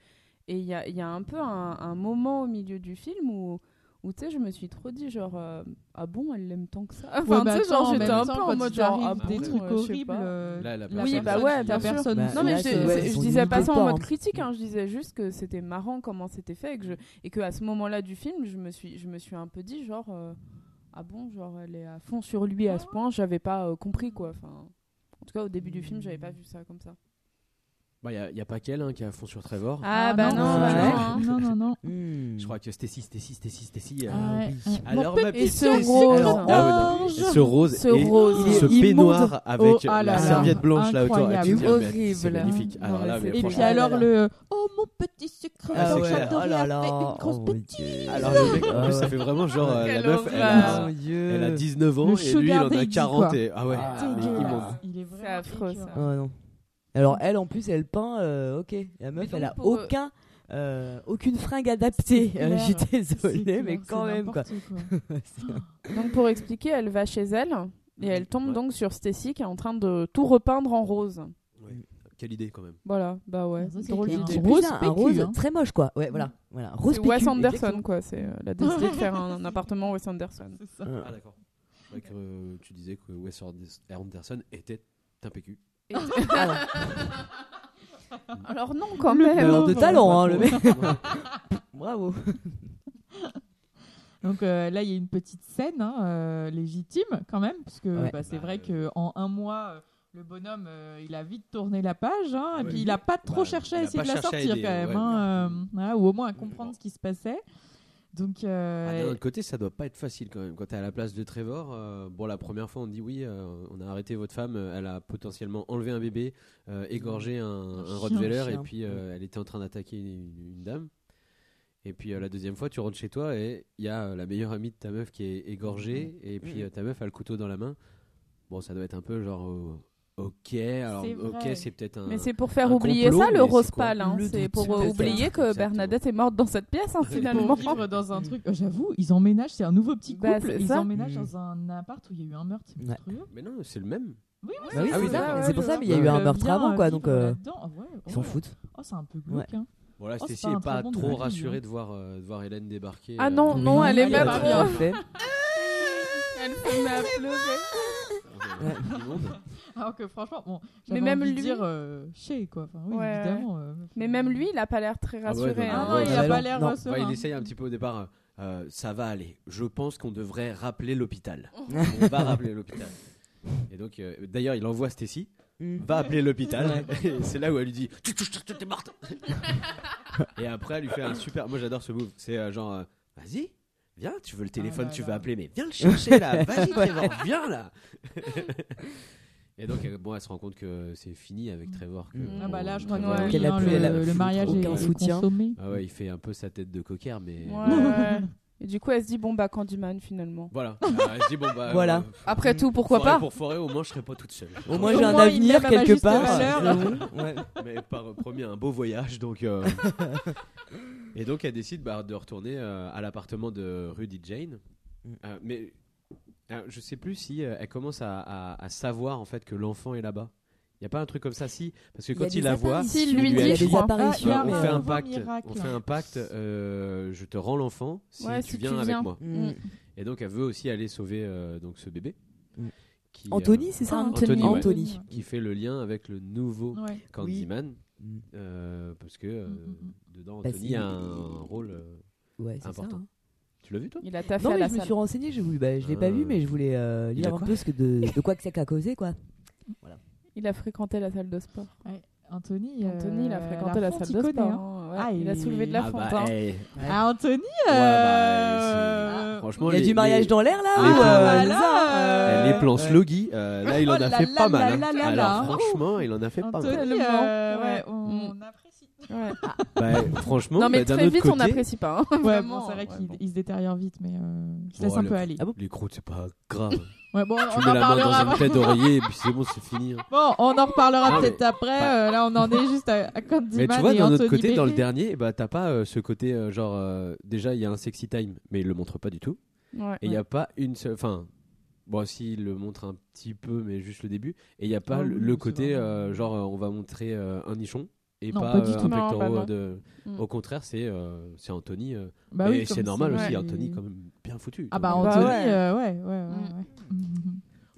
Et il y a, y a un peu un, un moment au milieu du film où, où tu sais, je me suis trop dit, genre, euh, ah bon, elle l'aime tant que ça? Enfin, Ouais, bah, tu sais, genre, j'étais un peu en mode, genre, ah des trucs euh, je sais horribles. pas. euh, Là, la Oui, bah ouais, bien sûr. personne Bah, Non, mais là, je, ouais, je disais pas ça en mode critique, hein, je disais juste que c'était marrant comment c'était fait et que, je, et que à ce moment-là du film, je me suis, je me suis un peu dit, genre, euh, ah bon, genre elle est à fond sur lui à ce point, j'avais pas euh, compris quoi. Enfin, en tout cas au début du film, j'avais pas vu ça comme ça. Bah, il n'y a, pas qu'elle hein, qui à fond sur Trevor. Ah, bah non, non, bah ouais. non, non, non, non. [LAUGHS] Hmm. Je crois que Stacy, Stacy, Stacy, Stacy. euh, Ah ouais. Alors, ma petit petite ce rose. Alors, ah ouais, non, Orange. ce rose Ce et rose. ce peignoir avec Oh, ah là la là. serviette blanche là autour. Ah, Horrible. C'est magnifique. Alors là, mais Et puis alors le oh mon petit secret, Ah, clair. j'adorais Oh là faire là. une grosse Oh, petite. Dieu. Alors le mec, en Ah plus, ouais. ça fait vraiment genre euh, la meuf, elle a, Mon Dieu. elle a 19 ans et lui il en a daddy, 40 quoi. et ah ouais, Ah. Il est vraiment affreux, ça. Ah, non. Alors elle en plus elle peint euh, ok la meuf donc, elle a pour, euh, aucun euh, aucune fringue adaptée C'est Euh, je suis désolée C'est mais quand c'est même quoi. [LAUGHS] C'est- [GASPS] Donc pour expliquer, elle va chez elle et elle tombe Ouais. donc sur Stacy qui est en train de tout repeindre en rose. Ouais. Quelle idée quand même. Voilà, bah ouais, Ça, c'est drôle clair. d'idée. Un En plus, rose un, un PQ, rose hein. très moche quoi ouais voilà voilà rose C'est Wes Anderson exactement. quoi, c'est euh, elle a décidé de faire un, un appartement Wes Anderson. C'est ça. Ah d'accord. Que euh, tu disais que Wes Anderson était un PQ. Et- Ah. [LAUGHS] Alors non quand même. Alors, de talent hein, le mec [LAUGHS] bravo [LAUGHS] Donc euh, là, il y a une petite scène hein, euh, légitime quand même, parce que Ouais. bah, c'est Bah, vrai euh, que en un mois, euh, le bonhomme, euh, il a vite tourné la page, hein, et Ouais. puis il a pas trop Bah, cherché à essayer de la sortir aider, quand même, ouais. hein, euh, ou au moins à comprendre ce qui se passait. Donc euh, Ah, D'un autre côté, ça doit pas être facile quand même. Quand tu es à la place de Trevor, euh, bon, la première fois, on dit oui, euh, on a arrêté votre femme, elle a potentiellement enlevé un bébé, égorgé un, un Rottweiler, un et puis elle était en train d'attaquer une, une dame. Et puis la deuxième fois, tu rentres chez toi et il y a la meilleure amie de ta meuf qui est égorgée, et puis euh, ta meuf a le couteau dans la main. Bon, ça doit être un peu genre. Ok, alors ok, c'est peut-être un. Mais c'est pour faire oublier complot, ça le rose pâle. hein. C'est pour oublier que Exactement. Bernadette est morte dans cette pièce hein, [LAUGHS] finalement. pour vivre dans un truc. euh, J'avoue, ils emménagent, c'est un nouveau petit Bah, couple, c'est ils ça. emménagent Mm. dans un appart où il y a eu un meurtre, c'est Ouais. monstrueux. Mais non, c'est le même. Oui, oui, Bah oui, oui, c'est ça. c'est pour ça mais il y a eu un meurtre avant quoi donc euh. Ah ils s'en foutent Oh, c'est un peu glauque. hein. Voilà, Oh, c'est Stacy pas bon trop rassurée hein. de voir, euh, de voir Hélène débarquer. Ah euh, non, non, Oui, elle est elle pas bien [LAUGHS] fait Elle se met [LAUGHS] Alors que franchement, bon, Mais même envie de lui- dire euh, chez quoi. Enfin, oui, Ouais, évidemment. euh, Mais même lui, il a pas l'air très Ah ouais, rassuré. non, hein. Non, Ouais, il a pas l'air essaye un petit peu au départ. euh, euh, ça va aller. Je pense qu'on devrait rappeler l'hôpital. [LAUGHS] On va rappeler l'hôpital. Et donc, euh, d'ailleurs, il envoie Stacy. Mm. Va appeler l'hôpital. [LAUGHS] Et c'est là où elle lui dit Tu touches, tu t'es morte. Et après, elle lui fait un super. Moi, j'adore ce move. C'est euh, genre euh, Vas-y, viens, tu veux le téléphone, là tu là. veux appeler, mais viens le chercher là. [LAUGHS] Vas-y, Trevor, viens là. [LAUGHS] Et donc, euh, bon, elle se rend compte que c'est fini avec Trevor. que, Mm. Ah bah là, je crois que Ouais. Qu'elle a plus- le, le mariage est, aucun est soutien. consommé. Ah ouais, il fait un peu sa tête de coquère, mais. Ouais. [LAUGHS] Et du coup, elle se dit bon bah Candyman finalement. Voilà. Alors, elle se dit, bon, bah, Voilà. euh, Après tout, pourquoi forêt pas Pour forêt, au moins, je serai pas toute seule. au moins j'ai un avenir quelque part. Ouais. Mais par promis un beau voyage, donc. euh, Et donc elle décide bah, de retourner euh, à l'appartement de Rudy Jane. Mm. Euh, mais euh, je sais plus si euh, elle commence à, à- à savoir en fait que l'enfant est là-bas. Il y a pas un truc comme ça? Si parce que quand il la voit, il lui dit, a il y a je des crois. apparitions Ah, on a fait un pacte, on fait un pacte. euh, je te rends l'enfant si Ouais, tu si viens tu avec moi. Mm. Et donc elle veut aussi aller sauver euh, donc ce bébé. Mm. Qui, Anthony euh, c'est ça hein Anthony, ouais. Anthony qui fait le lien avec le nouveau Ouais. Candyman. Euh, parce que euh, Mm, mm, dedans Parce Anthony a un rôle euh, ouais c'est ça important. hein. Tu l'as vu toi? Il a taffé non à mais la je me salle. suis renseigné je voulais bah, je l'ai pas vu mais je voulais euh, il a lire un quoi peu ce que de, de quoi que c'est qu'a causé quoi [LAUGHS] Il a fréquenté la salle de sport. Anthony, euh, Anthony, il a fréquenté la salle de sport. hein. Ouais, Ah, il a soulevé de la Ah fonte. bah, hein. eh, Ah, Anthony ouais, euh, bah, c'est- franchement, il y a les- du mariage les- dans l'air là les plans- euh, bah là, euh, Eh, les plans ouais. sloggy, euh, là il en Oh a fait pas mal. hein. Alors franchement, il en a fait pas mal. Ouais. Ouais. Bah, [LAUGHS] franchement, Non mais bah, très autre vite, on n'apprécie pas. hein. Ouais, Vraiment, bon, c'est vrai ouais, qu'il bon. se détériore vite, mais euh, il se Bon, laisse un le- peu aller. Ah bon les croûtes, c'est pas grave. Ouais, bon, tu on mets en la main dans après. tête d'oreiller et puis c'est bon, c'est fini. hein. Bon, on en reparlera peut-être mais- après. bah- euh, là, on en est juste à, à Candyman Mais tu vois, d'un autre côté, dans le dernier, bah, t'as pas euh, ce côté euh, genre. euh, déjà, il y a un sexy time, mais il le montre pas du tout. Ouais. Et il n'y a pas une seule. Enfin, bon, si, il le montre un petit peu, mais juste le début. Et il n'y a pas Ah le, oui, le c'est côté, euh, genre, euh, on va montrer euh, un nichon. Et Non, pas, pas du euh, tout. un Non, pectoral bah non. de. Mm. Au contraire, c'est euh, c'est Anthony. euh, Bah et oui, c'est comme normal c'est- aussi, ouais. Anthony, quand même bien foutu. Ah bah Bah Anthony, ouais. euh, ouais, ouais, ouais. Mm. ouais.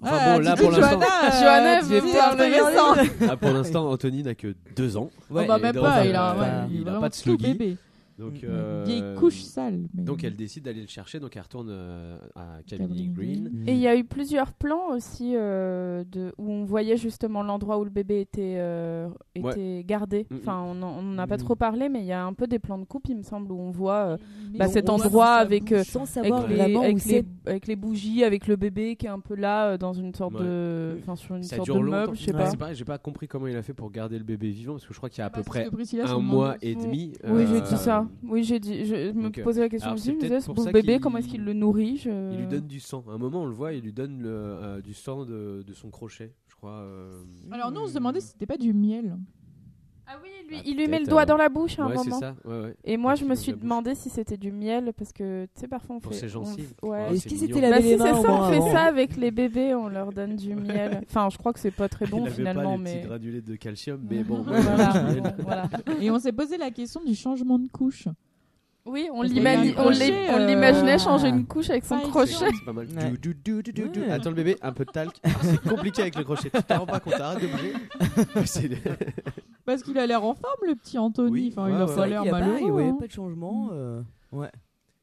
Enfin Ah, bon, là, pour l'instant- Johanna, [LAUGHS] euh, Johanna ah, pour l'instant, Anthony n'a que deux ans. Oh, bah, Et même pas, euh, il a, ouais, il est a pas de bébé. Donc, Une euh, vieille couche sale. mais- Donc elle décide d'aller le chercher, donc elle retourne euh, à Cabrini Green. Et il y a eu plusieurs plans aussi euh, de, où on voyait justement l'endroit où le bébé était, euh, Ouais. gardé. Mm, mm. Enfin, on n'en a pas Mm. trop parlé, mais il y a un peu des plans de coupe, il me semble, où on voit euh, bah, on cet endroit avec, les, vraiment où avec, les, c'est. avec les bougies, avec le bébé qui est un peu là, euh, dans une sorte Ouais. de, enfin, sur une Ça sorte de meuble, je sais Ouais, pas. j'ai pas compris comment il a fait pour garder le bébé vivant, parce que je crois qu'il y a à Bah, peu près un mois et demi. Oui, j'ai dit ça. Oui, j'ai dit. Je me posais la question alors, aussi. Je me ce pour beau ça bébé, qu'il- comment est-ce qu'il le nourrit je- Il lui donne du sang. À un moment, on le voit, il lui donne le, euh, du sang de, de son crochet, je crois. euh. Alors nous, on se demandait si c'était pas du miel. Ah oui, lui, Ah, il lui met le doigt euh, dans la bouche à un ouais, moment. ça. Ouais, ouais. Et moi, je il me suis demandé si c'était du miel, parce que, tu sais, parfois on Pour fait. ses on- gencives. Ouais. Oh, Est-ce c'est qu'ils étaient Bah, si c'est ça, on fait ça avec les bébés, on leur donne du miel. Enfin, je crois que c'est pas très il bon avait finalement, pas les mais. petits granulés de calcium, mais bon. [LAUGHS] Voilà, ouais, bon, voilà. [LAUGHS] Et on s'est posé la question du changement de couche. Oui, on euh, l'imaginait changer une couche avec son crochet. C'est pas mal. Ouais. Du, du, du, du, du. Ouais. Attends le bébé, un peu de talc. C'est compliqué avec le crochet. Tu t'en rends pas compte, arrête de bouger. [LAUGHS] Parce qu'il a l'air en forme, le petit Anthony. Oui, enfin, ouais, il a ouais. pas l'air Il y a pas- malheureux. il voyait hein. pas de changement. euh, Ouais.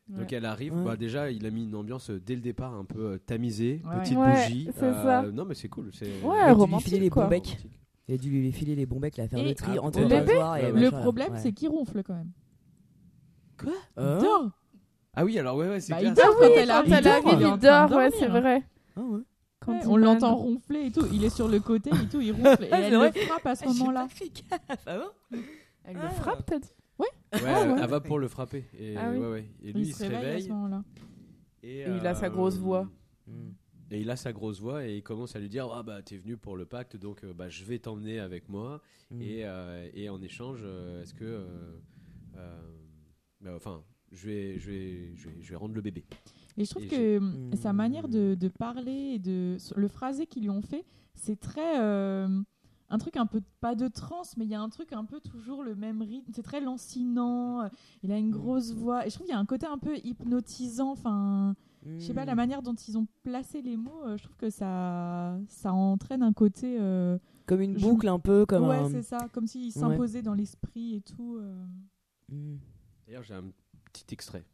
Donc elle arrive, Ouais. bah déjà il a mis une ambiance euh, dès le départ un peu euh, tamisée, Ouais. petite Ouais, bougie. c'est ça. Non mais c'est cool. c'est- Ouais, Il a dû lui romantique, filer les quoi. bons becs. Romantique. Il a dû lui filer les bons becs, la fermeterie ah, entre le le bébé Le Le problème, Ouais. c'est qu'il ronfle quand même. Hein Il dort. Ah oui alors ouais ouais c'est Bah, clair. il dort Ah quand oui, elle arrive. il dort, ouais, c'est vrai. Ah ouais. Quand Ouais, il on l'entend ronfler et tout. Il est sur le côté et tout. Il [LAUGHS] ronfle. Et Ah, elle le frappe à ce Ah, moment-là. [LAUGHS] ah bon Elle Ah. le frappe, t'as dit? Ouais, Ah, elle, ouais. elle va pour le frapper. Et, Ah oui. ouais, ouais. et lui Il se réveille à ce moment-là. Et, Et il a sa grosse voix. Hmm. Et il a sa grosse voix et il commence à lui dire ah bah t'es venu pour le pacte donc euh, bah je vais t'emmener avec moi Mm. et, euh, et en échange euh, est-ce que euh, euh, bah, enfin je vais je vais je vais je vais rendre le bébé. Et je trouve Et que hum, sa manière de, de parler et de le phrasé qu'ils lui ont fait, c'est très euh, un truc un peu pas de transe, mais il y a un truc un peu toujours le même rythme. C'est très lancinant. euh, Il a une grosse voix et je trouve qu'il y a un côté un peu hypnotisant. Enfin, je sais pas la manière dont ils ont placé les mots. euh, je trouve que ça ça entraîne un côté. euh, Comme une je- boucle un peu, comme ouais, un. c'est ça, comme s'il Ouais. s'imposait dans l'esprit et tout. euh. D'ailleurs j'ai un petit extrait.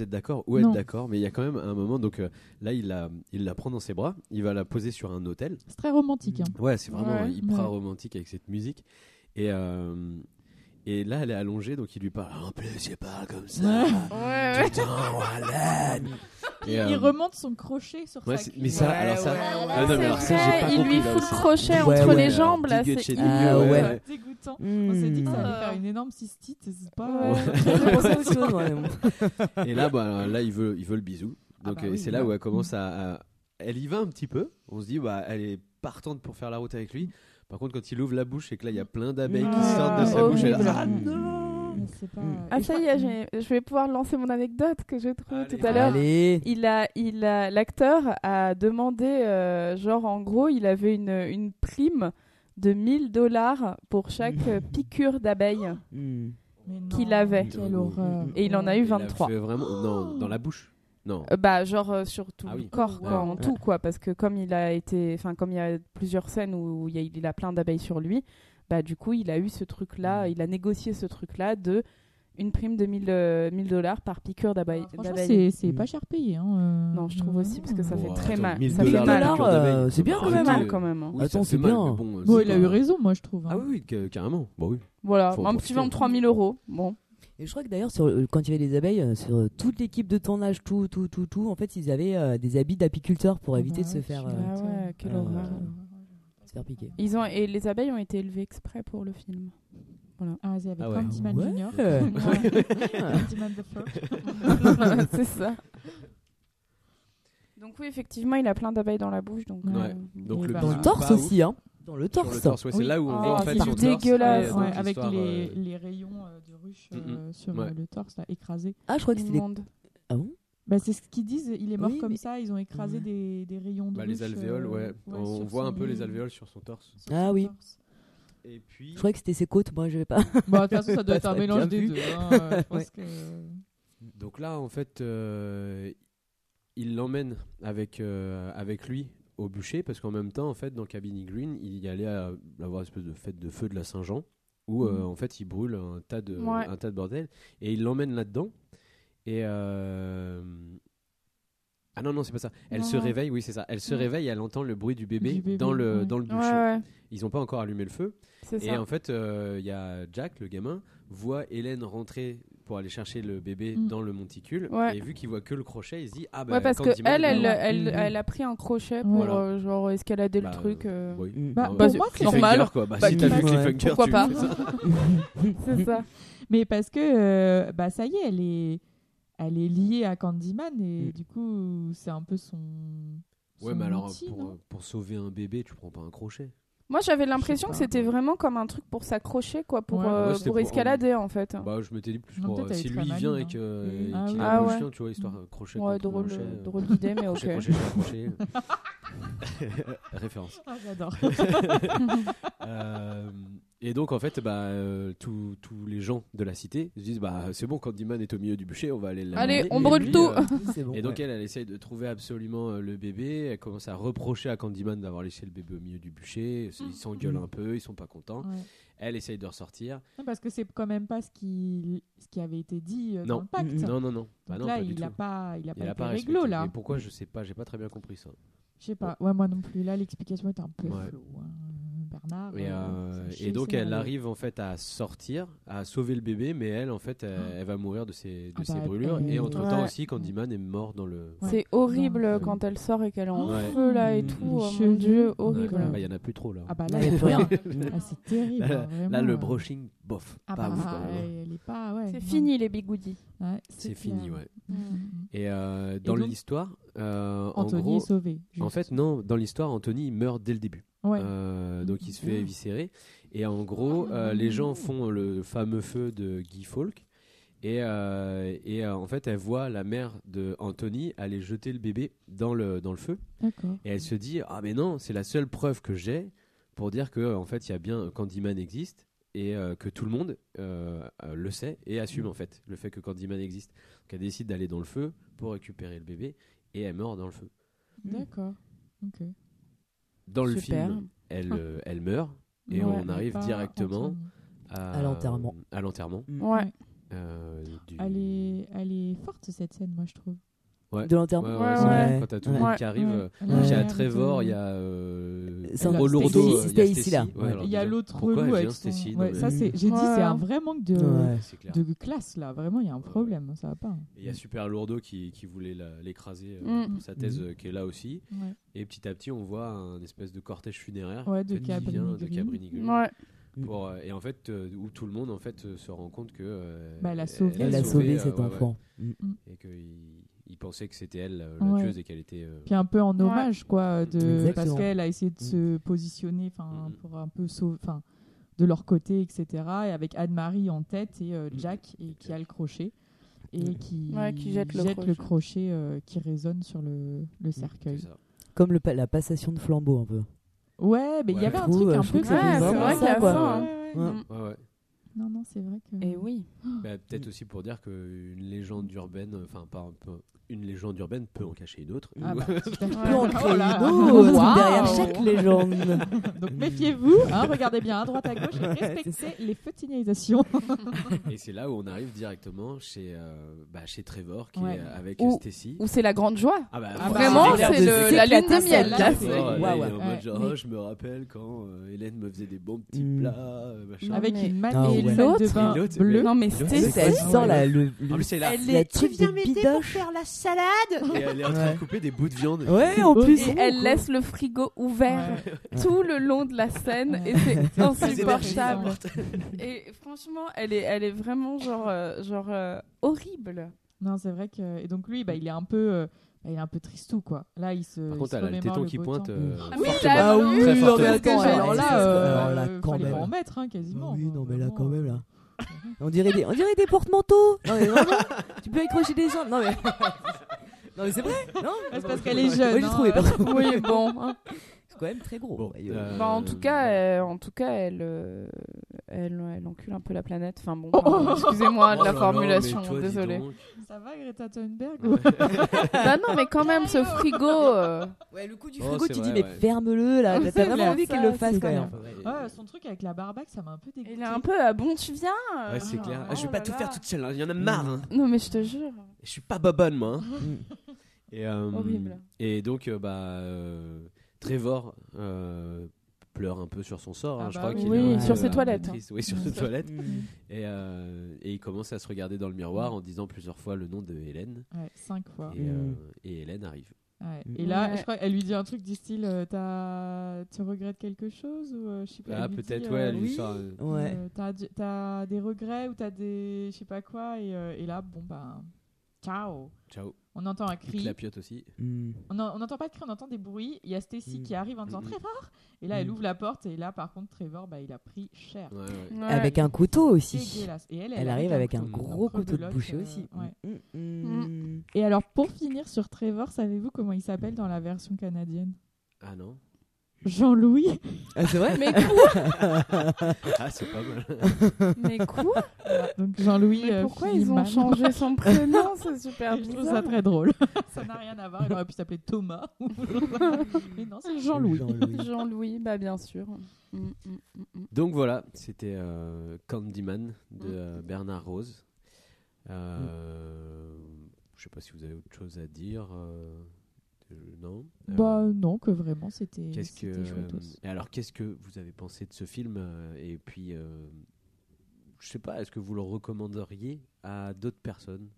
Pas être d'accord ou être d'accord mais il y a quand même un moment donc euh, là il la il la prend dans ses bras il va la poser sur un hôtel C'est très romantique. hein. Ouais, c'est vraiment Ouais. hyper Ouais. romantique avec cette musique. Et, euh, et là, elle est allongée, donc il lui parle. En plus, il parle comme ça. Ouais. Ouais, Tout ouais. le temps, Wallen. Et, Il euh, remonte son crochet sur ouais, sa mais ça, Ouais, alors ça. ouais, Ah ouais. non, mais C'est alors ça, pas il compris, lui fout le crochet entre ouais. les jambes là. C'est Ah, dégoûtant. On s'est dit que ça allait faire une énorme cystite. C'est pas. [LAUGHS] Et là, bah, là, il veut, il veut le bisou. Donc Ah bah euh, oui, c'est là ouais. où elle commence à, à- Elle y va un petit peu. On se dit, bah, elle est partante pour faire la route avec lui. Par contre, quand il ouvre la bouche et que là, il y a plein d'abeilles qui Ah, sortent de sa bouche, elle ah non Mais c'est pas- Ah et je ça y est, je vais pouvoir lancer mon anecdote que j'ai trouvée tout à l'heure. Il a, il a, l'acteur a demandé, euh, genre en gros, il avait une, une prime de 1000 dollars pour chaque euh, piqûre d'abeille non, qu'il avait. Quelle horreur. Et il en a eu Il a 23. fait vraiment non dans la bouche. Non. Euh, bah genre euh, sur tout Ah le oui. corps quoi, Ouais. en tout quoi parce que comme il a été enfin comme il y a plusieurs scènes où il, y a, il a plein d'abeilles sur lui bah du coup il a eu ce truc là Mm. il a négocié ce truc là de une prime de 1000 euh, 1000 dollars par piqûre d'abeille Franchement, d'abeille. c'est c'est Mm. pas cher payé. Hein, euh, non je trouve aussi parce que ça fait très attends, mal 1000 ça fait dollars, mal dollars, piqûre d'abeille, euh, c'est bien faut quand Ça fait même, mal quand même hein. Oui, Attends, ça c'est mal, bien. mais bon, Bon, c'est il a pas- eu raison, moi, je trouve. hein. Ah oui, oui, carrément. Bah oui. voilà Faut en un petit profiter. 23 000 euros bon Et je crois que d'ailleurs, sur, euh, quand il y avait des abeilles, euh, sur euh, toute l'équipe de tournage, tout, tout, tout, tout, en fait, ils avaient euh, des habits d'apiculteurs pour Ah éviter de se faire, tu euh, ah ouais quelle euh, horreur se faire piquer. ils ont et les abeilles ont été élevées exprès pour le film Ah, c'est avec Ah ouais. Candyman Ouais. Junior. [LAUGHS] Candyman the First. [LAUGHS] c'est ça donc oui effectivement il a plein d'abeilles dans la bouche donc Ouais. euh, Donc le bah, Dans le torse aussi, hein. Dans le Sur torse. le torse, ouais, c'est Oui. là où on Oh, voit en c'est fait son torse. dégueulasse. et Ouais, avec les, euh, les rayons euh, de ruche sur Ouais. euh, le torse, là, écrasés. Ah, je crois que c'était des... immonde. Ah bon? Bah, c'est ce qu'ils disent, il est mort Oui, comme mais- ça, ils ont écrasé Ouais. des, des rayons de bah, ruche. les alvéoles, euh, ouais. On sur voit un peu les alvéoles sur son torse. sur Ah son oui. torse. Et puis Je croyais que c'était ses côtes, moi je vais pas. Bon, de toute façon, ça [LAUGHS] doit être un mélange des deux. hein, [LAUGHS] je pense Ouais. que... Donc là, en fait, euh, il l'emmène avec, euh, avec lui au bûcher parce qu'en même temps, en fait, dans Cabini Green, il y allait à- avoir une espèce de fête de feu de la Saint-Jean où, euh, Mhm. en fait, il brûle un tas de, Ouais. un tas de bordel et il l'emmène là-dedans. Et euh, ah non non c'est pas ça. Elle Non, se non. réveille, oui c'est ça. Elle se réveille, elle entend le bruit du bébé, Du bébé, dans le dans le bûcher. ouais Ils ont pas encore allumé le feu. Et ça en fait, euh, il y a Jack, le gamin, voit Hélène rentrer pour aller chercher le bébé Mm. dans le monticule. Ouais. Et vu qu'il voit que le crochet, il se dit Ah bah ouais, parce que Candyman, elle, elle, bah, elle, Mhm. elle a pris un crochet pour Voilà. euh, genre escalader bah, le truc. euh. oui. Mm. Bah, Bah, pour c'est moi, c'est Cliffhanger, normal. quoi. Bah, Bah, si t'as vu ouais. Cliffhanger, Pourquoi tu pas [LAUGHS] c'est ça. Mais parce que, euh, bah, ça y est, elle est, elle est liée à Candyman et Mm. du coup, c'est un peu son. Ouais, mais alors outil, pour, non? pour sauver un bébé, tu prends pas un crochet. Moi, j'avais l'impression que c'était vraiment comme un truc pour s'accrocher, quoi, pour, Ouais. euh, Ouais, pour pour- escalader, en fait. Bah, je m'étais dit plus pour euh, si lui très vient et que, hein. Ah qu'il a le ouais. chien, tu vois, histoire de crochet. ouais, drôle, drôle d'idée, mais [LAUGHS] ok. Crochet, crochet. [LAUGHS] Référence. Ah, j'adore. [LAUGHS] Euh, et donc en fait, bah, euh, tous tous les gens de la cité se disent bah c'est bon, Candyman est au milieu du bûcher, on va aller l'amener. Allez, on Et brûle lui, tout. euh, [LAUGHS] C'est bon. et donc ouais. elle, elle essaye de trouver absolument euh, le bébé. Elle commence à reprocher à Candyman d'avoir laissé le bébé au milieu du bûcher. Ils s'engueulent un peu, ils sont pas contents. Ouais. Elle essaye de ressortir. Non, Parce que c'est quand même pas ce qui, ce qui avait été dit euh, Non. dans le pacte. Non, non, non. Bah non, là, pas il a tout. pas, il a Il pas a été pas réglo respecté. là. Pourquoi je sais pas, j'ai pas très bien compris ça. Je sais pas. Ouais, moi non plus. Là, l'explication était un peu Ouais. floue. hein. Bernard. Et, euh, euh, et donc elle arrive en fait à sortir, à sauver le bébé, mais elle en fait elle, elle va mourir de ses, de Ah ses bah, brûlures. elle- Et entre temps Ouais. aussi, Candyman est mort dans le. Ouais. C'est horrible Non. quand elle sort et qu'elle est en Ouais. feu, là, et tout. Oh, mon dieu, horrible. Ouais, bah, il y en a plus trop là. Ah bah Là, là, il y a plus rien. Ah, c'est terrible. Là, hein, là, vraiment, le euh. Brushing, bof, Ah pas bah, ouf, quand même, hein. elle est pas. Ouais, C'est fini, les bigoudis. Ouais, C'est fini, ouais. Mm, mm. Et euh, dans l'histoire, euh, en Anthony gros, est sauvé. en fait non, dans l'histoire, Anthony meurt dès le début. Ouais. Euh, donc il se fait éviscérer. Et en gros, euh, les gens font le fameux feu de Guy Fawkes. Et, euh, et euh, en fait, elle voit la mère de Anthony aller jeter le bébé dans le, dans le feu. Et elle se dit Ah, mais non, c'est la seule preuve que j'ai pour dire que en fait, il y a bien Candyman existe et euh, que tout le monde euh, euh, le sait et assume en fait le fait que Candyman existe. Donc elle décide d'aller dans le feu pour récupérer le bébé et elle meurt dans le feu. D'accord. Ok. Dans le Super. film, elle, euh, [LAUGHS] elle meurt et Ouais, on arrive directement à, À l'enterrement. À l'enterrement. Ouais. euh, du- Elle est, elle est forte cette scène, moi je trouve. Ouais. De l'enterrement. Ouais, Ouais. Quand t'as tout le Ouais. monde qui arrive, Ouais. euh, il y a Trevor, il y a euh, il y a Stacy, là. Il y a l'autre pourquoi relou avec. Stacy, ça c'est, j'ai dit, c'est un vrai manque de, de classe là. Vraiment, il y a un problème, ça va pas. Il y a Super Lourdeau qui, qui voulait la- l'écraser euh, Mm. pour sa thèse Mm. euh, qui est là aussi. Ouais. Et petit à petit, on voit un espèce de cortège funéraire Ouais, de Cabrini vient de Green. Cabrini Green. Ouais. Pour, euh, et en fait, euh, où tout le monde en fait euh, se rend compte que euh, Bah, elle a sauvé. Elle a sauvé euh, cet ouais, ouais. enfant. Mm. et qu'il il pensait que c'était elle euh, la Ouais. tueuse et qu'elle était. euh, Puis un peu en Ouais. hommage, quoi, de... Exactement. parce qu'elle a essayé de se positionner, enfin, pour un peu sauver, enfin, de leur côté, etc. Et avec Anne-Marie en tête et euh, Jack et qui a le crochet et qui, Ouais, qui jette le crochet. crochet, euh, qui résonne sur le, le cercueil. Comme le, pa- la passation de flambeau un peu. Ouais, mais il y avait je un trouve, truc euh, un peu que c'est vrai ça, qu'il y a ça, Non, non, c'est vrai que. Et oui. Bah, Peut-être aussi pour dire qu'une légende urbaine, enfin pas un peu, une légende urbaine peut en cacher une autre. Ah bah. [LAUGHS] Peut en créer Oh une là. autre Waouh. derrière chaque légende. [LAUGHS] Donc méfiez-vous, hein, regardez bien à droite à gauche et respectez les futinisations. Et c'est là où on arrive directement chez, euh, bah, chez Trevor, qui Ouais. est avec Ou- Stacy. Où c'est la grande joie. Ah bah, Ah bah, Vraiment, c'est la lune de miel. Là, Oh, oh, je me rappelle quand euh, Hélène me faisait des bons petits Mm. plats, euh, Avec une Ah l'autre, bleue. Non, mais Stacy, Elle sort la, le, En plus, elle la truc de bidoche. la salade Et elle est en train de couper des bouts de viande. Ouais, en plus. Elle laisse le frigo ouvert [LAUGHS] tout le long de la scène et c'est insupportable. Et franchement, elle est, elle est vraiment genre, euh, genre euh, horrible. Non, c'est vrai que. Et donc lui, bah, il est un peu. Il est un peu tristou, quoi. Là, il se. Par contre, elle a le téton qui pointe. euh, Ah oui, là, Ah oui, Très non, mais attends, alors elle- là, euh, alors là, quand fallait même. pas en mettre, hein, quasiment. Oui, non, mais là, quand même, là. On dirait des, on dirait des porte-manteaux. Non, mais vraiment, tu peux accrocher des gens. Non, mais. [LAUGHS] Non, mais c'est vrai. Non, C'est parce qu'elle est jeune. Moi, j'ai hein, trouvé, perso. Oui, bon. C'est quand même très gros. Bon, euh, Bah, en tout cas, elle, en tout cas, elle, euh, elle, elle encule un peu la planète. Enfin bon, Oh. pardon, excusez-moi de Oh la formulation, donc. Ça va, Greta Thunberg [LAUGHS] bah non, mais quand même, ce frigo. [LAUGHS] euh, Ouais, le coup du Oh, frigo, tu vrai, dis, mais ferme-le là. Ah, T'as vraiment envie qu'elle le fasse quand même. Ouais, son truc avec la barbaque, ça m'a un peu dégoûté. Il est un peu ah bon, tu viens euh, Ouais, c'est oh, clair. oh Ah, je vais pas tout faire toute seule, hein. il y en a marre. hein. Non, mais je te jure. Je suis pas bobonne, moi. hein. [LAUGHS] Et, euh, Horrible. Et donc, euh, bah, euh, Trevor euh, pleure un peu sur son sort. hein. Ah je bah crois oui. qu'il Oui, sur ses toilettes, triste. Oui, sur ses toilettes. Mm. Et, euh, et il commence à se regarder dans le miroir en disant plusieurs fois le nom de Hélène. Ouais, cinq fois. Et, Mm. euh, et Hélène arrive. Ouais. Mm. Et là, Ouais. je crois qu'elle lui dit un truc du style euh, t'as- Tu regrettes quelque chose ou, euh, je sais pas, Ah, elle lui peut-être, dit, ouais, elle lui oui. sort, euh, Ouais. euh, t'as des regrets ou t'as des. Je sais pas quoi. Et, euh, et là, bon, bah. Ciao Ciao. On entend un cri. clapiote aussi. Mm. On en- on n'entend pas de cri, on entend des bruits. Il y a Stacy Mm. qui arrive en disant Mm. Trevor Et là, elle Mm. ouvre la porte. Et là, par contre, Trevor, bah, il a pris cher. Ouais, ouais. Ouais. Avec un couteau aussi. Et elle, Elle arrive avec un couteau. gros couteau de boucher euh, aussi. ouais. Et alors, pour finir sur Trevor, savez-vous comment il s'appelle dans la version canadienne? Ah non? Jean-Louis. Ah, c'est vrai Mais [LAUGHS] quoi Ah, c'est pas mal. Mais quoi Donc Jean-Louis. Mais euh, pourquoi ils ont changé son prénom [LAUGHS] C'est super Je trouve bizarre. ça très drôle. ça n'a rien à voir. Il aurait pu s'appeler Thomas. [LAUGHS] Mais non, c'est Jean-Louis. Jean-Louis. Jean-Louis, bah bien sûr. Mm, mm, mm. Donc voilà, c'était euh, Candyman de euh, Bernard Rose. Euh, Je sais pas si vous avez autre chose à dire. Euh, euh, non Euh, Bah non, que vraiment, c'était que c'était chouettos. et alors qu'est-ce que vous avez pensé de ce film euh, et puis euh, je sais pas est-ce que vous le recommanderiez à d'autres personnes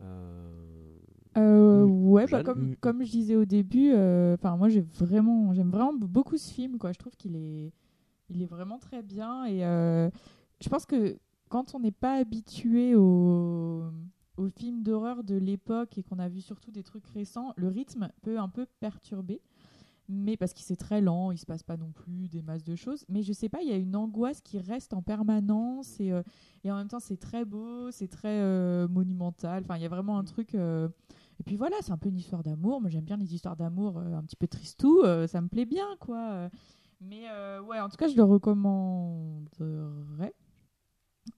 Euh, Euh, ouais, bah, comme, Mm. comme je disais au début, euh, enfin moi j'ai vraiment, j'aime vraiment beaucoup ce film, quoi. Je trouve qu'il est, il est vraiment très bien et euh, je pense que quand on n'est pas habitué au, aux films d'horreur de l'époque et qu'on a vu surtout des trucs récents, le rythme peut un peu perturber. Mais parce qu'il c'est très lent, il se passe pas non plus des masses de choses. Mais je sais pas, il y a une angoisse qui reste en permanence et, euh, et en même temps c'est très beau, c'est très euh, monumental. Enfin, il y a vraiment un truc. euh, Et puis voilà, c'est un peu une histoire d'amour. Moi j'aime bien les histoires d'amour un petit peu tristou, ça me plaît bien quoi. Mais ouais, en tout cas, je le recommanderais.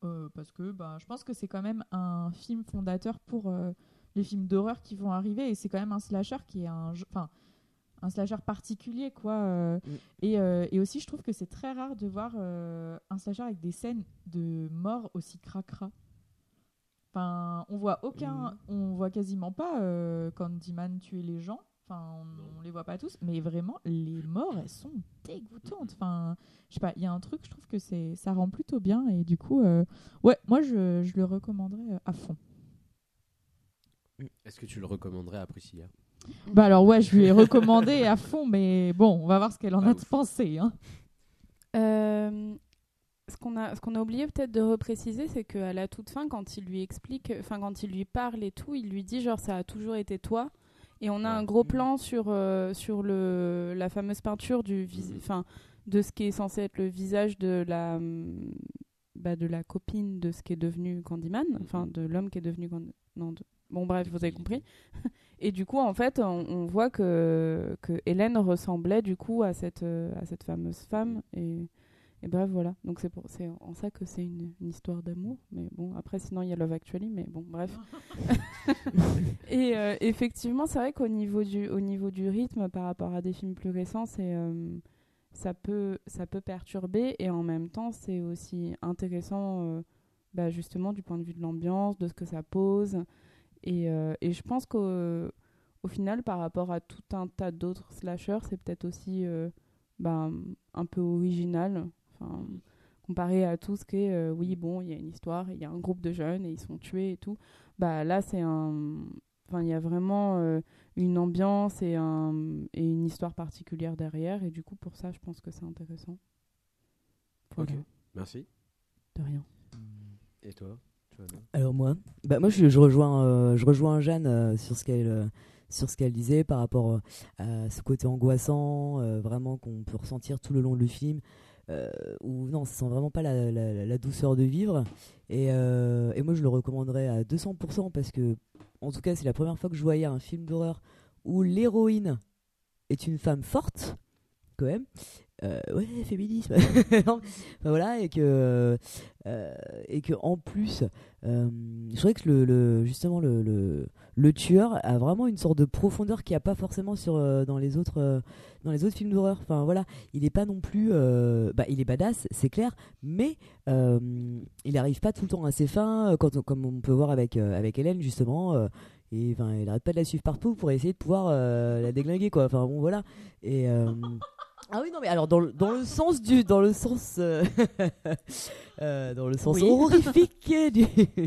Euh, parce que bah, je pense que c'est quand même un film fondateur pour euh, les films d'horreur qui vont arriver. Et c'est quand même un slasher qui est un enfin un slasher particulier quoi euh, et, euh, et aussi je trouve que c'est très rare de voir un slasher avec des scènes de mort aussi cracra. Enfin on voit aucun on voit quasiment pas Candyman tuer les gens enfin on, on les voit pas tous mais vraiment les morts elles sont dégoûtantes. Enfin je sais pas il y a un truc je trouve que c'est ça rend plutôt bien et du coup euh, ouais moi je, je le recommanderais euh, à fond. Est-ce que tu le recommanderais à Priscilla? Bah alors ouais je lui ai recommandé à fond mais bon on va voir ce qu'elle en Bah, a de pensé hein. Euh, ce qu'on a, ce qu'on a oublié peut-être de repréciser, c'est qu'à la toute fin, quand il lui explique, enfin quand il lui parle et tout, il lui dit genre ça a toujours été toi. Et on a un gros plan sur, euh, sur le, la fameuse peinture du, vis- enfin, de ce qui est censé être le visage de la, hum, bah, de la copine de ce qui est devenu Candyman, enfin de l'homme qui est devenu Candyman. Non, de- Bon, bref, vous avez compris. [LAUGHS] Et du coup, en fait, on, on voit que, que Hélène ressemblait du coup à cette, euh, à cette fameuse femme. Et, et bref, voilà. Donc c'est en ça que c'est une, une histoire d'amour. Mais bon, après, sinon, il y a Love Actually. Mais bon, bref. [LAUGHS] Et euh, effectivement, c'est vrai qu'au niveau du, au niveau du rythme, par rapport à des films plus récents, c'est, euh, ça, peut, ça peut perturber. Et en même temps, c'est aussi intéressant, euh, bah, justement, du point de vue de l'ambiance, de ce que ça pose. Et, et je pense qu'au au final, par rapport à tout un tas d'autres slashers, c'est peut-être aussi bah, un peu original. Enfin, comparé à tout ce qui est, euh, oui, bon, il y a une histoire, il y a un groupe de jeunes et ils sont tués et tout. Bah là, c'est un. Enfin, il y a vraiment euh, une ambiance et, un, et une histoire particulière derrière. Et du coup, pour ça, je pense que c'est intéressant. Voilà. Ok, merci. De rien. Et toi Alors moi, bah moi je, je rejoins, euh, je rejoins Jeanne euh, sur ce qu'elle euh, sur ce qu'elle disait par rapport euh, à ce côté angoissant, euh, vraiment qu'on peut ressentir tout le long du film. Euh, où non, ça sent vraiment pas la, la- douceur de vivre. Et, euh, et moi je le recommanderais à 200% parce que, en tout cas, c'est la première fois que je voyais un film d'horreur où l'héroïne est une femme forte, quand même. Euh, ouais, féminisme. [LAUGHS] Voilà, et que, euh, et que en plus, euh, je trouvais que le, justement le, le, tueur a vraiment une sorte de profondeur qu'il n'y a pas forcément sur, dans, les autres, dans les autres films d'horreur. Enfin voilà, il n'est pas non plus. bah, il est badass, c'est clair, mais il n'arrive pas tout le temps à ses fins, quand, comme on peut voir avec, avec Hélène justement. et enfin, il arrête pas de la suivre partout pour essayer de pouvoir la déglinguer quoi. Enfin bon voilà. Et ah oui non mais alors dans le, dans le sens du dans le sens euh, [LAUGHS] euh, dans le sens Oui. horrifique du,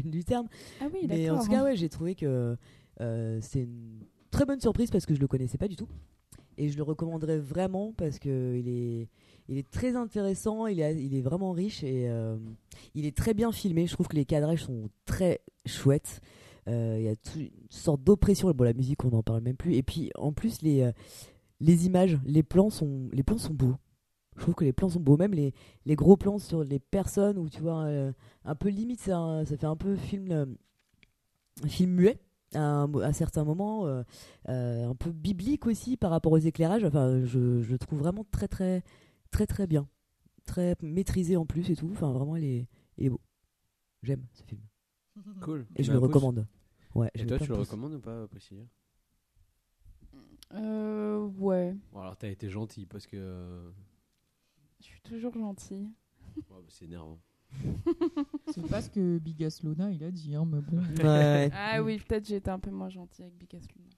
du terme. Ah oui, mais en tout cas ouais j'ai trouvé que euh, c'est une très bonne surprise parce que je le connaissais pas du tout et je le recommanderais vraiment parce que il est il est très intéressant, il est, il est vraiment riche et il est très bien filmé. Je trouve que les cadrages sont très chouettes. Il y a tout- une sorte d'oppression. Bon, la musique, on n'en parle même plus. Et puis, en plus, les, les images, les plans sont, les plans sont beaux. Je trouve que les plans sont beaux. Même les, les gros plans sur les personnes où tu vois euh, un peu limite, un- ça fait un peu film, euh, film muet. À, à certains moments, euh, un peu biblique aussi par rapport aux éclairages. Enfin, je, je le trouve vraiment très, très, très, très bien. Très maîtrisé en plus et tout. Enfin, vraiment, il est, il est beau. J'aime ce film. Cool. Et je le pouce recommande. Ouais, Et toi, tu le pouces. recommandes ou pas, Priscilla? Euh, ouais. Bon, alors t'as été gentil parce que. euh, Je suis toujours gentille. ouais, bah, c'est énervant. C'est pas ce que Bigas Luna il a dit, hein, mais bon. Ah oui, peut-être j'ai été un peu moins gentille avec Big Ass Luna.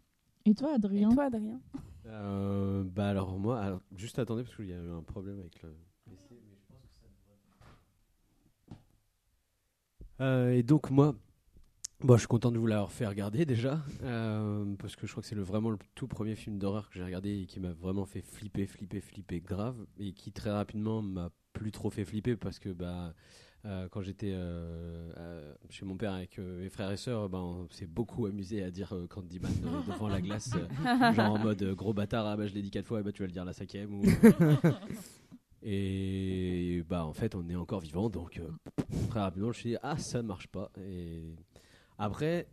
Et toi, Adrien Et toi, Adrien? Euh, bah alors moi, alors, juste attendez parce qu'il y a eu un problème avec le PC, mais je pense que ça devrait- Euh, et donc moi, bon, je suis content de vous l'avoir fait regarder déjà, euh, parce que je crois que c'est le, vraiment le tout premier film d'horreur que j'ai regardé et qui m'a vraiment fait flipper, flipper, flipper grave, et qui très rapidement m'a plus trop fait flipper parce que bah euh, quand j'étais euh, chez mon père avec mes frères et sœurs, ben, on s'est beaucoup amusé à dire Candyman [LAUGHS] devant la glace, [LAUGHS] genre en mode gros bâtard, ah bah je l'ai dit quatre fois, et bah tu vas le dire la cinquième. Ou... [LAUGHS] et bah en fait on est encore vivant, donc très rapidement je me suis dit ah ça marche pas. Et après,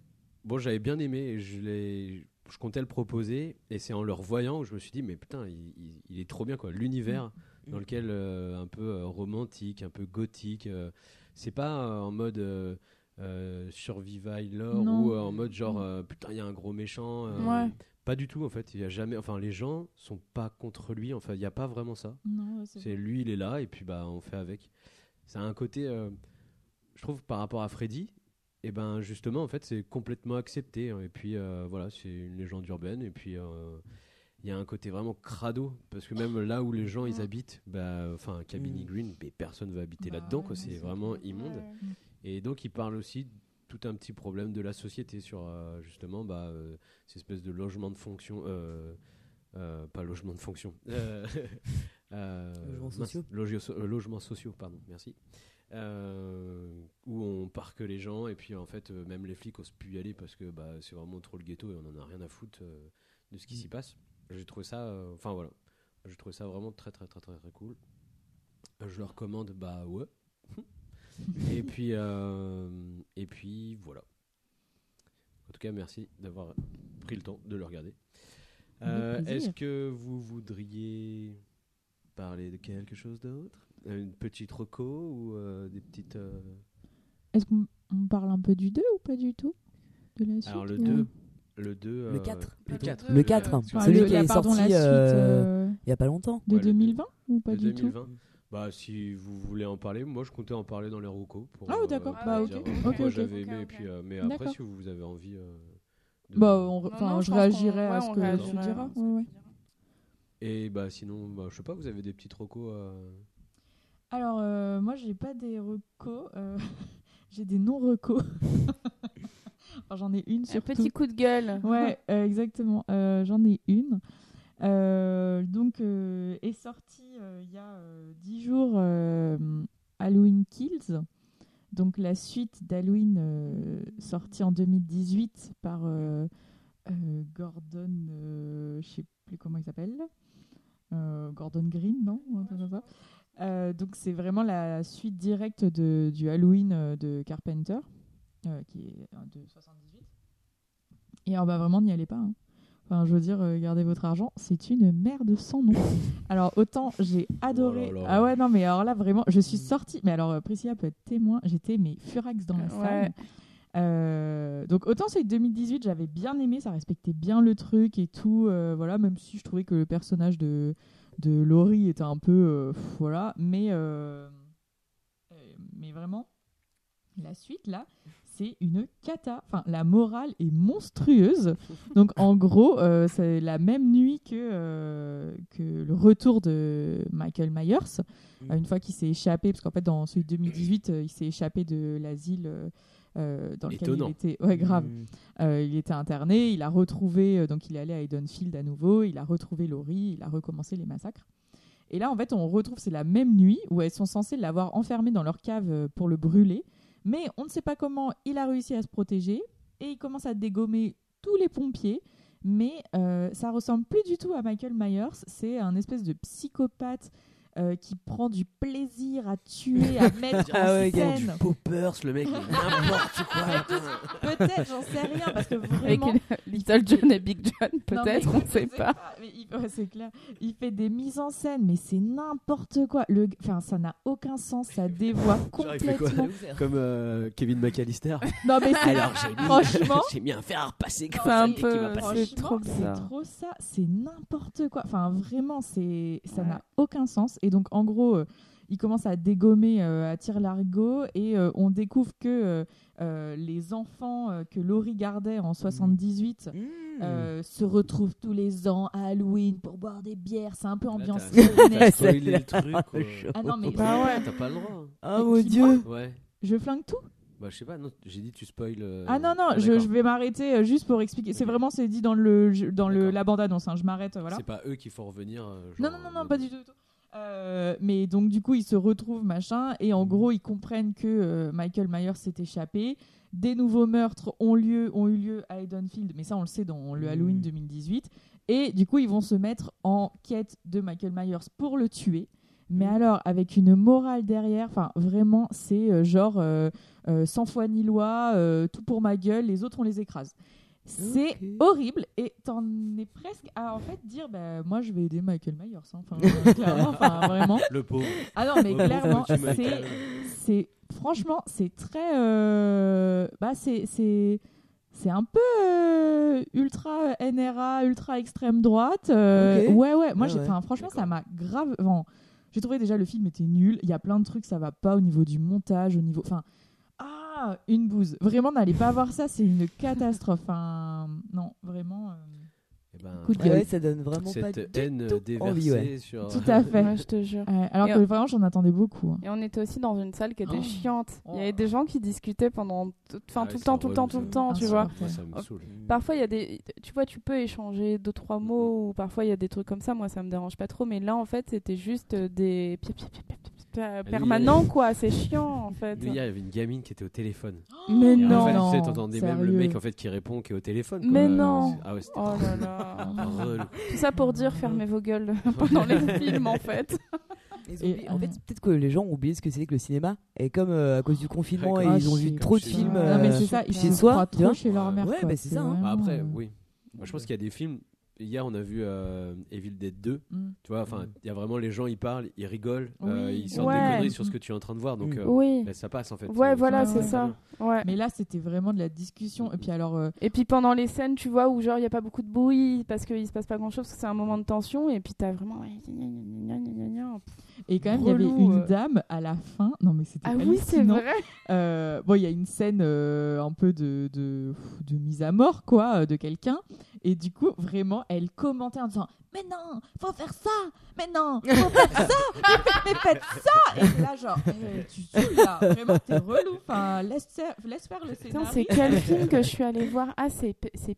bon j'avais bien aimé, et je l'ai, je comptais le proposer, et c'est en le revoyant où je me suis dit mais putain il, il- il est trop bien quoi, l'univers dans lequel euh, un peu euh, romantique, un peu gothique. euh, c'est pas euh, en mode survival lore ou en mode genre euh, putain il y a un gros méchant. Ouais. Pas du tout en fait. Il y a jamais. Enfin les gens sont pas contre lui. Enfin il y a pas vraiment ça. C'est lui il est là et puis bah on fait avec. Ça a un côté. je trouve par rapport à Freddy. Et ben justement en fait c'est complètement accepté hein. et puis euh, voilà c'est une légende urbaine et puis euh, il y a un côté vraiment crado parce que même là où les gens ils habitent bah enfin Cabini Mm. Green mais personne va habiter Bah là-dedans quoi c'est vraiment immonde Ouais. et donc il parle aussi tout un petit problème de la société sur euh, justement bah, euh, ces espèces de logements de fonction euh, pas logement de fonction euh, [LAUGHS] euh, Logements sociaux. logio- logements sociaux pardon merci euh, où on parque les gens et puis en fait euh, même les flics osent plus y aller parce que bah, c'est vraiment trop le ghetto et on en a rien à foutre euh, de ce qui s'y passe j'ai trouvé ça enfin voilà j'ai trouvé ça vraiment très très très très très cool Je le recommande, bah ouais. [LAUGHS] et puis, et puis voilà. En tout cas, merci d'avoir pris le temps de le regarder. Euh. Est-ce que vous voudriez parler de quelque chose d'autre? Une petite reco ou euh, des petites. euh, Est-ce qu'on on parle un peu du 2 ou pas du tout? De la suite Alors le ou- 2. Le 2. Le 4. Le 4. Le 4, Enfin, celui le- qui la- est pardon, sorti suite, euh, euh, il y a pas longtemps. De Ouais, le 2020 ou pas de du 2020. tout Bah, si vous voulez en parler, moi je comptais en parler dans les recos. Pour, Ah, euh, d'accord. Bah, ok. euh, Ok, Moi ok. j'avais aimé, et puis, euh, mais après, D'accord. si vous avez envie. euh, de- Bah, on- Non, enfin, non, je pense réagirai qu'on- à ouais, ce on que tu réagira diras. à ce que ouais, ouais. Et bah, sinon, bah, je sais pas, vous avez des petites recos. euh, Alors, euh, moi, j'ai pas des recos, euh, [LAUGHS] j'ai des non-recos. [LAUGHS] Enfin, j'en ai une Un surtout. petit coup de gueule. Ouais, [LAUGHS] euh, exactement. Euh, J'en ai une. Euh, donc, euh, est sorti euh, il y a euh, 10 jours euh, Halloween Kills. Donc, la suite d'Halloween euh, sortie en 2018 par euh, euh, Gordon, euh, je sais plus comment il s'appelle. Euh, Gordon Green, non? Euh, donc, c'est vraiment la suite directe de, du Halloween euh, de Carpenter, euh, qui est de 78. Et alors, bah, vraiment, n'y allez pas. hein. Enfin, je veux dire, euh, gardez votre argent, c'est une merde sans nom. alors, autant j'ai adoré. Oh là là. Ah ouais, non, mais alors là, vraiment, je suis sortie. Mais alors, Priscilla peut être témoin, j'étais mais furax dans la Ouais. salle. Euh, donc, autant celui de 2018, j'avais bien aimé, ça respectait bien le truc et tout. euh, voilà, même si je trouvais que le personnage de, de Laurie était un peu. euh, voilà, mais. euh, euh, mais vraiment, la suite là, c'est une cata. Enfin, la morale est monstrueuse. [LAUGHS] Donc, en gros, euh, c'est la même nuit que, euh, que le retour de Michael Myers. Euh, une fois qu'il s'est échappé, parce qu'en fait, dans celui de 2018, euh, il s'est échappé de l'asile. Euh, dans lequel Étonnant. il était ouais grave. Mm. Euh, il était interné il a retrouvé euh, donc il est allé à Edenfield à nouveau il a retrouvé Laurie il a recommencé les massacres. Et là en fait on retrouve c'est la même nuit où elles sont censées l'avoir enfermé dans leur cave euh, pour le brûler. Mais on ne sait pas comment il a réussi à se protéger et il commence à dégommer tous les pompiers. Mais euh, ça ressemble plus du tout à Michael Myers. C'est un espèce de psychopathe euh, qui prend du plaisir à tuer, à mettre [LAUGHS] Ah en ouais, scène. Du poppers, le mec, n'importe [LAUGHS] quoi. Peut-être, j'en sais rien, parce que Avec vraiment. Little John et Big John, peut-être, on ne [LAUGHS] sait pas. ouais, c'est clair. Il fait des mises en scène, mais c'est n'importe quoi. Le... Enfin, ça n'a aucun sens, ça dévoie complètement. Comme euh, Kevin McAllister. Non, mais c'est- Alors, j'ai mis, franchement- j'ai mis un fer à repasser comme C'est ça, un peu- c'est trop trop ça, c'est n'importe quoi. Enfin, vraiment, c'est ça n'a aucun sens. Et donc, en gros, euh, il commence à dégommer euh, à tir larigot et euh, on découvre que euh, euh, les enfants euh, que Laurie gardait en 78 euh, se retrouvent tous les ans à Halloween pour boire des bières. C'est un peu ambiance. t'as- le truc. Ah non, mais Bah ouais, t'as pas le droit. Mais mon dieu. Ouais. Je flingue tout Bah, je sais pas, non, j'ai dit tu spoil. euh, Ah non, non, je, vais m'arrêter euh, juste pour expliquer. C'est vraiment, c'est dit dans, le, dans le, la bande-annonce. hein. Je m'arrête, voilà. C'est pas eux qui font revenir. euh, Non, non, non, non, pas du tout. Euh, mais donc, du coup, ils se retrouvent, machin, et en gros, ils comprennent que euh, Michael Myers s'est échappé. Des nouveaux meurtres ont, lieu, ont eu lieu à Edenfield, mais ça, on le sait dans le Halloween 2018. Et du coup, ils vont se mettre en quête de Michael Myers pour le tuer. Mais alors, avec une morale derrière, enfin, vraiment, c'est euh, genre euh, euh, sans foi ni loi, tout pour ma gueule, les autres, on les écrase. C'est horrible. Et t'en es presque à en fait dire bah moi je vais aider Michael Myers hein. enfin euh, clairement enfin [LAUGHS] vraiment. Le pauvre. ah non mais clairement c'est franchement c'est très euh, bah c'est c'est c'est un peu euh, ultra NRA ultra extrême droite ouais ouais. Moi Ah j'ai ouais. franchement ça m'a grave enfin, j'ai trouvé déjà le film était nul. Il y a plein de trucs ça va pas au niveau du montage au niveau enfin ah, une bouse. Vraiment, n'allez pas voir ça, c'est une catastrophe. Non, vraiment. euh, Eh ben, Coup de Ouais, gueule. ouais, ça donne vraiment pas Cette du haine tout déversée envie, ouais. sur. Tout à fait. Ouais, je te jure. Ouais, alors Et que on- vraiment, j'en attendais beaucoup. hein. Et on était aussi dans une salle qui était Oh. chiante. Il y avait Oh. des gens qui discutaient pendant tout, enfin, Ah tout le temps, tout le temps, tout le temps, tu vois. Moi, ça me saoule. Parfois, il y a des. Tu vois, tu peux échanger deux, trois mots, ou parfois, il y a des trucs comme ça. Moi, ça me dérange pas trop. Mais là, en fait, c'était juste des. pi- pi- pi- permanents, quoi. C'est chiant, en fait. Lui, il y avait une gamine qui était au téléphone. [GASPS] Mais Et en non. fait, tu sais, Non, t'entendais même le mec en fait qui répond qui est au téléphone. quoi. Mais non. Ah ouais, c'était Oh là là. [LAUGHS] [LAUGHS] Tout ça pour dire fermez vos gueules [LAUGHS] pendant les films, en fait. Et, en fait, euh, peut-être que les gens ont oublié ce que c'est que le cinéma. Et comme euh, à cause du confinement, Ouais, et Ah, ils ont vu trop de films Non, mais euh, c'est ça, ils chez soi. trop vois. chez leur mère. Ouais, quoi. bah, c'est ça, hein. Bah après, oui. Moi, je pense qu'il y a des films. Hier, on a vu euh, Evil Dead 2. Mm. Tu vois, enfin, il y a vraiment les gens, ils parlent, ils rigolent, euh, Oui. ils sortent Ouais. des conneries sur ce que tu es en train de voir. Donc, Mm. euh, Oui. bah, ça passe en fait. Ouais, Euh, voilà, c'est ça. Ouais. Mais là, c'était vraiment de la discussion. Et puis alors, euh, Et puis pendant les scènes, tu vois, où genre il n'y a pas beaucoup de bruit parce qu'il se passe pas grand chose, parce que c'est un moment de tension, et puis t'as vraiment. Et quand même, il y avait une euh. dame à la fin. Non, mais c'était Ah oui, c'est vrai. Euh, bon, il y a une scène euh, un peu de, de, de mise à mort, quoi, de quelqu'un. Et du coup, vraiment, elle commentait en disant Mais non, faut faire ça Mais non, faut faire ça Mais faites ça Et là, genre, eh, tu saoules là, vraiment, t'es relou. Enfin, laisse, faire- laisse faire le scénario. c'est quel film que je suis allée voir? Ah, c'est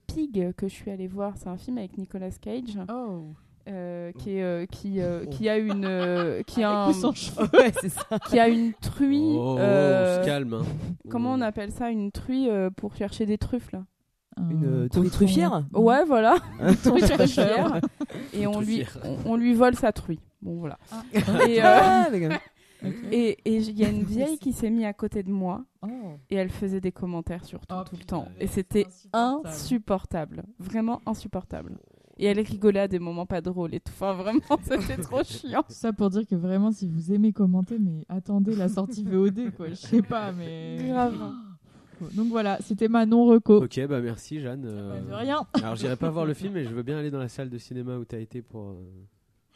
Pig que je suis allée voir. C'est un film avec Nicolas Cage. Oh, euh, qui, est, euh, qui, euh, [LAUGHS] qui a une euh, qui a un- Avec ou sans cheveux. [LAUGHS] Ouais, c'est ça. qui a une truie Oh, euh, on se calme. hein. comment on appelle ça une truie euh, pour chercher des truffes là? Une euh, truc truffière? ouais voilà. [LAUGHS] Truie truffière. et on lui on, on lui vole sa truie. Bon voilà. Ah. et euh, Ah, et et il y a une vieille qui s'est mise à côté de moi. Oh. et elle faisait des commentaires sur tout, Oh, tout le temps. Et c'était insupportable. Vraiment insupportable et elle rigolait à des moments pas drôles et tout enfin vraiment [LAUGHS] c'était trop chiant Ça pour dire que vraiment, si vous aimez commenter, mais attendez la sortie VOD, quoi. Je sais pas, mais. grave Donc voilà, c'était ma non-reco. Ok, bah merci Jeanne. euh, Bah, de rien. Alors j'irai pas voir le film, mais je veux bien aller dans la salle de cinéma où t'as été pour euh,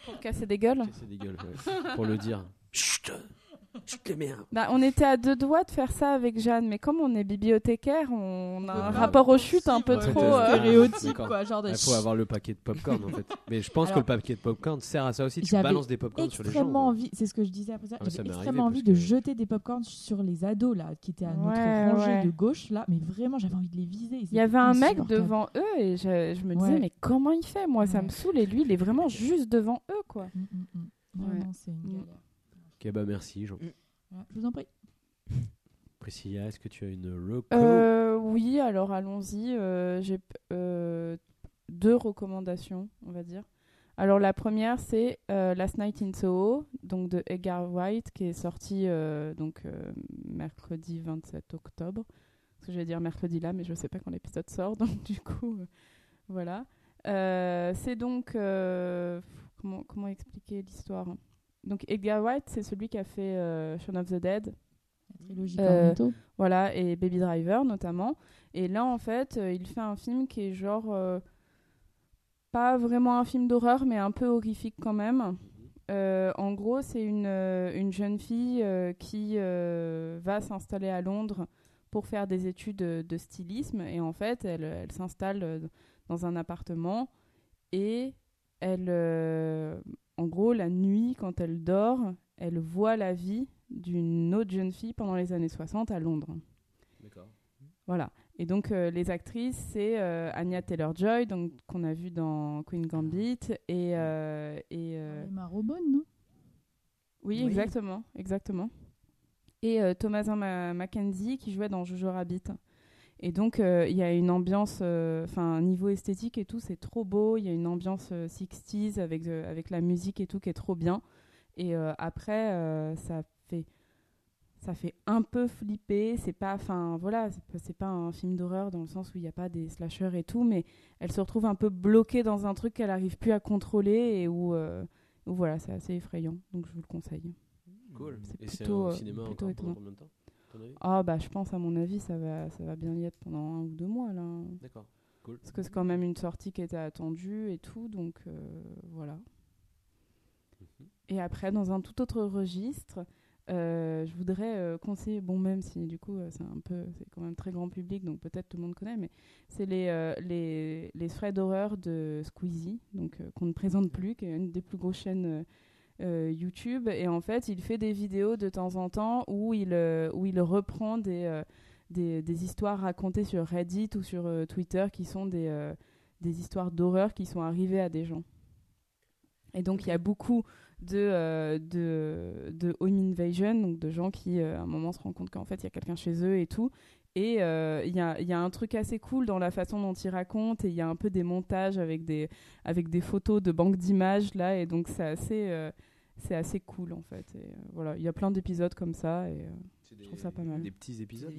pour casser des gueules casser des gueules, ouais, pour le dire. Chut, merde. Bah, on était à deux doigts de faire ça avec Jeanne, mais comme on est bibliothécaire, on a un rapport aux chutes un peu trop. euh, euh, stéréotype, D'accord. quoi. Genre de. Il faut avoir le paquet de popcorn en fait. Mais je pense Alors, [LAUGHS] que le paquet de popcorn sert à ça aussi. Tu balances des popcorn sur les gens. envie, c'est ce que je disais après ça, Ah, j'avais extrêmement envie de que- jeter des popcorn sur les ados là, qui étaient à notre Ouais, rangée ouais. de gauche là, mais vraiment j'avais envie de les viser. Il y avait un mec devant eux et je, je me disais, Ouais. mais comment il fait? Moi, ça me saoule et lui, il est vraiment juste devant eux, quoi. Mm, mm, mm. Ouais. C'est une galère. Ok, bah merci Jean. Ouais, je vous en prie. Priscilla, est-ce que tu as une reco? Euh, oui, alors allons-y. euh, J'ai euh, deux recommandations, on va dire. Alors la première, c'est euh, Last Night in Soho, donc de Edgar White, qui est sorti euh, donc euh, mercredi 27 octobre. Parce que je vais dire mercredi là, mais je sais pas quand l'épisode sort, [LAUGHS] donc du coup, euh, voilà. Euh, c'est donc euh, comment comment expliquer l'histoire Donc Edgar White, c'est celui qui a fait euh, Shaun of the Dead, La trilogie Euh, voilà, et Baby Driver notamment. Et là, en fait, euh, il fait un film qui est genre euh, pas vraiment un film d'horreur, mais un peu horrifique quand même. Euh, en gros, c'est une, une jeune fille qui va s'installer à Londres pour faire des études de, stylisme. Et en fait, elle, elle s'installe dans un appartement et elle, euh, en gros, la nuit, quand elle dort, elle voit la vie d'une autre jeune fille pendant les années 60 à Londres. D'accord. Voilà. Et donc, euh, les actrices, c'est euh, Anya Taylor-Joy, donc qu'on a vu dans Queen Gambit, et... euh, et euh, Emma Robon, non? Oui, Oui. exactement, exactement. Et euh, Thomasin Ma- Mackenzie qui jouait dans Jojo Rabbit. Et donc, euh, il y a une ambiance, euh, enfin, niveau esthétique et tout, c'est trop beau. Il y a une ambiance euh, 60s avec, euh, avec la musique et tout qui est trop bien. Et euh, après, euh, ça fait ça fait un peu flipper. C'est pas, enfin, voilà, c'est pas, un film d'horreur dans le sens où il n'y a pas des slashers et tout, mais elle se retrouve un peu bloquée dans un truc qu'elle arrive plus à contrôler et où, euh, où voilà, c'est assez effrayant. Donc, je vous le conseille. Cool. C'est Et c'est plutôt, au euh, cinéma plutôt encore étonnant. pendant combien de temps? à ton avis Ah bah je pense à mon avis ça va ça va bien y être pendant un ou deux mois là D'accord. Cool. parce que c'est quand même une sortie qui était attendue et tout donc euh, voilà. Mhm. Et après dans un tout autre registre euh, je voudrais euh, conseiller bon même si du coup euh, c'est un peu c'est quand même très grand public donc peut-être tout le monde connaît mais c'est les les les frais d'horreur de Squeezie donc qu'on ne présente plus qui est une des plus grosses chaînes YouTube et en fait il fait des vidéos de temps en temps où il, euh, où il reprend des, euh, des, des histoires racontées sur Reddit ou sur euh, Twitter qui sont des, euh, des histoires d'horreur qui sont arrivées à des gens. Et donc il y a beaucoup de, euh, de, de home invasion, donc de gens qui euh, à un moment se rendent compte qu'en fait il y a quelqu'un chez eux et tout. Et euh, il y, a, il y a un truc assez cool dans la façon dont il raconte et il y a un peu des montages avec des, avec des photos de banques d'images là. Et donc c'est assez, euh, c'est assez cool en fait. Et, euh, voilà, il y a plein d'épisodes comme ça et euh, je trouve ça pas mal. Des petits épisodes.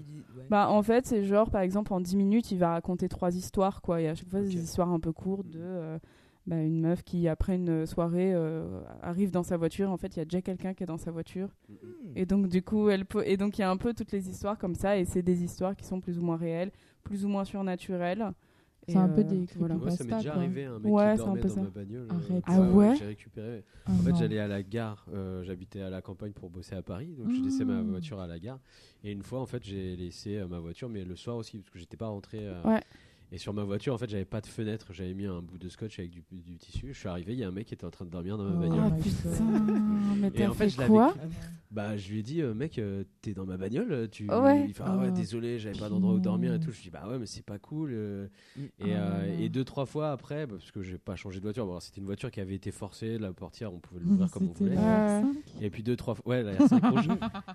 Bah en fait c'est genre par exemple en 10 minutes il va raconter trois histoires quoi. Et à chaque fois des histoires un peu courtes de euh, bah, une meuf qui après une soirée euh, arrive dans sa voiture en fait il y a déjà quelqu'un qui est dans sa voiture et donc du coup elle peut et donc il y a un peu toutes les histoires comme ça et c'est des histoires qui sont plus ou moins réelles plus ou moins surnaturelles C'est un peu euh, des voilà. Ça m'est déjà quoi. arrivé un mec Ouais, qui c'est un dormait peu dans ça. ma bagnole. Arrête. Ah ouais J'ai récupéré. Ah en fait, j'allais à la gare. euh, J'habitais à la campagne pour bosser à Paris, donc j'ai laissé ma Mmh. voiture à la gare. Et une fois, en fait, j'ai laissé euh, ma voiture, mais le soir aussi, parce que j'étais pas rentré. euh, Ouais. Et sur ma voiture, en fait, j'avais pas de fenêtre. J'avais mis un bout de scotch avec du, du tissu. Je suis arrivé, il y a un mec qui était en train de dormir dans ma Oh bagnole. Ah my putain, [LAUGHS] mais Et en fait fait, je l'avais quoi Bah, je lui ai dit, euh, mec, euh, t'es dans ma bagnole, tu. Ouais. Il fait, ah ouais, Oh, désolé, j'avais pas d'endroit où dormir et tout. Je lui dis, bah ouais, mais c'est pas cool. euh. Mm. Et, Oh euh, et deux, trois fois après, bah, parce que j'ai pas changé de voiture, bon, c'était une voiture qui avait été forcée, la portière, on pouvait l'ouvrir comme on voulait. la Ouais. R5. Et puis deux, trois fois, ouais, la R5 rouge.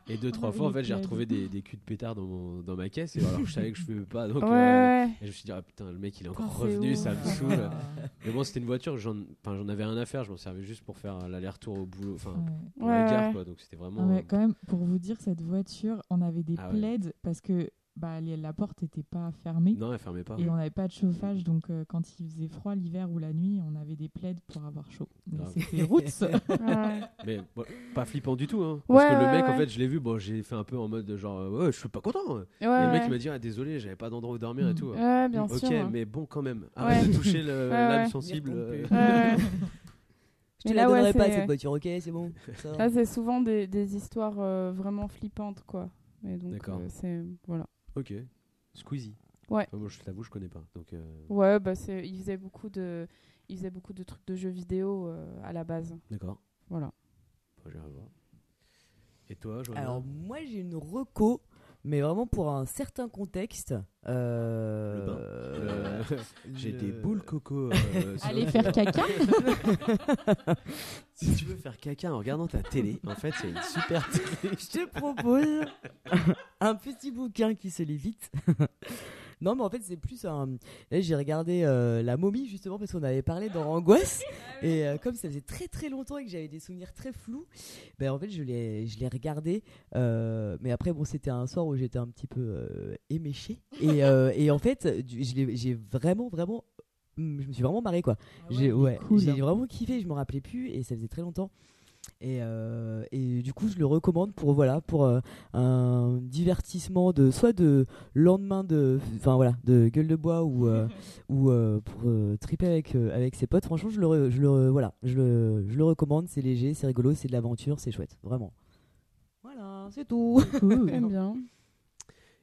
Et deux, trois [LAUGHS] fois, en fait, j'ai retrouvé des, des culs de pétard dans, mon- dans ma caisse. Et alors, je savais que je pouvais pas. Donc, Ouais, euh, ouais. et je me suis dit, ah putain, le mec, il est encore revenu, ça me saoule. [LAUGHS] Mais bon, c'était une voiture, j'en enfin, j'en avais rien à faire, je m'en servais juste pour faire l'aller-retour au boulot, enfin, Ouais. la gare, quoi. Donc, c'était Ah vraiment. ouais, quand même, pour vous dire, cette voiture, on avait des Ah plaids parce que bah, les- la porte n'était pas fermée. Non, elle fermait pas. Et on n'avait pas de chauffage, donc euh, quand il faisait froid l'hiver ou la nuit, on avait des plaids pour avoir chaud. Mais c'était roots. [LAUGHS] Ouais. [LAUGHS] Mais bon, pas flippant du tout, hein. Ouais, Parce que le ouais, mec, en fait, je l'ai vu, bon, j'ai fait un peu en mode genre, euh, ouais, je suis pas content. Ouais, et le mec, il m'a dit, ah, désolé, j'avais pas d'endroit où dormir et Mm. tout. Ouais, bien ok, sûr. hein. mais bon, quand même. Arrête Ouais. de toucher [LAUGHS] l'âme ouais. sensible. Euh. Je te Mais la là, ouais, donnerai pas cette voiture, ok, c'est bon. ça c'est souvent des, des histoires euh, vraiment flippantes, quoi. Et donc, euh, c'est. Voilà. Ok. Squeezie. Ouais. Enfin, moi, je t'avoue, je connais pas. Donc, euh, Ouais, bah, c'est... il faisait beaucoup de. Il faisait beaucoup de trucs de jeux vidéo euh, à la base. d'accord. Voilà. J'irai voir. Et toi, Joanna Alors moi j'ai une reco, mais vraiment pour un certain contexte. Euh, Le bain. Euh, [LAUGHS] J'ai des boules coco. euh, [LAUGHS] Aller faire caca. [LAUGHS] si tu veux faire caca en regardant ta télé, en fait, c'est une super télé. Je te propose un petit bouquin qui se lit vite. Non, mais en fait, c'est plus un. Là, j'ai regardé euh, La momie, justement, parce qu'on avait parlé dans Angoisse. Et euh, comme ça faisait très très longtemps et que j'avais des souvenirs très flous, ben, en fait, je l'ai, je l'ai regardé. euh, mais après, bon, c'était un soir où j'étais un petit peu euh, éméché. Et, [LAUGHS] et en fait, j'ai vraiment, vraiment. Je me suis vraiment marré, quoi. est ouais, cool, j'ai hein. vraiment kiffé, je me rappelais plus et ça faisait très longtemps. Et, euh, et du coup, je le recommande pour voilà pour euh, un divertissement de soit de lendemain de enfin voilà de gueule de bois ou euh, [LAUGHS] ou euh, pour euh, triper avec euh, avec ses potes. Franchement, je le je le voilà je le je le recommande. C'est léger, c'est rigolo, c'est de l'aventure, c'est chouette, vraiment. Voilà, c'est tout. [LAUGHS] J'aime bien.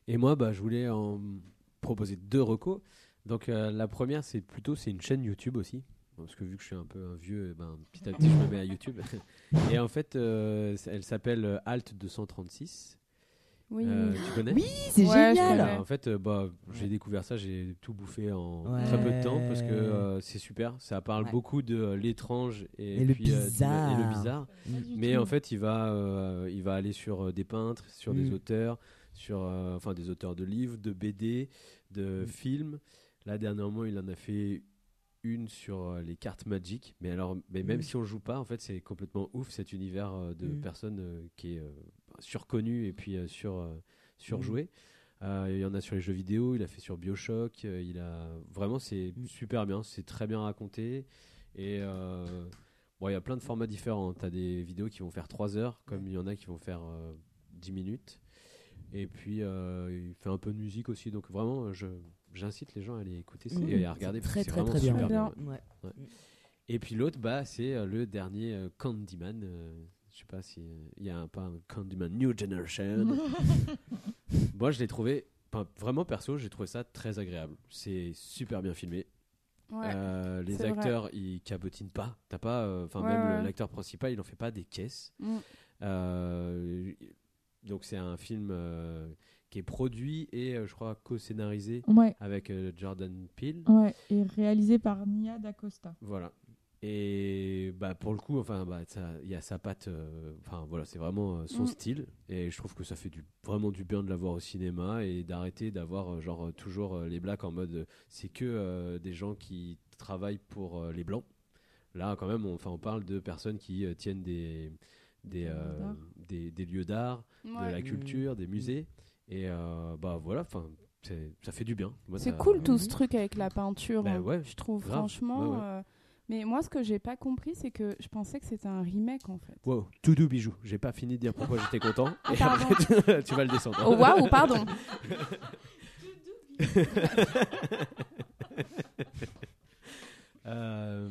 Et moi, bah, je voulais en proposer deux recos. Donc, euh, la première, c'est plutôt c'est une chaîne YouTube aussi. Parce que vu que je suis un peu un vieux, eh ben, petit à petit, je me mets à YouTube. [LAUGHS] Et en fait, euh, elle s'appelle euh, Alt 236. Oui. Euh, tu connais? Oui, c'est Ouais, génial. connais. En fait, euh, bah, j'ai découvert ça, j'ai tout bouffé en Ouais. très peu de temps parce que euh, c'est super. Ça parle Ouais. beaucoup de l'étrange et, Et le puis, euh, du- bizarre. et le bizarre. Mais en fait, il va, euh, il va aller sur euh, des peintres, sur des Mm. auteurs, sur euh, enfin des auteurs de livres, de BD, de Mm. films. Là, dernièrement, il en a fait une sur euh, les cartes Magic. Mais alors, mais même Mm. si on joue pas, en fait, c'est complètement ouf cet univers euh, de Mm. personnes euh, qui est euh, surconnu et puis sur surjoué. Euh, il y en a sur les jeux vidéo, il a fait sur Bioshock, il a vraiment c'est Mm. super bien, c'est très bien raconté et bon il y a plein de formats différents. T'as des vidéos qui vont faire 3 heures, comme il y en a qui vont faire euh, 10 minutes. Et puis il fait un peu de musique aussi, donc vraiment je j'incite les gens à aller écouter ça Mm. et à regarder parce très que très c'est vraiment super bien. Ouais. ouais. Et puis l'autre bah c'est euh, le dernier euh, Candyman. euh, je sais pas si euh, il y a un, pas un Candyman New Generation. [LAUGHS] Moi, je l'ai trouvé, vraiment perso, j'ai trouvé ça très agréable. C'est super bien filmé. Ouais. Euh, les c'est vrai. acteurs, ils cabotinent pas. T'as pas, euh, enfin Ouais, même ouais. l'acteur principal, il en fait pas des caisses. Mm. Euh, donc c'est un film euh, qui est produit et euh, je crois co-scénarisé Ouais. avec euh, Jordan Peele. Ouais, et réalisé par Nia D'Acosta. Voilà. Et bah pour le coup, enfin bah ça- il y a sa patte. euh, Enfin voilà, c'est vraiment euh, son Mm. style. Et je trouve que ça fait du vraiment du bien de l'avoir au cinéma et d'arrêter d'avoir genre toujours euh, les blacks en mode euh, c'est que euh, des gens qui travaillent pour euh, les blancs. Là, quand même, on, enfin, on parle de personnes qui euh, tiennent des, des, euh, des, des lieux d'art, de la Mm. culture, des musées. Et euh, bah voilà, enfin, ça fait du bien. C'est cool tout ce truc avec la peinture, Bah hein, ouais, je trouve, grave. franchement. Ouais, ouais. euh, Mais moi, ce que j'ai pas compris, c'est que je pensais que c'était un remake en fait. Wow, tout doux bijou. J'ai pas fini de dire pourquoi j'étais content. Ah, et après, [LAUGHS] tu, tu vas le descendre. Oh, waouh, pardon. [LAUGHS] Euh,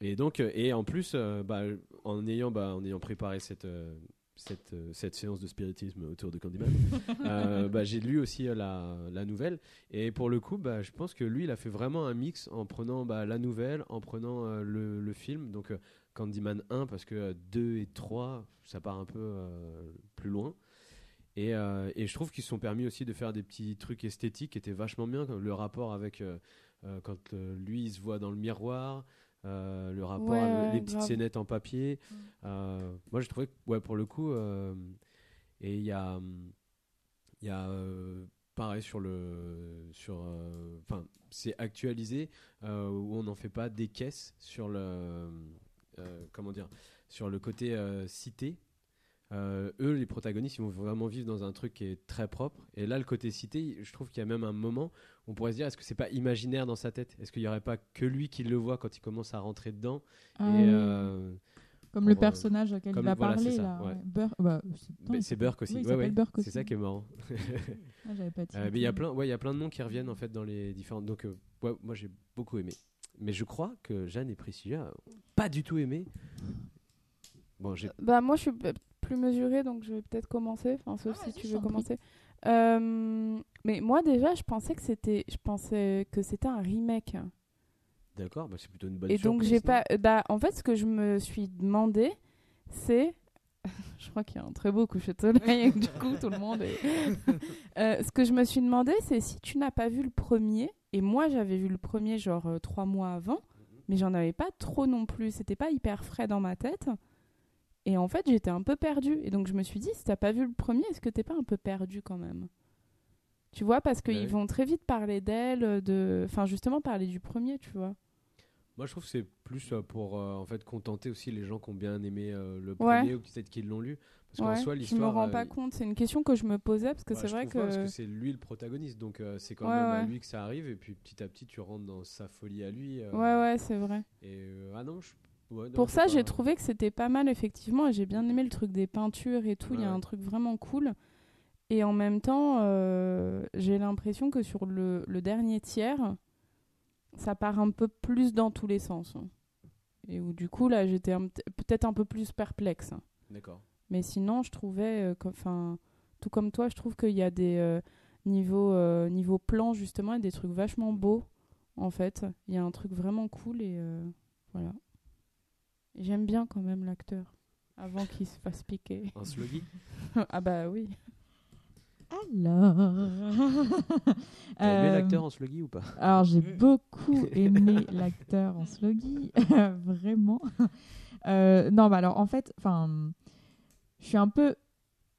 et donc, euh, et en plus, euh, bah, en ayant, bah, en ayant préparé cette euh, cette, euh, cette séance de spiritisme autour de Candyman, [LAUGHS] euh, bah, j'ai lu aussi euh, la, la nouvelle. Et pour le coup, bah, je pense que lui, il a fait vraiment un mix en prenant bah, la nouvelle, en prenant euh, le, le film. Donc Candyman 1, parce que euh, 2 et 3, ça part un peu plus loin. Et, et je trouve qu'ils se sont permis aussi de faire des petits trucs esthétiques qui étaient vachement bien, comme le rapport avec quand lui il se voit dans le miroir, euh, le rapport, Ouais, à le- les petites grave. scénettes en papier. Euh, moi, j'ai trouvé que, ouais, pour le coup, euh, et il y a, il y a pareil sur le, sur, enfin, c'est actualisé où on n'en fait pas des caisses sur le, comment dire, sur le côté cité. Euh, eux, les protagonistes, ils vont vraiment vivre dans un truc qui est très propre. Et là, le côté cité, je trouve qu'il y a même un moment où on pourrait se dire est-ce que c'est pas imaginaire dans sa tête? Est-ce qu'il n'y aurait pas que lui qui le voit quand il commence à rentrer dedans? Ah Et, oui. euh, Comme le euh, personnage auquel comme- il va voilà, c'est parler ça, là. ouais. ouais. Burke, bah, c'est- Burke aussi. oui, il ouais, s'appelle ouais. Burke C'est aussi. ça qui est marrant. [LAUGHS] Ah, pas Euh, mais il y a plein, ouais, il y a plein de noms qui reviennent en fait dans les différentes. Donc, euh, ouais, moi j'ai beaucoup aimé. Mais je crois que Jeanne et Priscilla ont pas du tout aimé. Bon, j'ai. Bah moi je suis plus mesurée donc je vais peut-être commencer, enfin sauf si tu veux commencer. Euh, mais moi déjà je pensais que c'était je pensais que c'était un remake. D'accord, bah, c'est plutôt une bonne Et donc j'ai pas bah en fait ce que je me suis demandé c'est [LAUGHS] je crois qu'il y a un très beau coucher de soleil et que [LAUGHS] du coup tout le monde est [LAUGHS] Euh, ce que je me suis demandé c'est si tu n'as pas vu le premier et moi j'avais vu le premier genre euh, trois mois avant mais j'en avais pas trop non plus. C'était pas hyper frais dans ma tête et en fait j'étais un peu perdue et donc je me suis dit si t'as pas vu le premier est-ce que t'es pas un peu perdu quand même? Tu vois parce qu'ils Ouais. vont très vite parler d'elle de enfin justement parler du premier tu vois Moi je trouve que c'est plus euh, pour euh, en fait contenter aussi les gens qui ont bien aimé euh, le Ouais. premier ou peut-être qui l'ont lu. Parce qu'en Ouais, soi, je me l'histoire. rends euh, pas compte. C'est une question que je me posais parce que Ouais, c'est vrai pas, que. parce que c'est lui le protagoniste, donc euh, c'est quand même à lui que ça arrive, et puis petit à petit tu rentres dans sa folie à lui. euh, Ouais, ouais, c'est vrai. Et euh, ah non, je... ouais, Pour ça, pas- j'ai trouvé que c'était pas mal, effectivement, et j'ai bien aimé le truc des peintures et tout. Il y a un truc vraiment cool. Et en même temps, euh, j'ai l'impression que sur le, le dernier tiers, ça part un peu plus dans tous les sens. Et où du coup, là, j'étais peut-être un peu plus perplexe. D'accord. Mais sinon, je trouvais, euh, enfin, tout comme toi, je trouve qu'il y a des euh, niveaux, euh, niveau plan, justement, et des trucs vachement beaux, en fait. Il y a un truc vraiment cool et voilà. J'aime bien quand même l'acteur, avant qu'il se fasse piquer. Un sluggy [LAUGHS] Ah bah oui. Alors. T'as aimé Euh, l'acteur en sluggy ou pas? Alors, j'ai beaucoup aimé l'acteur en sluggy, [LAUGHS] vraiment. Euh, non, mais alors, en fait, enfin, je suis un peu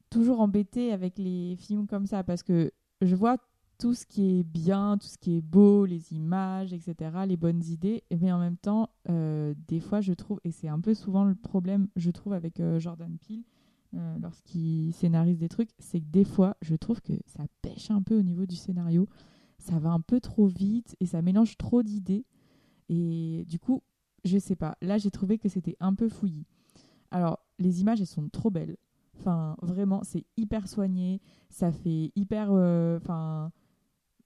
toujours embêtée avec les films comme ça parce que je vois tout ce qui est bien, tout ce qui est beau, les images, etc., les bonnes idées, mais en même temps, euh, des fois, je trouve, et c'est un peu souvent le problème, je trouve, avec euh, Jordan Peele, euh, lorsqu'il scénarise des trucs, c'est que des fois, je trouve que ça pêche un peu au niveau du scénario. Ça va un peu trop vite et ça mélange trop d'idées. Et du coup, je sais pas. Là, j'ai trouvé que c'était un peu fouillis. Alors, les images, elles sont trop belles. Enfin, vraiment, c'est hyper soigné. Ça fait hyper. Enfin.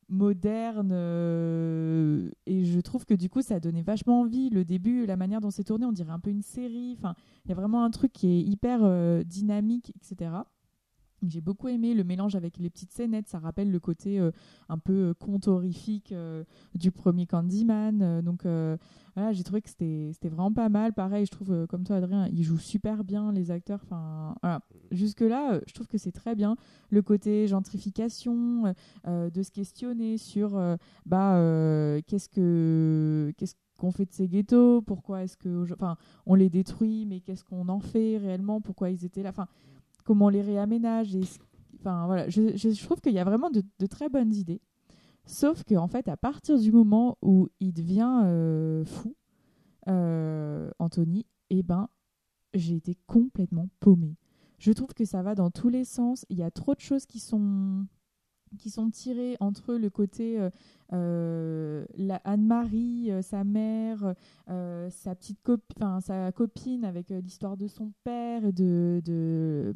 Moderne euh, et je trouve que du coup ça donnait vachement envie le début la manière dont c'est tourné on dirait un peu une série enfin il y a vraiment un truc qui est hyper euh, dynamique etc j'ai beaucoup aimé le mélange avec les petites scénettes. Ça rappelle le côté euh, un peu euh, conte horrifique euh, du premier Candyman. Donc voilà j'ai trouvé que c'était vraiment pas mal. Pareil je trouve comme toi Adrien ils jouent super bien les acteurs. Enfin voilà. Jusque là je trouve que c'est très bien. Le côté gentrification de se questionner sur bah qu'est-ce que qu'est-ce qu'on fait de ces ghettos? Pourquoi est-ce que enfin on les détruit mais qu'est-ce qu'on en fait réellement? Pourquoi ils étaient là? Enfin comment on les réaménage enfin voilà je, trouve qu'il y a vraiment de, très bonnes idées sauf que en fait à partir du moment où il devient euh, fou euh, Anthony, et ben, j'ai été complètement paumée. Je trouve que ça va dans tous les sens. Il y a trop de choses qui sont qui sont tirées entre le côté euh, euh, Anne-Marie, euh, sa mère, sa petite copine, sa copine avec l'histoire de son père et de,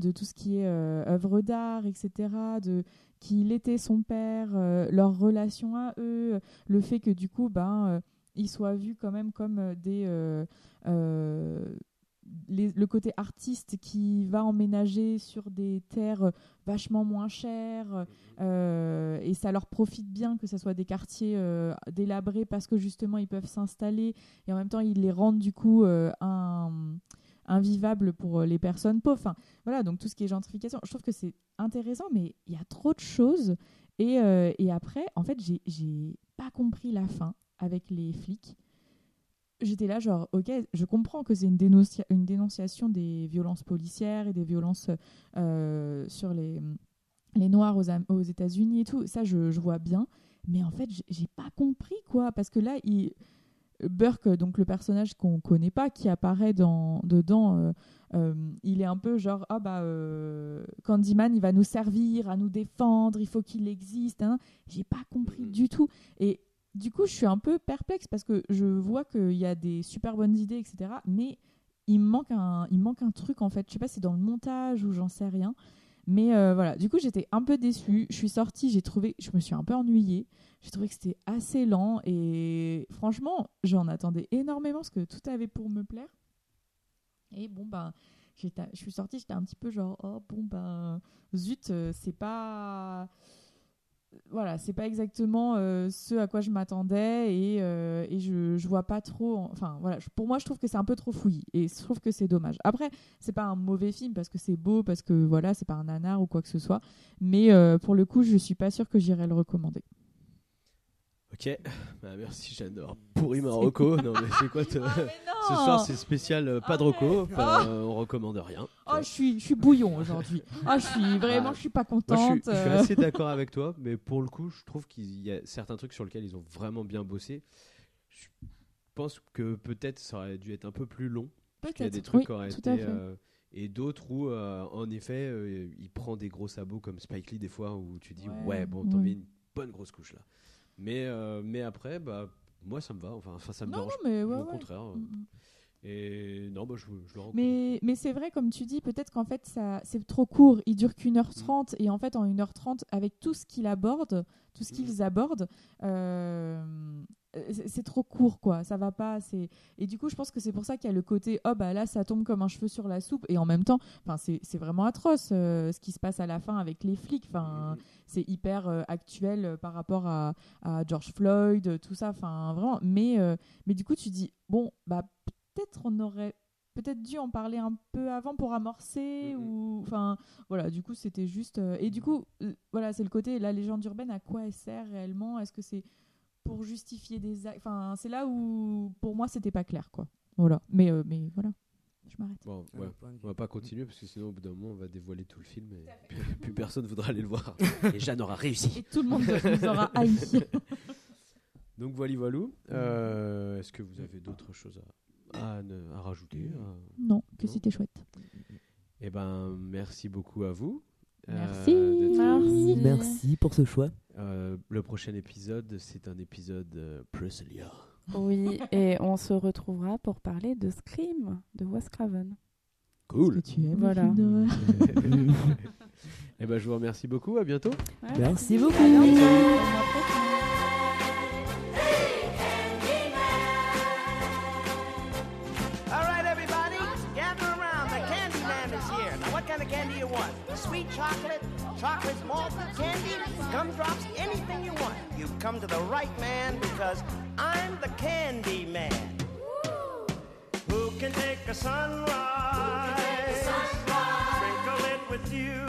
tout ce qui est œuvre d'art, etc. De qu'il était son père, leur relation à eux, le fait que du coup, ben, ils soient vus quand même comme des les- le côté artiste qui va emménager sur des terres vachement moins chères euh, et ça leur profite bien que ce soit des quartiers euh, délabrés parce que justement ils peuvent s'installer et en même temps ils les rendent du coup euh, un- invivables pour les personnes pauvres. Enfin, voilà, donc tout ce qui est gentrification, je trouve que c'est intéressant, mais il y a trop de choses. Et, euh, et après, en fait, j'ai- j'ai pas compris la fin avec les flics. J'étais là, genre, ok, je comprends que c'est une, dénoncia- une dénonciation des violences policières et des violences euh, sur les, les Noirs aux, États-Unis et tout. Ça, je, je vois bien. Mais en fait, j'ai- pas compris, quoi. Parce que là, il. Burke, donc le personnage qu'on connaît pas, qui apparaît dans, dedans, euh, euh, il est un peu genre ah bah Candyman, il va nous servir à nous défendre, il faut qu'il existe. Hein. J'ai pas compris du tout. Et du coup, je suis un peu perplexe parce que je vois qu'il y a des super bonnes idées, etc. Mais il me manque un, il manque un truc en fait. Je sais pas, c'est dans le montage ou j'en sais rien. Mais euh, voilà, du coup, j'étais un peu déçue. Je suis sortie, j'ai trouvé, je me suis un peu ennuyée. J'ai trouvé que c'était assez lent et franchement, j'en attendais énormément parce que tout avait pour me plaire. Et bon, ben, je suis sortie, j'étais un petit peu genre, oh bon, ben, zut, euh, c'est pas. Voilà, c'est pas exactement euh, ce à quoi je m'attendais et, euh, et je, je vois pas trop. Enfin, voilà, pour moi, je trouve que c'est un peu trop fouillis et je trouve que c'est dommage. Après, c'est pas un mauvais film parce que c'est beau, parce que voilà, c'est pas un nanar ou quoi que ce soit. Mais euh, pour le coup, je suis pas sûre que j'irai le recommander. Ok, bah, merci Jeanne d'avoir pourri Marocco. non mais c'est quoi [LAUGHS] te- Ce soir c'est spécial euh, pas de Rocco, Enfin, euh, on recommande rien. Oh, je suis, je suis bouillon aujourd'hui. Ah, je suis vraiment, je suis pas Moi, contente. je, suis, je suis euh. assez d'accord avec toi, mais pour le coup, je trouve qu'il y a certains trucs sur lesquels ils ont vraiment bien bossé. Je pense que peut-être ça aurait dû être un peu plus long. Parce qu'il y a Peut-être, des trucs oui, qui auraient tout été. fait. euh, et d'autres où, euh, en effet, euh, il prend des gros sabots comme Spike Lee, des fois, où tu dis, ouais, Ouais, bon, t'en ouais. mets une bonne grosse couche là. Mais, euh, mais après, bah, moi, ça me va. Enfin, ça me Non, dérange mais ouais, au ouais. contraire. Mm, mm. Et non, bah, je, je le. Mais, mais c'est vrai, comme tu dis, peut-être qu'en fait, ça, c'est trop court. Il dure qu'une heure trente. Et en fait, en une heure trente, avec tout ce qu'il aborde, tout ce qu'ils abordent, euh, c'est c'est trop court, quoi. Ça va pas. c'est- Et du coup, je pense que c'est pour ça qu'il y a le côté, oh, bah là, ça tombe comme un cheveu sur la soupe. Et en même temps, enfin, c'est c'est vraiment atroce euh, ce qui se passe à la fin avec les flics. Enfin, c'est hyper euh, actuel euh, par rapport à, à George Floyd, euh, tout ça. Enfin, vraiment. Mais, euh, mais du coup, tu dis, bon, bah peut-être on aurait peut-être dû en parler un peu avant pour amorcer ou enfin voilà du coup c'était juste euh, et du coup euh, voilà c'est le côté la légende urbaine à quoi elle sert réellement? Est-ce que c'est pour justifier des actes enfin c'est là où pour moi c'était pas clair quoi. Voilà. Mais euh, mais voilà. Je m'arrête. Bon, Ouais, ouais, on va pas continuer parce que sinon au bout d'un moment on va dévoiler tout le film et plus personne voudra aller le voir. [LAUGHS] Et Jeanne aura réussi. et tout le monde nous aura haï. [LAUGHS] Donc voilà, voilou. Euh, Est-ce que vous avez d'autres choses à, à, ne- à rajouter à- non que c'était chouette. Eh ben, merci beaucoup à vous. euh, Merci. Merci pour ce choix. Euh, le prochain épisode, c'est un épisode euh, Priscilla. Oui, et on se retrouvera pour parler de Scream de Wes Craven. Cool. que tu aimes Voilà. d'horreur. [LAUGHS] Eh ben, je vous remercie beaucoup. À bientôt. Merci beaucoup. Gumdrops, anything you want. You've come to the right man because I'm the candy man. Who can take a sunrise? Sprinkle it with you.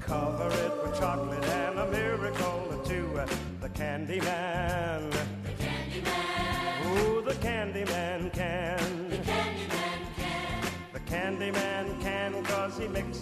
Cover it with chocolate and a miracle or two. Uh, The candy man. Oh, the Candyman can.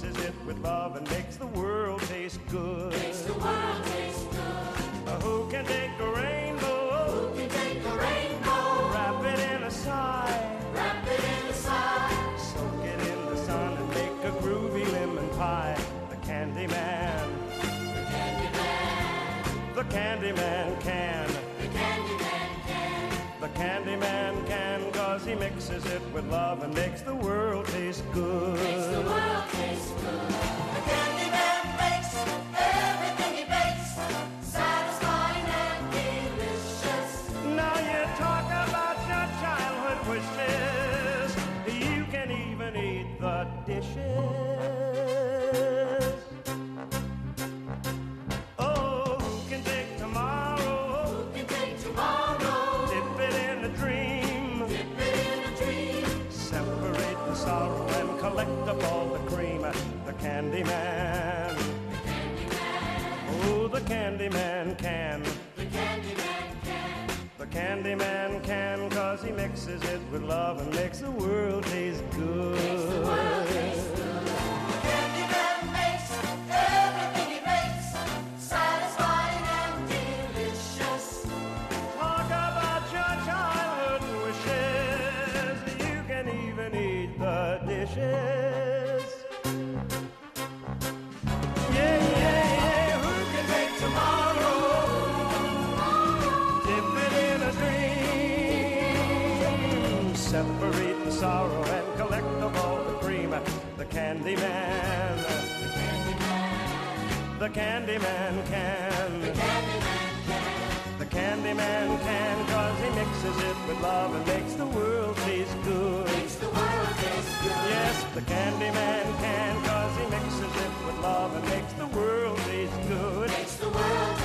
mixes it with love and makes the world taste good. Makes the world taste good. Uh, who can take a rainbow? Who can take a rainbow? Wrap it in a sigh. Wrap it in a sigh. Soak it in the sun and make a groovy lemon pie. The candy man. The candy man. The candy man can. The Candyman can. The candy man can cause he mixes it with love and makes the world taste good. Makes the world Thank you. Oh, the candy man can. The candy man can. The candy man can, cause he mixes it with love and makes the world taste good. candy man. The candy man. Can. The candy man can. The candy man can, cause he mixes it with love and makes the world taste good. Makes the world taste good. Yes, the candy man can, cause he mixes it with love and makes the world taste good. Makes the world